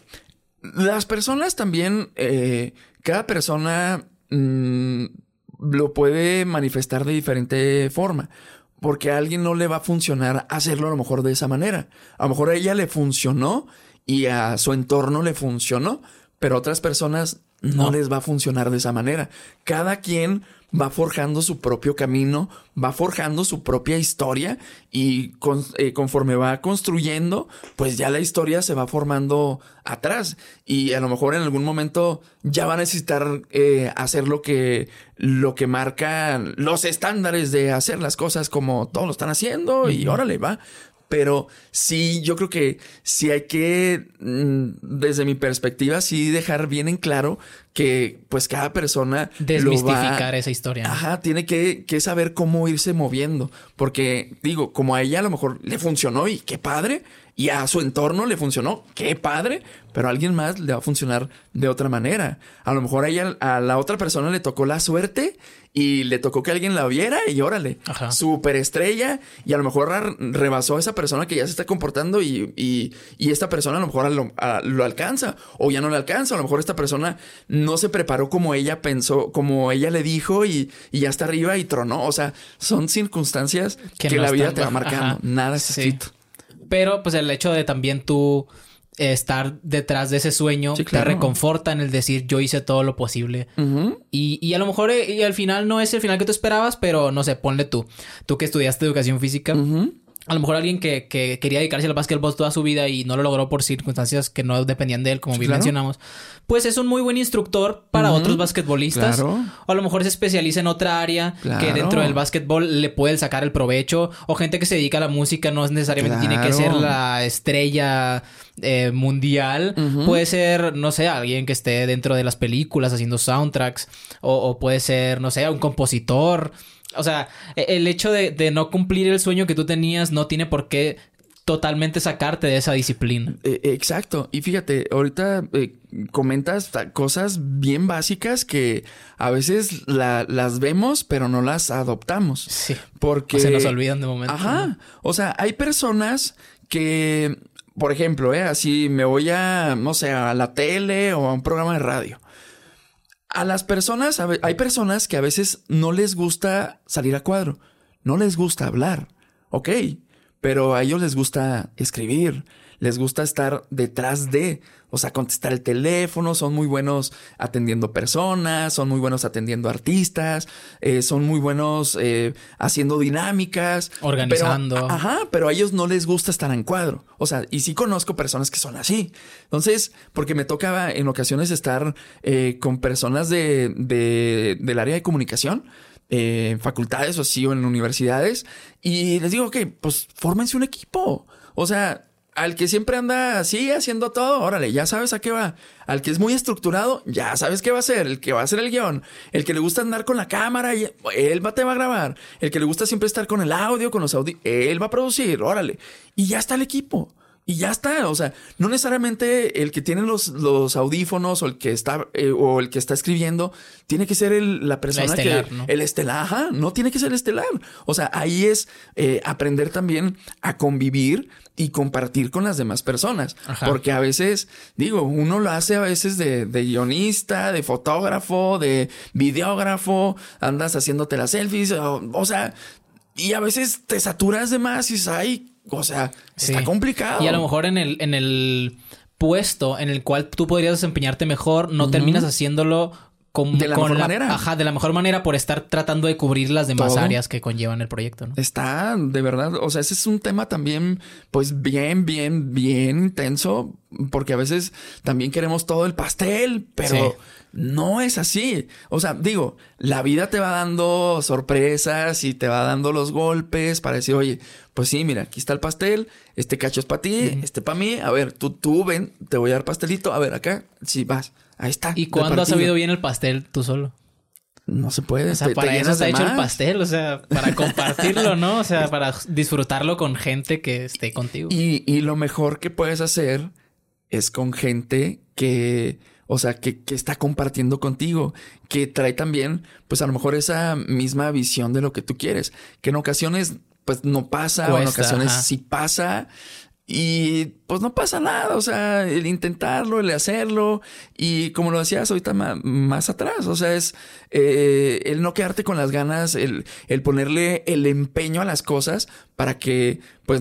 las personas también, eh, cada persona mm, lo puede manifestar de diferente forma. Porque a alguien no le va a funcionar hacerlo a lo mejor de esa manera. A lo mejor a ella le funcionó y a su entorno le funcionó, pero a otras personas no, les va a funcionar de esa manera. Cada quien va forjando su propio camino, va forjando su propia historia y eh, conforme va construyendo, pues ya la historia se va formando atrás y a lo mejor en algún momento ya va a necesitar eh, hacer lo que, lo que marcan los estándares de hacer las cosas como todos lo están haciendo y órale, va. Pero sí, yo creo que sí hay que, mm, desde mi perspectiva, sí dejar bien en claro que pues cada persona... Desmistificar esa historia. Ajá, tiene que, que, saber cómo irse moviendo. Porque digo, como a ella a lo mejor le funcionó y qué padre, y a su entorno le funcionó, qué padre, pero a alguien más le va a funcionar de otra manera. A lo mejor a ella, a la otra persona le tocó la suerte y le tocó que alguien la viera y órale, super estrella y a lo mejor rebasó a esa persona que ya se está comportando y, y, esta persona a lo mejor lo, alcanza o ya no le alcanza, a lo mejor esta persona no se preparó como ella pensó, como ella le dijo y, ya está arriba y tronó, o sea, son circunstancias que, la vida te va marcando, nada es escrito. Pero pues el hecho de también tú estar detrás de ese sueño te reconforta en el decir yo hice todo lo posible. y, y, a lo mejor eh, y al final no es el final que tú esperabas, pero no sé, ponle tú. Tú que estudiaste educación física a lo mejor alguien que, que, quería dedicarse al básquetbol toda su vida y no lo logró por circunstancias que no dependían de él, como bien mencionamos, pues es un muy buen instructor para otros basquetbolistas. O a lo mejor se especializa en otra área que dentro del básquetbol le puede sacar el provecho. O gente que se dedica a la música no necesariamente tiene que ser la estrella eh, mundial. Puede ser, no sé, alguien que esté dentro de las películas haciendo soundtracks. O, o puede ser, no sé, un compositor. O sea, e, el hecho de, no cumplir el sueño que tú tenías no tiene por qué totalmente sacarte de esa disciplina. E, exacto. Y fíjate, ahorita eh, comentas cosas bien básicas que a veces las vemos, pero no las adoptamos. Sí. Porque. se nos olvidan de momento. Ajá. O sea, hay personas que, por ejemplo, eh, así me voy a, no sé, a la tele o a un programa de radio a las personas, hay personas que a veces no les gusta salir a cuadro, no les gusta hablar, ok, pero a ellos les gusta escribir, les gusta estar detrás de, o sea, contestar el teléfono, son muy buenos atendiendo personas, son muy buenos atendiendo artistas, eh, son muy buenos eh, haciendo dinámicas. Organizando. ajá, pero a ellos no les gusta estar en cuadro. O sea, y sí conozco personas que son así. Entonces, porque me tocaba en ocasiones estar eh, con personas de, de, del área de comunicación en facultades o así o en universidades y les digo, que pues fórmense un equipo. O sea, al que siempre anda así haciendo todo, órale, ya sabes a qué va. Al que es muy estructurado, ya sabes qué va a hacer. El que va a hacer el guion. El que le gusta andar con la cámara, y él va, te va a grabar. El que le gusta siempre estar con el audio, con los audios, él va a producir, órale. Y ya está el equipo. Y ya está, o sea, no necesariamente el que tiene los, los audífonos o el que está eh, o el que está escribiendo tiene que ser el, la persona que el estelar, ajá, no tiene que ser estelar. O sea, ahí es eh, aprender también a convivir y compartir con las demás personas, porque a veces digo, uno lo hace a veces de, de guionista, de fotógrafo, de videógrafo, andas haciéndote las selfies, o, o sea, y a veces te saturas de más y dices, ay, o sea, está complicado. Y a lo mejor en el, en el puesto en el cual tú podrías desempeñarte mejor, no terminas haciéndolo con, de la mejor manera. Ajá, de la mejor manera por estar tratando de cubrir las demás áreas que conllevan el proyecto, ¿no? Está, de verdad, o sea, ese es un tema también, pues bien, bien, bien intenso, porque a veces también queremos todo el pastel, pero no es así. O sea, digo, la vida te va dando sorpresas y te va dando los golpes para decir, oye, pues sí, mira, aquí está el pastel, este cacho es para ti, este para mí, a ver, tú, tú ven, te voy a dar pastelito, a ver, acá, sí, vas, ahí está. ¿Y cuándo has sabido bien el pastel tú solo? No se puede. O sea, para eso está hecho el pastel, o sea, para compartirlo, ¿no? O sea, para disfrutarlo con gente que esté contigo. Y, y lo mejor que puedes hacer es con gente que, o sea, que, que, está compartiendo contigo, que trae también, pues a lo mejor esa misma visión de lo que tú quieres, que en ocasiones pues no pasa, o en ocasiones sí pasa. Y pues no pasa nada, o sea, el intentarlo, el hacerlo, y como lo decías ahorita más, atrás, o sea, es eh, el no quedarte con las ganas, el, el, ponerle el empeño a las cosas para que, pues,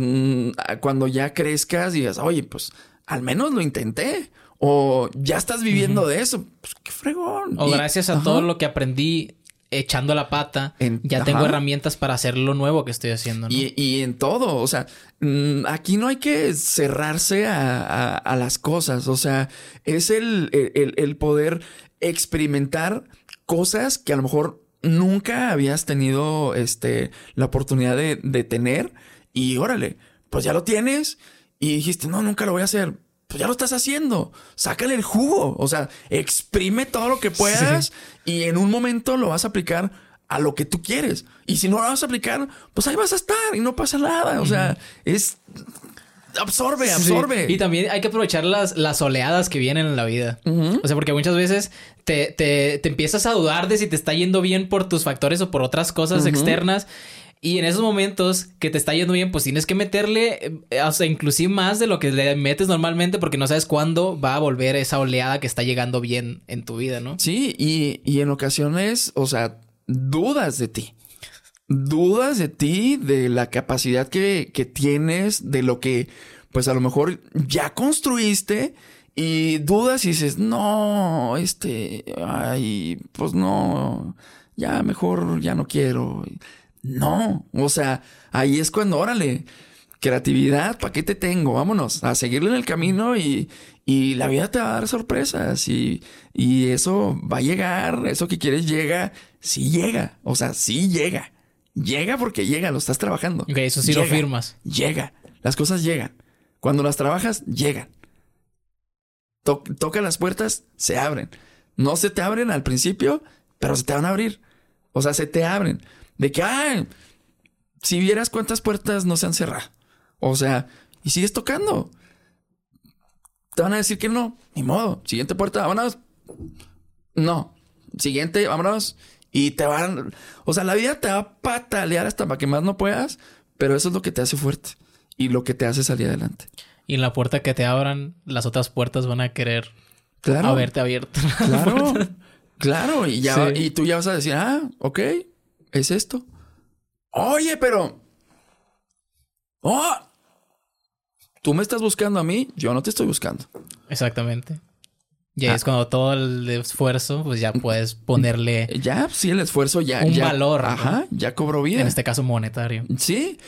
cuando ya crezcas digas, oye, pues, al menos lo intenté, o ya estás viviendo de eso, pues qué fregón. O gracias a todo lo que aprendí echando la pata, ya tengo herramientas para hacer lo nuevo que estoy haciendo. Y, en todo, o sea, mm, aquí no hay que cerrarse a, las cosas, o sea, es el, el, poder experimentar cosas que a lo mejor nunca habías tenido este, la oportunidad de, de tener y órale, pues ya lo tienes y dijiste, no, nunca lo voy a hacer pues ya lo estás haciendo. Sácale el jugo. O sea, exprime todo lo que puedas y en un momento lo vas a aplicar a lo que tú quieres. Y si no lo vas a aplicar, pues ahí vas a estar y no pasa nada. O sea, es absorbe, absorbe. Y también hay que aprovechar las, las oleadas que vienen en la vida. O sea, porque muchas veces te, te, te, empiezas a dudar de si te está yendo bien por tus factores o por otras cosas externas. Y en esos momentos que te está yendo bien, pues tienes que meterle, eh, o sea, inclusive más de lo que le metes normalmente porque no sabes cuándo va a volver esa oleada que está llegando bien en tu vida, ¿no? Sí, y, y en ocasiones, o sea, dudas de ti. Dudas de ti, de la capacidad que, que tienes, de lo que, pues a lo mejor ya construiste y dudas y dices, no, este, ay, pues no, ya mejor ya no quiero. No, o sea, ahí es cuando, órale, creatividad, ¿para qué te tengo? Vámonos a seguirle en el camino y, y la vida te va a dar sorpresas y, y, eso va a llegar, eso que quieres llega, sí llega, o sea, sí llega. Llega porque llega, lo estás trabajando. Ok, eso sí lo firmas. Llega, las cosas llegan. Cuando las trabajas, llegan. toca las puertas, se abren. No se te abren al principio, pero se te van a abrir. O sea, se te abren. De que, ay, si vieras cuántas puertas no se han cerrado. O sea, y sigues tocando. Te van a decir que no. Ni modo. Siguiente puerta, vámonos. No. Siguiente, vámonos. Y te van. O sea, la vida te va a patalear hasta para que más no puedas. Pero eso es lo que te hace fuerte. Y lo que te hace salir adelante. Y en la puerta que te abran, las otras puertas van a querer claro. haberte abierto. Claro. claro. Y ya, y tú ya vas a decir, ah, ok es esto. Oye, pero... ¡Oh! tú me estás buscando a mí, yo no te estoy buscando. Exactamente. Y ahí es cuando todo el esfuerzo, pues ya puedes ponerle. Ya, sí, el esfuerzo ya. Un ya- valor, ¿no? Ajá, ya cobró vida. En este caso monetario. Sí.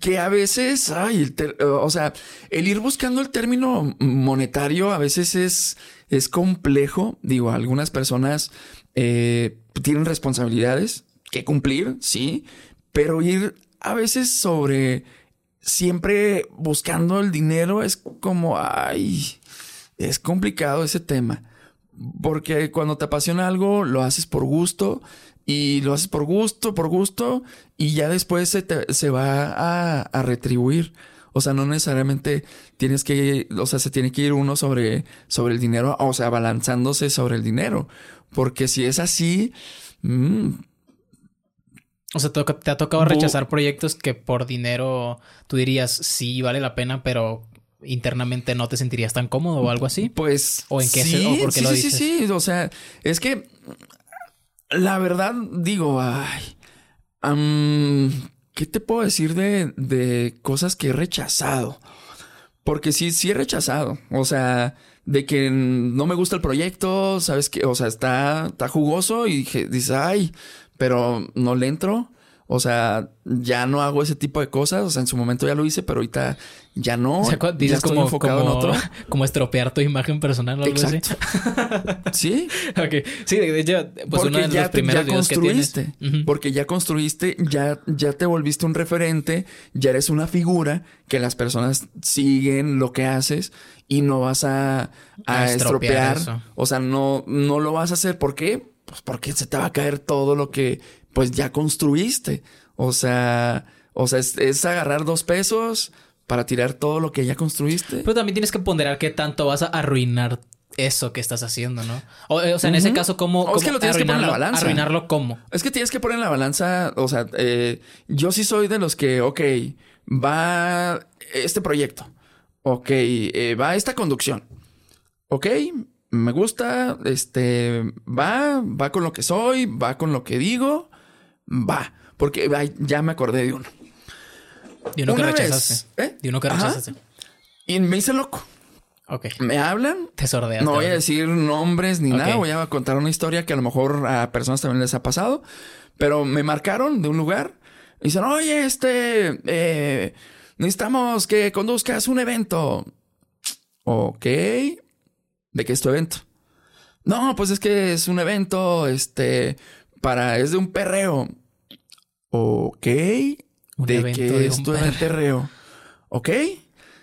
Que a veces, ay, el ter- o sea, el ir buscando el término monetario a veces es, es complejo. Digo, algunas personas eh, tienen responsabilidades que cumplir, sí, pero ir a veces sobre siempre buscando el dinero es como, ay, es complicado ese tema. Porque cuando te apasiona algo, lo haces por gusto y lo haces por gusto, por gusto, y ya después se, te- se va a, a retribuir. O sea, no necesariamente tienes que, o sea, se tiene que ir uno sobre, sobre el dinero, o sea, balanzándose sobre el dinero. Porque si es así, mm, O sea, te, te ha tocado Bu- rechazar proyectos que por dinero tú dirías sí vale la pena, pero internamente no te sentirías tan cómodo o algo así. Pues. ¿O en qué sí, se- o por qué sí, lo sí, dices? Sí, sí, O sea, es que la verdad, digo, ay. am, ¿Qué te puedo decir de, de cosas que he rechazado? Porque sí, sí he rechazado. O sea, de que no me gusta el proyecto, ¿sabes qué? O sea, está, está jugoso y dices, ay, pero no le entro. O sea, ya no hago ese tipo de cosas. O sea, en su momento ya lo hice, pero ahorita ya no. O sea, cu- ya dices estoy como, enfocado en como, otro. como estropear tu imagen personal o algo Exacto. Sí, así. Ok. Sí, de hecho, pues porque uno de ya, los primeros ya que construiste. Ujú. Porque ya construiste, ya, ya te volviste un referente, ya eres una figura que las personas siguen lo que haces y no vas a, a A estropear estropear. O sea, no, no lo vas a hacer. ¿Por qué? Pues porque se te va a caer todo lo que pues ya construiste. O sea, o sea, es, es agarrar dos pesos para tirar todo lo que ya construiste. Pero también tienes que ponderar qué tanto vas a arruinar eso que estás haciendo, ¿no? O, o sea, en ese caso, ¿cómo, O es cómo que lo tienes que poner en la balanza. ¿Arruinarlo cómo? Es que tienes que poner en la balanza, o sea, eh, yo sí soy de los que, ok, va este proyecto, ok, eh, va esta conducción, ok, me gusta, este, va, va con lo que soy, va con lo que digo, va, porque ay, ya me acordé de uno. De uno que vez, rechazaste. ¿eh? De uno que Ajá. rechazaste. Y me hice loco. Ok. Me hablan, Te sordeaste. no voy a decir nombres ni nada, voy a contar una historia que a lo mejor a personas también les ha pasado, pero me marcaron de un lugar y dicen, oye, este, eh, necesitamos que conduzcas un evento. Ok, ¿de qué es tu evento? No, pues es que es un evento, este, para, es de un perreo. Ok, Un ¿de evento qué de es un tu perreo. perreo? Ok.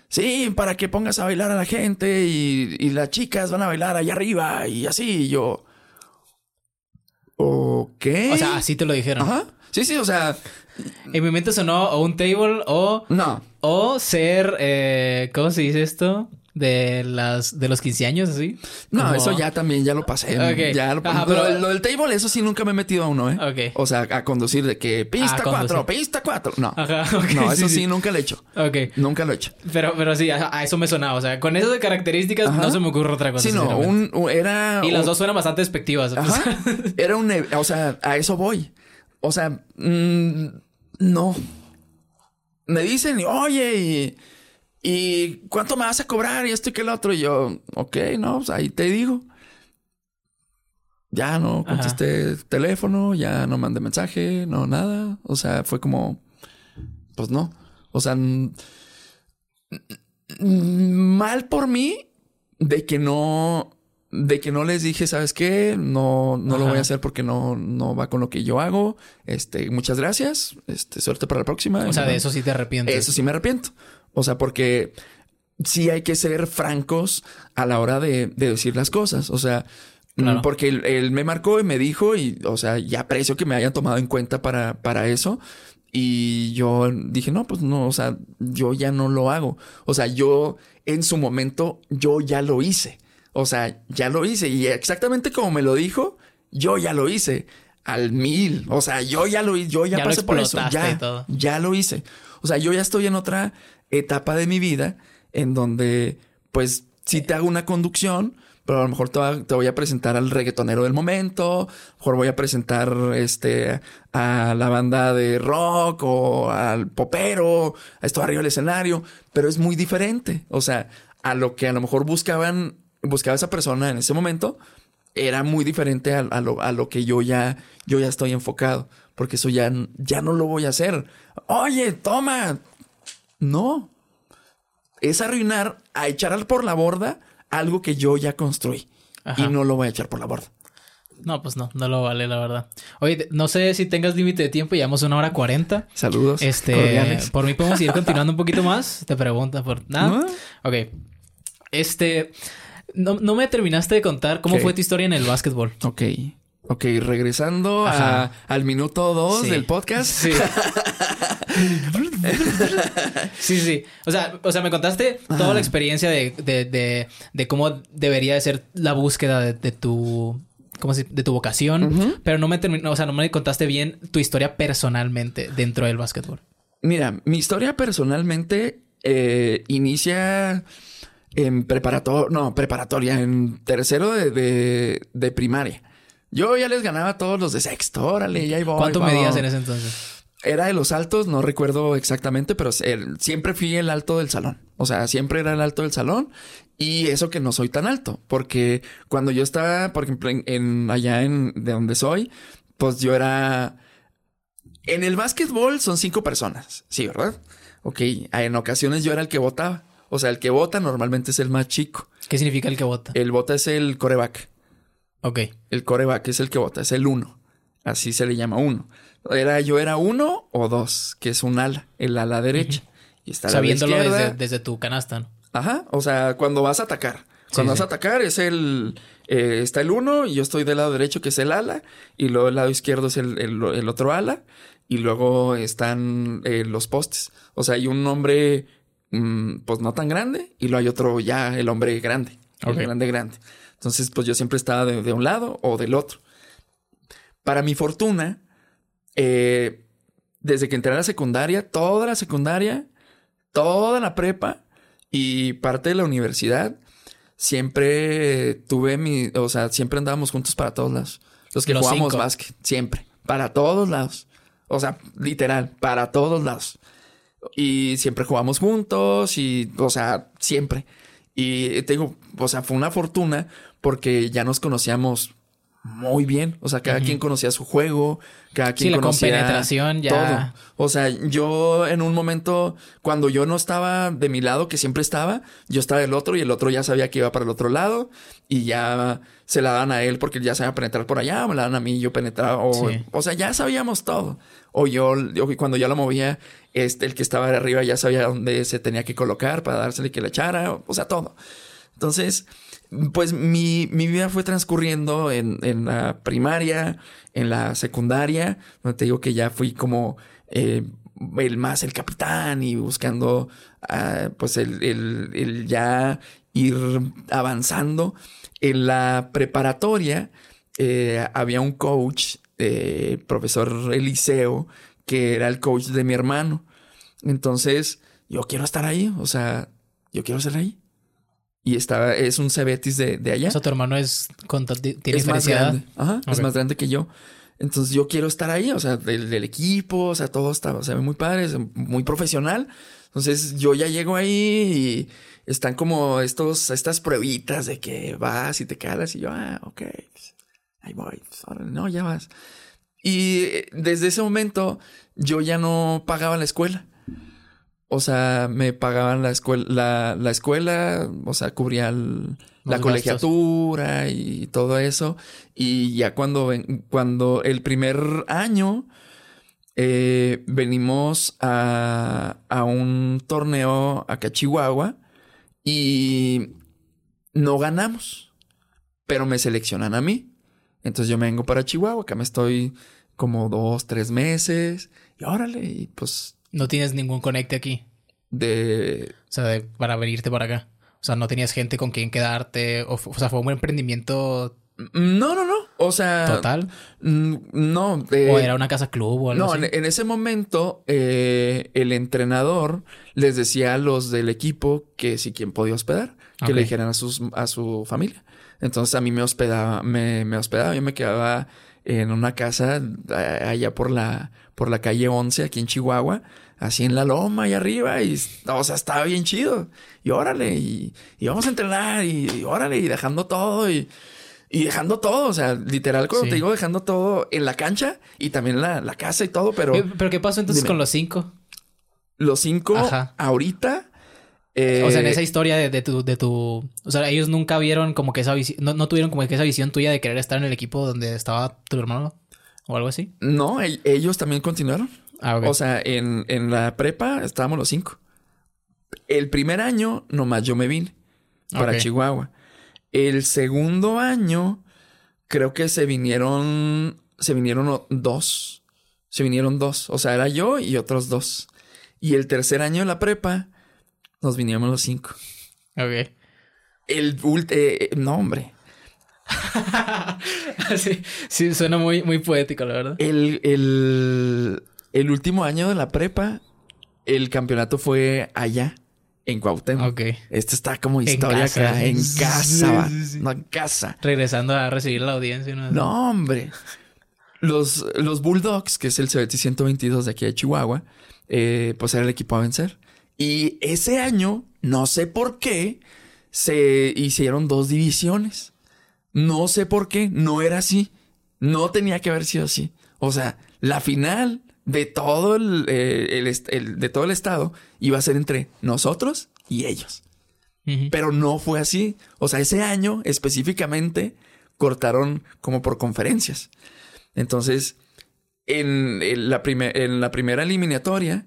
Sí, para que pongas a bailar a la gente y, y las chicas van a bailar allá arriba y así. Y yo. Ok. O sea, así te lo dijeron. Ajá. Sí, sí, o sea, En mi mente sonó o un table o, no. o ser, eh, ¿cómo se dice esto? De las de los 15 años, así. No, Como- eso ya también ya lo pasé. Ya lo, Ajá, pero lo del table, eso sí nunca me he metido a uno, ¿eh? Ok. O sea, a conducir de que pista A 4, conducir. pista 4. No. Ajá, no, eso sí, sí, sí. nunca lo he hecho. Ok. Nunca lo he hecho. Pero, pero sí, a, a eso me sonaba. O sea, con eso de características Ajá. no se me ocurre otra cosa. Sí, no, un, era. Y las dos suenan bastante despectivas. Ajá. Era un. e- O sea, a eso voy. O sea, mm, no. Me dicen, oye, y, ¿y cuánto me vas a cobrar? Y esto y que el otro. Y yo, ok, no, pues ahí te digo. Ya no Ajá. contesté teléfono, ya no mandé mensaje, no nada. O sea, fue como, pues no. O sea, mal por mí de que no, de que no les dije, ¿sabes qué? No, no lo Ajá. voy a hacer porque no, no va con lo que yo hago. Este, muchas gracias. Este, suerte para la próxima. O sea, de eso sí te arrepientes. Eso sí me arrepiento. O sea, porque sí hay que ser francos a la hora de, de decir las cosas. O sea, mm, Claro. porque él, él me marcó y me dijo y, o sea, ya aprecio que me hayan tomado en cuenta para, para eso. Y yo dije, no, pues no, o sea, yo ya no lo hago. O sea, yo en su momento, yo ya lo hice. O sea, ya lo hice. Y exactamente como me lo dijo, yo ya lo hice. Al mil. O sea, yo ya lo hice. Yo ya, Ya lo pasé por eso. ya lo hice. O sea, yo ya estoy en otra etapa de mi vida en donde, pues, si te hago una conducción, pero a lo mejor te, voy a presentar al reggaetonero del momento, a lo mejor voy a presentar este a la banda de rock o al popero, a esto arriba del escenario, pero es muy diferente. O sea, a lo que a lo mejor buscaban, buscaba esa persona en ese momento, era muy diferente a, lo, a lo, que yo ya, yo ya estoy enfocado, porque eso ya, ya no lo voy a hacer. Oye, toma. No. Es arruinar, a echar por la borda algo que yo ya construí. Y no lo voy a echar por la borda. No, pues no, no lo vale, la verdad. Oye, no sé si tengas límite de tiempo, llevamos una hora cuarenta. Saludos. Este, por mí podemos ir continuando un poquito más. Te pregunta por nada. Ok. Este, no, no, me terminaste de contar cómo fue tu historia en el básquetbol. Ok. Ok, regresando al minuto dos del podcast. Sí. sí, sí. O sea, o sea, me contaste toda la experiencia de, de, de, cómo debería de ser la búsqueda de, tu. ¿Cómo se, de tu vocación, pero no me terminó, o sea, no me contaste bien tu historia personalmente dentro del básquetbol. Mira, mi historia personalmente eh, inicia en preparatoria, no, preparatoria, en tercero de, de primaria. Yo ya les ganaba a todos los de sexto. Órale, ya iba. ¿Cuánto medías en ese entonces? Era de los altos, no recuerdo exactamente, pero siempre fui el alto del salón. O sea, siempre era el alto del salón. Y eso que no soy tan alto. Porque cuando yo estaba, por ejemplo, en, allá en de donde soy, pues yo era. En el básquetbol son cinco personas. Sí, ¿verdad? Ok. En ocasiones yo era el que votaba. O sea, el que vota normalmente es el más chico. ¿Qué significa el que vota? El vota es el coreback. Ok. El coreback es el que vota, es el uno. Así se le llama uno. Era, yo era uno o dos, que es un ala, el ala derecha. Y está Sabiéndolo desde, desde, tu canasta, ¿no? Ajá. O sea, cuando vas a atacar. Cuando vas a atacar es el... Eh, está el uno y yo estoy del lado derecho que es el ala. Y luego el lado izquierdo es el, el, otro ala. Y luego están eh, los postes. O sea, hay un hombre mm, pues no tan grande. Y luego hay otro ya, el hombre grande. El grande, grande. Entonces, pues yo siempre estaba de, un lado o del otro. Para mi fortuna, eh, desde que entré a la secundaria, toda la secundaria, toda la prepa y parte de la universidad, siempre tuve mi, o sea, siempre andábamos juntos para todos lados. Los que jugamos básquet, siempre, para todos lados. O sea, literal, para todos lados. Y siempre jugamos juntos y, o sea, siempre. Y te digo, o sea, fue una fortuna porque ya nos conocíamos muy bien. O sea, cada quien conocía su juego, cada quien sí, la compenetración ya. Todo. O sea, yo en un momento, cuando yo no estaba de mi lado, que siempre estaba, yo estaba del otro y el otro ya sabía que iba para el otro lado y ya se la dan a él porque ya sabía penetrar por allá, me la dan a mí y yo penetraba. O, o sea, ya sabíamos todo. O yo, yo, cuando yo la movía, este, el que estaba de arriba ya sabía dónde se tenía que colocar para dársele que la echara. O sea, todo. Entonces, pues mi, vida fue transcurriendo en, la primaria, en la secundaria, donde te digo que ya fui como eh, el más el capitán y buscando ah, pues el, ya ir avanzando. En la preparatoria eh, había un coach, eh, profesor Eliseo, que era el coach de mi hermano. Entonces, yo quiero estar ahí, o sea, yo quiero ser ahí y estaba, es un Cebetis de, de allá. O sea, tu hermano es, tiene es más grande. Ajá, es más grande que yo. Entonces yo quiero estar ahí, o sea, del, equipo, o sea, todo está, o sea, muy padre, es muy profesional. Entonces yo ya llego ahí y están como estos, estas pruebitas de que vas y te calas y yo, ah, ok, pues, ahí voy, pues, no, ya vas. Y desde ese momento yo ya no pagaba la escuela. O sea, me pagaban la escuela, la, escuela, o sea, cubría la colegiatura y todo eso. Y ya cuando, cuando el primer año eh, venimos a, a un torneo acá a Chihuahua y no ganamos, pero me seleccionan a mí. Entonces yo me vengo para Chihuahua, acá me estoy como dos, tres meses y órale, y pues no tienes ningún conecte aquí. De. O sea, para venirte para acá. O sea, no tenías gente con quien quedarte. O, sea, fue un buen emprendimiento. No, no, no. O sea. Total. No. o era una casa club o algo no, En, ese momento, eh, el entrenador les decía a los del equipo que si quien podía hospedar, que le dijeran a, sus, a su familia. Entonces a mí me hospedaba, me, me hospedaba, yo me quedaba en una casa allá por la, por la calle 11 aquí en Chihuahua, así en la loma y arriba, y o sea, estaba bien chido. Y órale, y, y vamos a entrenar, y, órale, y dejando todo, y, y dejando todo, o sea, literal, cuando te digo dejando todo en la cancha y también la, la casa y todo, pero. ¿Pero qué pasó entonces con los cinco? Los cinco, ahorita. O sea, en eh, esa historia de, tu, de tu. O sea, ellos nunca vieron como que esa visión. No, tuvieron como que esa visión tuya de querer estar en el equipo donde estaba tu hermano o algo así. No, ellos también continuaron. Ah, O sea, en, en la prepa estábamos los cinco. El primer año, nomás yo me vine para Chihuahua. El segundo año, creo que se vinieron, se vinieron dos. Se vinieron dos. O sea, era yo y otros dos. Y el tercer año de la prepa, nos vinieron los cinco. Ok. El último... Eh, no, hombre. sí, sí, suena muy, muy poético, la verdad. El, el, el último año de la prepa, el campeonato fue allá en Cuauhtémoc. Ok. Este está como historia acá. En casa, No, en casa. Regresando a recibir la audiencia. No, hombre. Los, los Bulldogs, que es el CBT 122 de aquí de Chihuahua, eh, pues era el equipo a vencer. Y ese año, no sé por qué, se hicieron dos divisiones. No sé por qué, no era así. No tenía que haber sido así. O sea, la final de todo eh, el, de todo el estado iba a ser entre nosotros y ellos. Pero no fue así. O sea, ese año específicamente cortaron como por conferencias. Entonces, en, la, en la primera eliminatoria,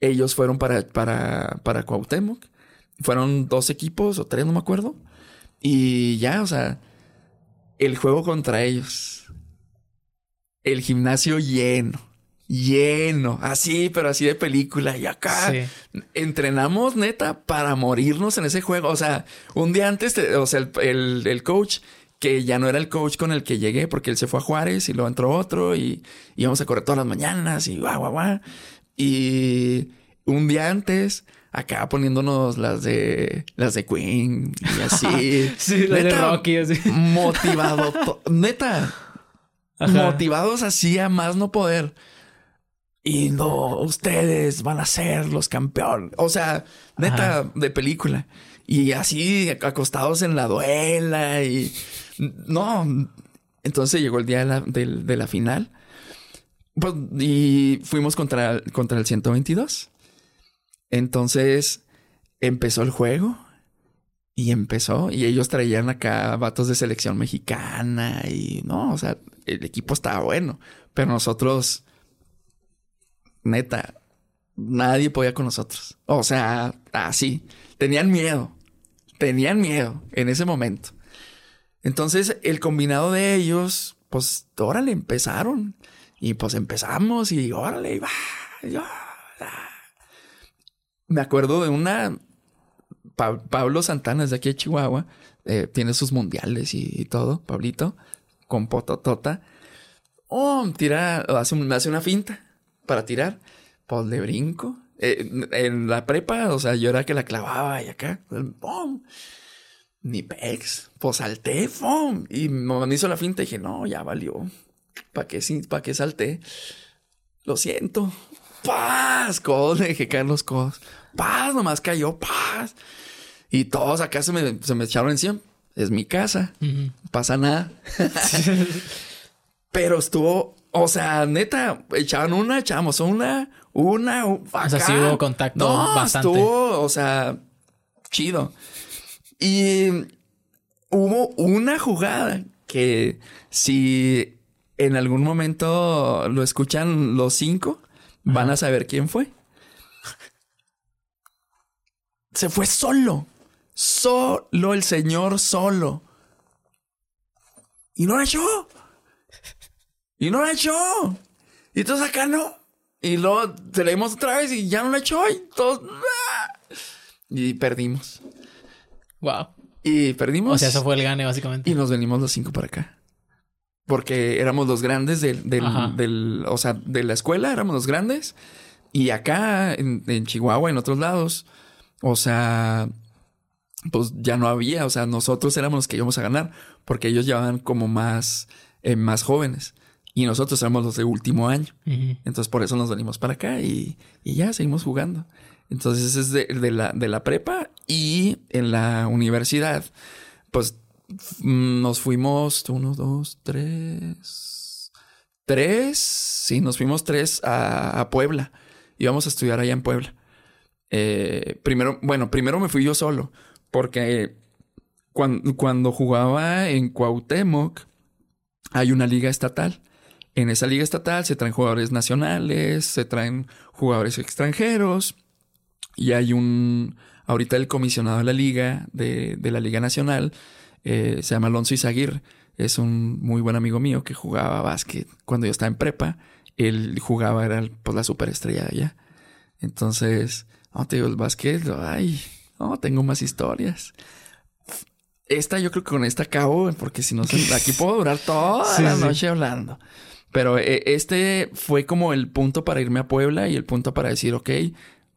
ellos fueron para, para, para Cuauhtémoc. Fueron dos equipos o tres, no me acuerdo. Y ya, o sea, el juego contra ellos. El gimnasio lleno lleno, así, pero así de película. Y acá entrenamos neta para morirnos en ese juego. O sea, un día antes, o sea, el, coach, que ya no era el coach con el que llegué, porque él se fue a Juárez y luego entró otro y íbamos a correr todas las mañanas y guau, guau, guau. Y un día antes, acá poniéndonos las de las de Queen y así. sí, las de Rocky, así. Motivado, neta. Motivados así a más no poder y no, ustedes van a ser los campeones. O sea, neta de película. Y así acostados en la duela y no. Entonces llegó el día de la, final. Pues, y fuimos contra, contra el 122. Entonces empezó el juego y empezó. Y ellos traían acá vatos de selección mexicana y no, o sea, el equipo estaba bueno. Pero nosotros neta, nadie podía con nosotros. O sea, así. Tenían miedo. Tenían miedo en ese momento. Entonces, el combinado de ellos, pues, órale, empezaron. Y pues empezamos y órale, va. Me acuerdo de una. Pablo Santana es de aquí de Chihuahua. Eh, tiene sus mundiales y, todo, Pablito, con pototota. Oh, tira, hace, hace una finta para tirar, pues le brinco. Eh, en la prepa, o sea, yo era que la clavaba y acá, ¡pum! Ni pex, pues salté, ¡pum! Y me hizo la finta y dije, no, ya valió. ¿Para qué, ¿Para qué salté? Lo siento. ¡Paz! Codos, le dije caer los codos. ¡Paz! Nomás cayó, ¡paz! Y todos acá se me, se me echaron encima. Es mi casa. No pasa nada. Pero estuvo o sea, neta, echaban una, echábamos una, una, O sea, sí hubo contacto bastante. Estuvo, o sea, chido. Y hubo una jugada que si en algún momento lo escuchan los cinco, van a saber quién fue. Se fue solo. Solo el señor solo. Y no era yo. Y no la echó. Y entonces acá no. Y luego tenemos otra vez y ya no la echó. Y todos. ¡ah! Y perdimos. Wow. Y perdimos. O sea, eso fue el gane, básicamente. Y nos venimos los cinco para acá. Porque éramos los grandes del, del, o sea, de la escuela, éramos los grandes. Y acá, en, en Chihuahua, en otros lados, o sea, pues ya no había, o sea, nosotros éramos los que íbamos a ganar, porque ellos llevaban como más, eh, más jóvenes. Y nosotros éramos los de último año. Entonces por eso nos venimos para acá y, y ya seguimos jugando. Entonces es de, de, la, de la prepa y en la universidad, pues nos fuimos uno, dos, tres, tres, sí, nos fuimos tres a, a Puebla. Íbamos a estudiar allá en Puebla. Eh, primero, bueno, primero me fui yo solo, porque cuando, cuando jugaba en Cuauhtémoc hay una liga estatal. En esa liga estatal se traen jugadores nacionales, se traen jugadores extranjeros y hay un, ahorita el comisionado de la liga, de, de la liga nacional, eh, se llama Alonso Izaguirre. Es un muy buen amigo mío que jugaba básquet cuando yo estaba en prepa. Él jugaba, era pues, la superestrella de allá. Entonces, no te digo, el básquet, ay, no, tengo más historias. Esta yo creo que con esta acabo, porque si no, aquí puedo durar toda la noche hablando. Pero eh, este fue como el punto para irme a Puebla y el punto para decir, ok,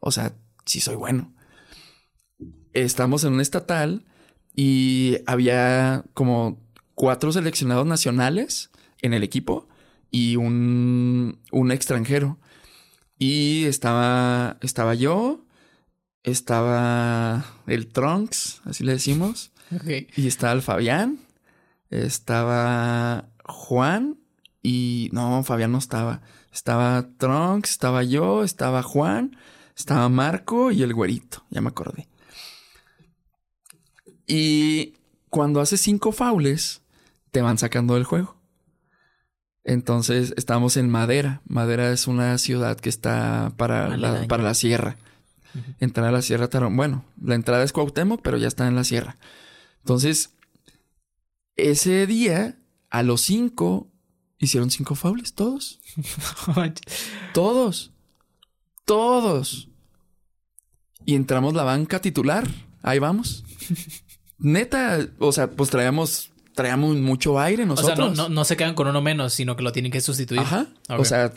o sea, sí soy bueno. Estamos en un estatal y había como cuatro seleccionados nacionales en el equipo y un, un extranjero. Y estaba, estaba yo, estaba el Trunks, así le decimos. Y estaba el Fabián, estaba Juan y no, Fabián no estaba. Estaba Trunks, estaba yo, estaba Juan, estaba Marco y el güerito, ya me acordé. Y cuando haces cinco faules, te van sacando del juego. Entonces estamos en Madera. Madera es una ciudad que está para, la, para la sierra. Entrar a la sierra Tarón. Bueno, la entrada es Cuauhtémoc, pero ya está en la sierra. Entonces, ese día, a los cinco, hicieron cinco faules. Todos. todos. Todos. Y entramos la banca titular. Ahí vamos. Neta, o sea, pues traíamos, traíamos mucho aire nosotros. O sea, no, se quedan con uno menos, sino que lo tienen que sustituir. Ajá. O sea...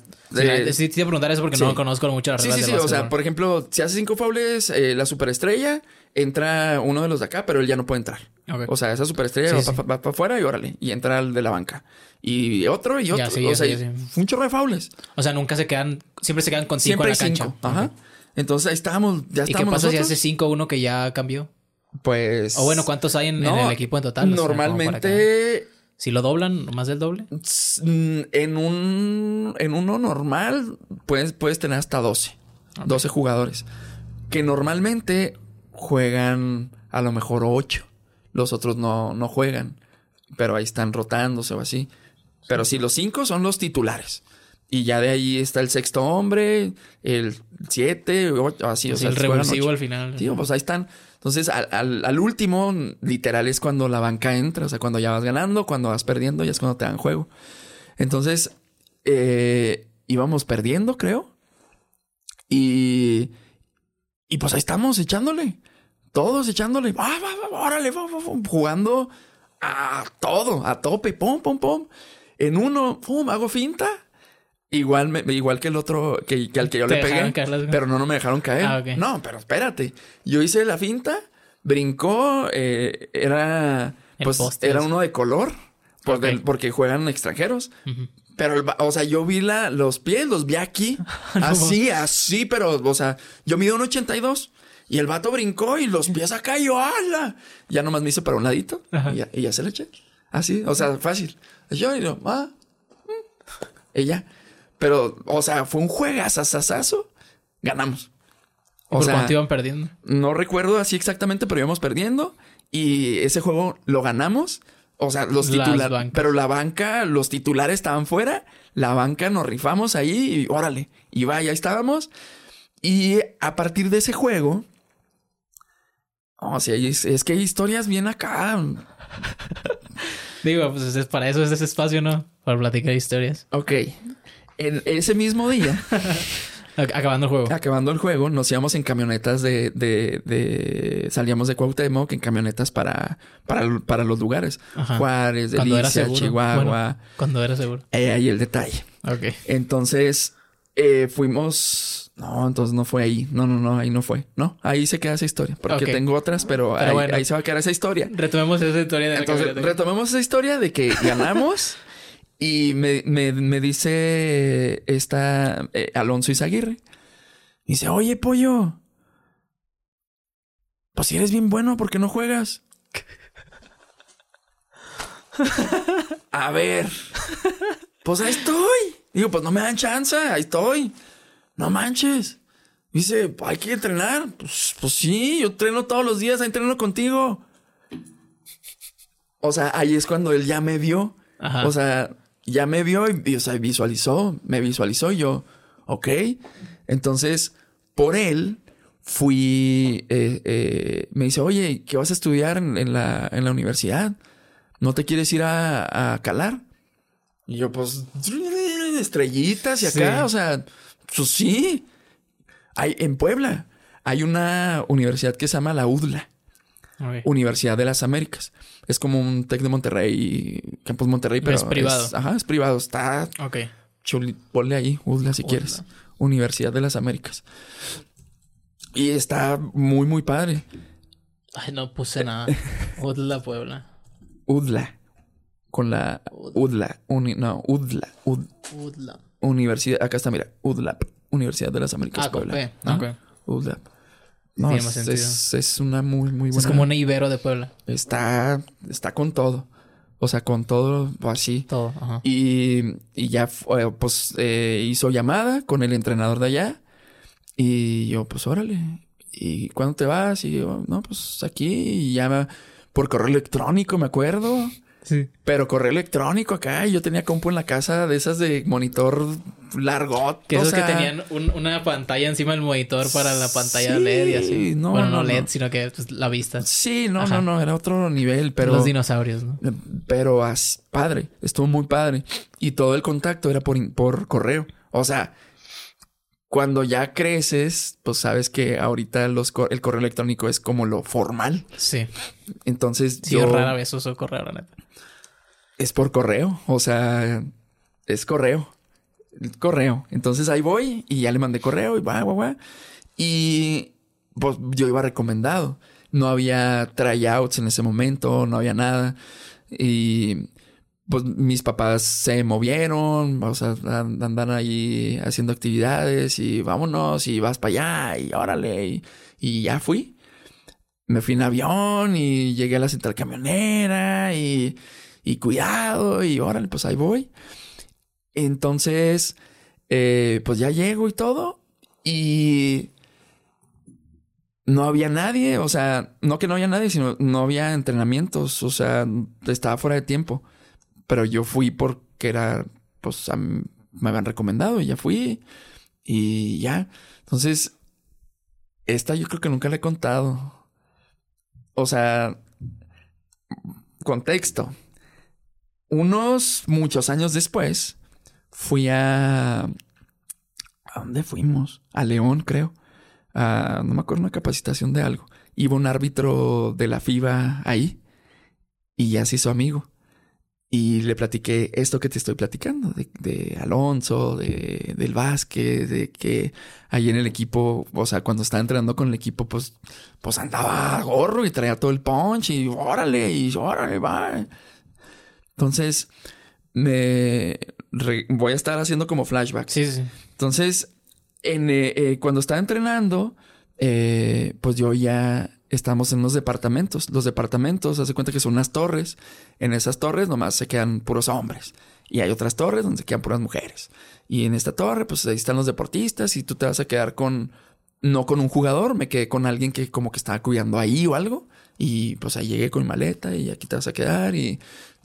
Sí, te preguntar eso porque no conozco mucho las reglas Sí, sí, sí. O sea, por ejemplo, si hace cinco faules, eh, la superestrella, entra uno de los de acá, pero él ya no puede entrar. O sea, esa superestrella va para afuera y órale. Y entra el de la banca. Y otro y otro. o sea, fue un chorro de faules. O sea, nunca se quedan... Siempre se quedan con cinco en la cancha. Cinco. Ajá. Entonces ahí estábamos, ya ¿Y qué pasa si hace cinco uno que ya cambió? Pues. O bueno, ¿cuántos hay en, el equipo en total? Normalmente. si lo doblan, más del doble. Mm, en un. En uno normal, puedes, puedes tener hasta 12. 12 jugadores. Que normalmente juegan a lo mejor 8. Los otros no, no juegan. Pero ahí están rotándose o así. Pero sí, los 5 son los titulares. Y ya de ahí está el sexto hombre, el siete, así. o sea, el revulsivo al final. Sí, pues ahí están. Entonces, al, último, literal, es cuando la banca entra. O sea, cuando ya vas ganando, cuando vas perdiendo, ya es cuando te dan juego. Entonces, eh, íbamos perdiendo, creo. Y, y pues ahí estamos echándole. Todos echándole. ¡Ah, órale! jugando a todo, a tope. ¡Pum, pum, pum! En uno, ¡pum! Hago finta. Igual, igual que el otro, que, al que yo le pegué. pero no, no me dejaron caer. Ah, no, pero espérate. Yo hice la finta, brincó, eh, era. Pues era uno de color. porque juegan extranjeros. Pero, o sea, yo vi la, los pies, los vi aquí. Así, así, pero, o sea, yo mido un 82. Y el vato brincó y los pies acá y yo, ¡ala! Ya nomás me hice para un ladito y ya, y ya, se le eché. Así, o sea, fácil. Yo y yo, ah, mm". ella. Pero, o sea, fue un juegazazazazo. Ganamos. O ¿Por sea, cuánto iban perdiendo? No recuerdo así exactamente, pero íbamos perdiendo. Y ese juego lo ganamos. O sea, los titulares. Pero la banca, los titulares estaban fuera. La banca nos rifamos ahí y órale. Y vaya, ahí estábamos. Y a partir de ese juego. O sea, es, que hay historias bien acá. Digo, pues es para eso es ese espacio, ¿no? Para platicar historias. Ok en ese mismo día. Acabando el juego. Acabando el juego, nos íbamos en camionetas de, de, salíamos de Cuauhtémoc en camionetas para, para, los lugares. Juárez, Delicia, Chihuahua. cuando era seguro. Eh, ahí el detalle. Ok. Entonces, eh, fuimos no, entonces no fue ahí. No, no, no, ahí no fue. No, ahí se queda esa historia. Porque tengo otras, pero, ahí, se va a quedar esa historia. Retomemos esa historia de Entonces, retomemos esa historia de que ganamos y me, dice esta eh, Alonso Izaguirre. Dice, oye, pollo. Pues si eres bien bueno, ¿por qué no juegas? a ver. Pues ahí estoy. Digo, pues no me dan chance, ahí estoy. No manches. Dice, hay que entrenar. Pues, pues sí, yo entreno todos los días, ahí entreno contigo. O sea, ahí es cuando él ya me vio. O sea, ya me vio y, o sea, visualizó, me visualizó y yo, ok. Entonces, por él, fui, eh, eh, me dice, oye, ¿qué vas a estudiar en, la, en la universidad? ¿No te quieres ir a, a calar? Y yo, pues, estrellitas y acá, o sea, pues sí. Hay, en Puebla hay una universidad que se llama la UDLA. Universidad de las Américas. Es como un Tec de Monterrey, Campus Monterrey, pero es privado. ajá, es privado. Está Ok. Chuli, ponle ahí, UDLA si quieres. Universidad de las Américas. Y está muy, muy padre. Ay, no puse nada. UDLA Puebla. UDLA con la UDLA. no, UDLA, UDLA. Universidad, acá está, mira, UDLAP. Universidad de las Américas ah, Puebla. Okay. UDLAP. No, es, es, una muy, muy buena. Es como un Ibero de Puebla. Está, está con todo. O sea, con todo así. Todo, ajá. Y, y ya, pues, eh, hizo llamada con el entrenador de allá. Y yo, pues, órale. ¿Y cuándo te vas? Y yo, no, pues, aquí. Y llama por correo electrónico, me acuerdo. Sí. Pero correo electrónico acá. Yo tenía compu en la casa de esas de monitor largo. Que esos que tenían una pantalla encima del monitor para la pantalla LED y así. No, bueno, no, LED, sino que pues, la vista. Sí, no, no, no. Era otro nivel, pero... Los dinosaurios, ¿no? Pero padre. Estuvo muy padre. Y todo el contacto era por, por correo. O sea... Cuando ya creces, pues sabes que ahorita los el correo electrónico es como lo formal. Sí. Entonces sí, yo... rara vez uso correo, la neta. Es por correo. O sea, es correo. Correo. Entonces ahí voy y ya le mandé correo y va, va, va. Y pues yo iba recomendado. No había tryouts en ese momento, no había nada. Y pues mis papás se movieron, o sea, andan ahí haciendo actividades y vámonos y vas para allá y órale. Y, ya fui. Me fui en avión y llegué a la central camionera y, y cuidado y órale, pues ahí voy. Entonces, eh, pues ya llego y todo y no había nadie, o sea, no que no había nadie, sino no había entrenamientos, o sea, estaba fuera de tiempo. Pero yo fui porque era, pues me habían recomendado y ya fui y ya. Entonces, esta yo creo que nunca le he contado. O sea, contexto. Unos muchos años después, fui a... ¿A dónde fuimos? A León, creo. no me acuerdo, una capacitación de algo. Iba un árbitro de la FIBA ahí y ya se hizo amigo. Y le platiqué esto que te estoy platicando, de, Alonso, de, del Vázquez, de que ahí en el equipo, o sea, cuando estaba entrenando con el equipo, pues, pues andaba gorro y traía todo el punch y órale, y órale, va. Entonces, me voy a estar haciendo como flashbacks. Sí, sí. Entonces, en, eh, eh, cuando estaba entrenando, eh, pues yo ya estamos en los departamentos. Los departamentos, hace cuenta que son unas torres. En esas torres nomás se quedan puros hombres. Y hay otras torres donde se quedan puras mujeres. Y en esta torre, pues ahí están los deportistas y tú te vas a quedar con, no con un jugador, me quedé con alguien que como que estaba cuidando ahí o algo. Y pues ahí llegué con mi maleta y aquí te vas a quedar y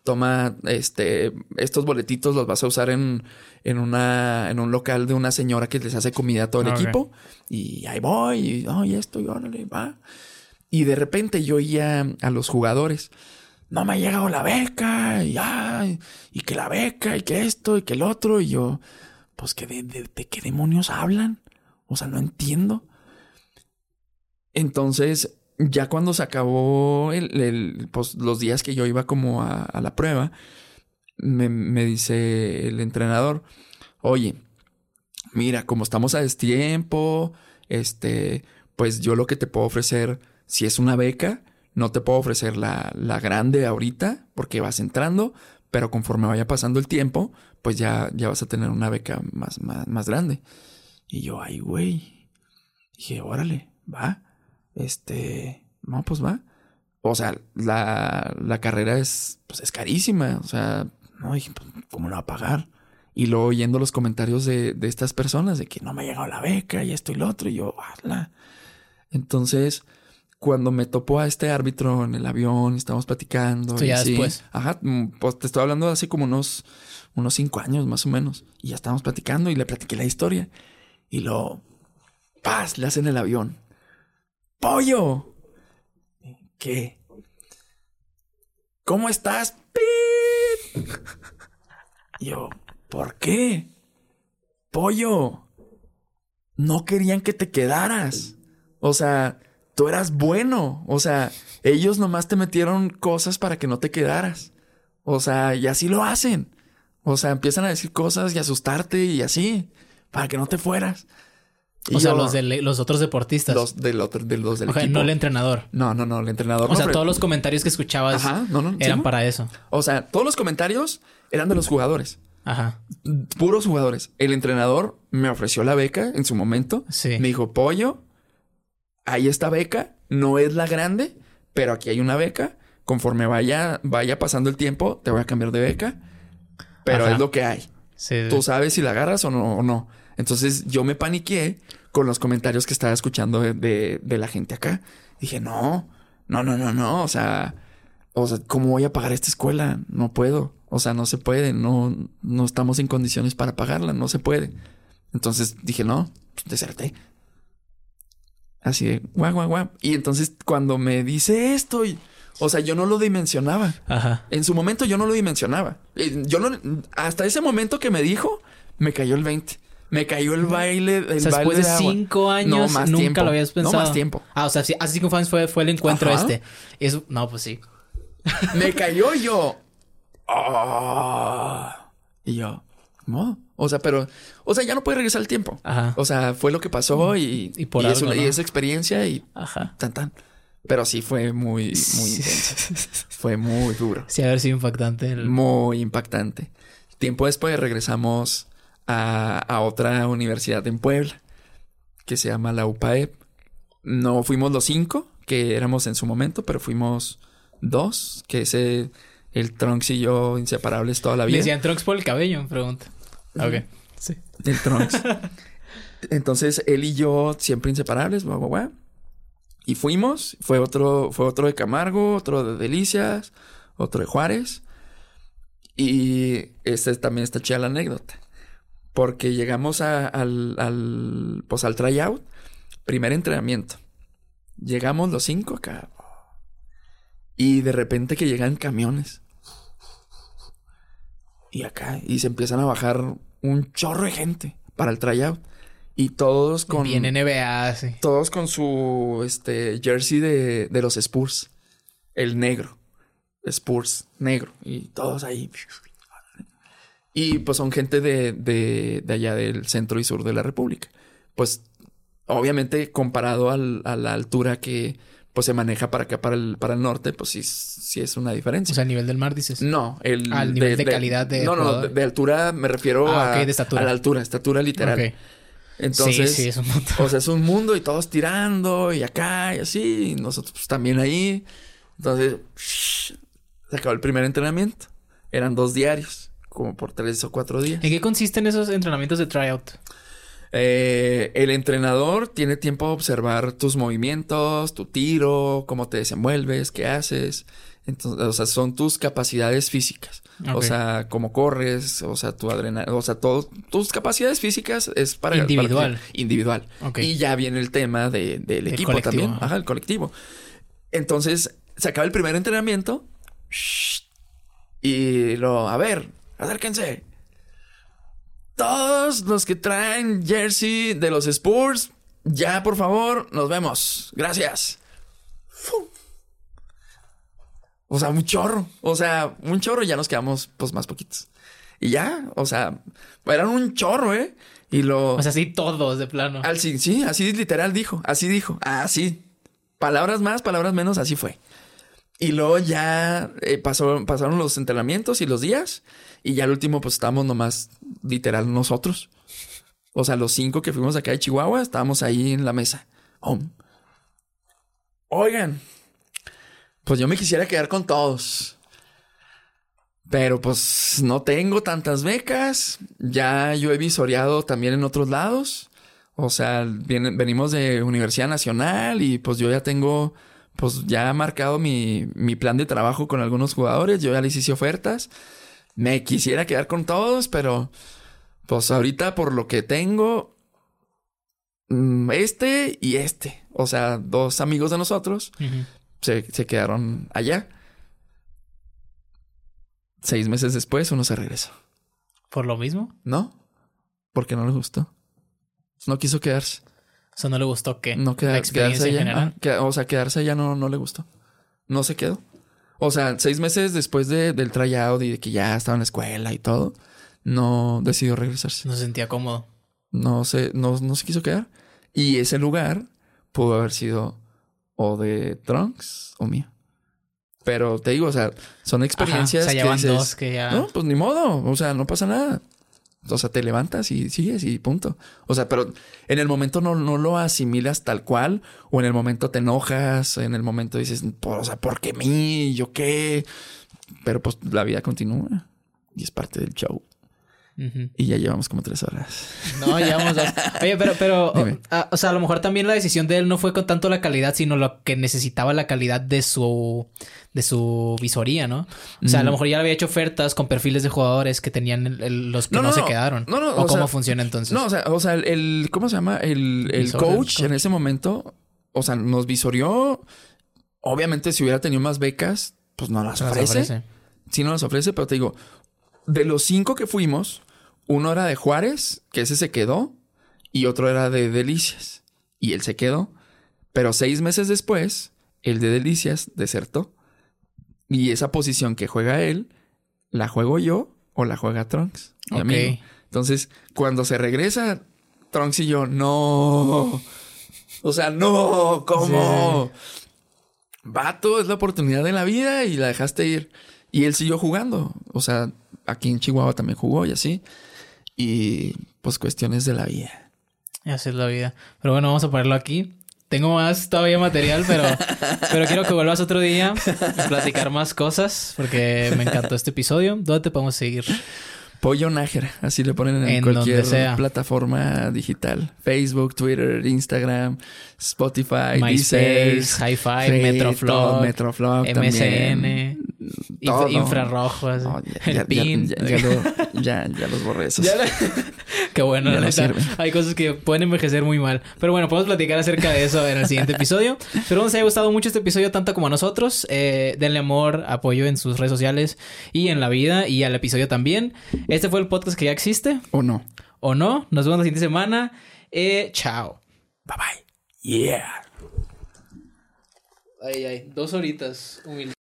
toma este estos boletitos los vas a usar en, en una en un local de una señora que les hace comida a todo el equipo y ahí voy y, oh, y esto y órale va y de repente yo oía a los jugadores, no me ha llegado la beca, y, y que la beca, y que esto, y que el otro, y yo, pues, que de, qué demonios hablan? O sea, no entiendo. Entonces, ya cuando se acabó el, pues, los días que yo iba como a, la prueba, me, me dice el entrenador, oye, mira, como estamos a destiempo, este, pues yo lo que te puedo ofrecer, si es una beca, no te puedo ofrecer la, la grande ahorita porque vas entrando, pero conforme vaya pasando el tiempo, pues ya, ya vas a tener una beca más, más, más grande. Y yo, ay, güey. Dije, órale, va. Este, no, pues va. O sea, la, la carrera es, pues es carísima. O sea, no, dije, pues, ¿cómo lo va a pagar? Y luego oyendo los comentarios de, de, estas personas de que no me ha llegado la beca y esto y lo otro. Y yo, ¡Hala! Entonces, cuando me topó a este árbitro en el avión, estábamos platicando. Esto ya después. Ajá, mm, pues te estoy hablando de hace como unos, unos cinco años más o menos. Y ya estábamos platicando y le platiqué la historia. Y lo, paz, le hacen el avión. ¡Pollo! ¿Qué? ¿Cómo estás? ¡Pip! Yo, ¿por qué? Pollo. No querían que te quedaras. O sea, tú eras bueno. O sea, ellos nomás te metieron cosas para que no te quedaras. O sea, y así lo hacen. O sea, empiezan a decir cosas y asustarte y así, para que no te fueras. Y o sea, los de los otros deportistas. Los del otro, de los del o sea, equipo. no el entrenador. No, no, no, el entrenador. O sea, todos los comentarios que escuchabas Ajá, no, no, eran ¿sí? para eso. O sea, todos los comentarios eran de los jugadores. Ajá. Puros jugadores. El entrenador me ofreció la beca en su momento. Sí. Me dijo, pollo, ahí está beca. No es la grande, pero aquí hay una beca. Conforme vaya, vaya pasando el tiempo, te voy a cambiar de beca. Pero Ajá. es lo que hay. Sí. Tú sabes si la agarras o no, o no. Entonces yo me paniqué con los comentarios que estaba escuchando de, de, de la gente acá. Dije, no, no, no, no, no. O sea, o sea, ¿cómo voy a pagar esta escuela? No puedo. O sea, no se puede. No, no estamos en condiciones para pagarla. No se puede. Entonces dije, no, pues, deserté. Así de, guau, guau, guau. Y entonces cuando me dice esto, y, o sea, yo no lo dimensionaba. Ajá. En su momento yo no lo dimensionaba. Yo no, hasta ese momento que me dijo, me cayó el 20. Me cayó el baile, el O sea, baile después de de cinco años, No, más nunca tiempo. lo habías pensado. No, más tiempo. Ah, o sea, sí, hace cinco años fue, fue el encuentro Ajá. este. Eso, no, pues sí. Me cayó yo. "Ah". Y yo, no. O sea, pero, o sea, ya no puede regresar el tiempo. Ajá. O sea, fue lo que pasó y, Y por algo, y esa experiencia y Ajá. tan tan. Pero sí fue muy, muy intenso. Fue muy duro. Sí, haber sido impactante. el- Muy impactante. Tiempo después regresamos a, a otra universidad en Puebla, que se llama la UPAEP. No fuimos los cinco, que éramos en su momento, pero fuimos dos, que ese, el Trunks y yo inseparables toda la Le vida. decían Trunks por el cabello, pregunta. Ok. Sí. El Trunks. Entonces, él y yo siempre inseparables, guau, guau, guau. Y fuimos, fue otro, fue otro de Camargo, otro de Delicias, otro de Juárez. Y este también está chida la anécdota. Porque llegamos a- al, al, pues al tryout, primer entrenamiento. Llegamos los cinco acá. Y de repente que llegan camiones. Y acá, y se empiezan a bajar un chorro de gente para el tryout. Y todos con. Bien NBA, sí. Todos con su este, jersey de, de los Spurs. El negro. Spurs, negro. Y todos ahí. Y pues son gente de, de, de allá del centro y sur de la República. Pues obviamente comparado al- a la altura que pues se maneja para acá, para el, para el norte, pues sí, sí es una diferencia. O sea, a nivel del mar dices. no, el Al nivel de calidad de No, no, de, de altura me refiero Ah, a, ok, de estatura. a la altura, estatura literal. Ok. Entonces, sí, sí, es un montón. o sea, es un mundo y todos tirando y acá y así, y nosotros pues, también ahí. Entonces, se acabó el primer entrenamiento. Eran dos diarios, como por tres o cuatro días. ¿En qué consisten esos entrenamientos de tryout? Eh, el entrenador tiene tiempo de observar tus movimientos, tu tiro, cómo te desenvuelves, qué haces. Entonces, o sea, son tus capacidades físicas. O sea, cómo corres, o sea, tu adrenalina, o sea, todo, tus capacidades físicas es para para Individual. que- individual. Y ya viene el tema de- del El equipo colectivo, también. ajá. Ajá, el colectivo. Entonces, se acaba el primer entrenamiento. shh, Y lo, a ver, acérquense. Todos los que traen jersey de los Spurs, ya por favor, nos vemos. Gracias. O sea, un chorro. O sea, un chorro y ya nos quedamos pues más poquitos. Y ya, o sea, eran un chorro, ¿eh? Y lo... O sea, sí, todos de plano. Al, sí, sí, así literal dijo, así dijo, así. Palabras más, palabras menos, así fue. Y luego ya eh, pasaron los entrenamientos y los días. Y ya al último, pues estábamos nomás literal nosotros. O sea, los cinco que fuimos acá de Chihuahua, estábamos ahí en la mesa. Oigan, pues yo me quisiera quedar con todos. Pero pues no tengo tantas becas. Ya yo he visoreado también en otros lados. O sea, venimos de Universidad Nacional y pues yo ya tengo, pues ya marcado mi, mi plan de trabajo con algunos jugadores. Yo ya les hice ofertas. Me quisiera quedar con todos, pero pues ahorita por lo que tengo, mm, este y este. O sea, dos amigos de nosotros se, se quedaron allá. Seis meses después uno se regresó. ¿Por lo mismo? No, porque no le gustó. No quiso quedarse. O sea, no le gustó qué? No quedarse allá. Ah, o sea, quedarse allá no, no le gustó. No se quedó. O sea, seis meses después de, del tryout y de que ya estaba en la escuela y todo, no decidió regresarse. No se sentía cómodo. No se, no, no se quiso quedar. Y ese lugar pudo haber sido o de Trunks o mío. Pero te digo, o sea, son experiencias que, dices, que ya... No, pues ni modo. O sea, no pasa nada. O sea, te levantas y sigues y punto. O sea, pero en el momento no, no lo asimilas tal cual. O en el momento te enojas. En el momento dices, o sea, ¿por qué mí? ¿Yo qué? Pero pues la vida continúa. Y es parte del show. Y ya llevamos como tres horas. No, llevamos dos. Oye, pero, pero, o, sea, a lo mejor también la decisión de él no fue con tanto la calidad, sino lo que necesitaba la calidad de su, de su visoría, ¿no? O sea, a lo mejor ya había hecho ofertas con perfiles de jugadores que tenían los que no, se quedaron. No, no, ¿O, cómo funciona entonces? No, o sea, o sea, el, ¿cómo se llama? El, el coach, en ese momento, o sea, nos visorió. Obviamente, si hubiera tenido más becas, pues no las, ofrece. ofrece. Sí, no las ofrece, pero te digo, de los cinco que fuimos, uno era de Juárez, que ese se quedó, y otro era de Delicias, y él se quedó. Pero seis meses después, el de Delicias desertó. Y esa posición que juega él, la juego yo o la juega Trunks. Mi Entonces, cuando se regresa Trunks y yo, no. O sea, no, ¿cómo? Vato, es la oportunidad de la vida y la dejaste ir. Y él siguió jugando. O sea, aquí en Chihuahua también jugó y así y pues cuestiones de la vida. Así es la vida. Pero bueno, vamos a ponerlo aquí. Tengo más todavía material, pero, pero quiero que vuelvas otro día a platicar más cosas porque me encantó este episodio. ¿Dónde te podemos seguir? Pollo Nájera, así le ponen en, cualquier plataforma digital. Facebook, Twitter, Instagram, Spotify, MySpace, Hi-Fi, Metroflog, Metroflog, MSN, infrarrojos, el PIN. Ya, ya, los borré esos. Qué bueno, Hay cosas que pueden envejecer muy mal. Pero bueno, podemos platicar acerca de eso en el siguiente episodio. Espero que os haya gustado mucho este episodio, tanto como a nosotros. Eh, denle amor, apoyo en sus redes sociales y en la vida y al episodio también. Este fue el podcast que ya existe. ¿O no? ¿O no? Nos vemos la siguiente semana. Eh, chao. Bye bye. Yeah. Ay, ay. Dos horitas. Humilde.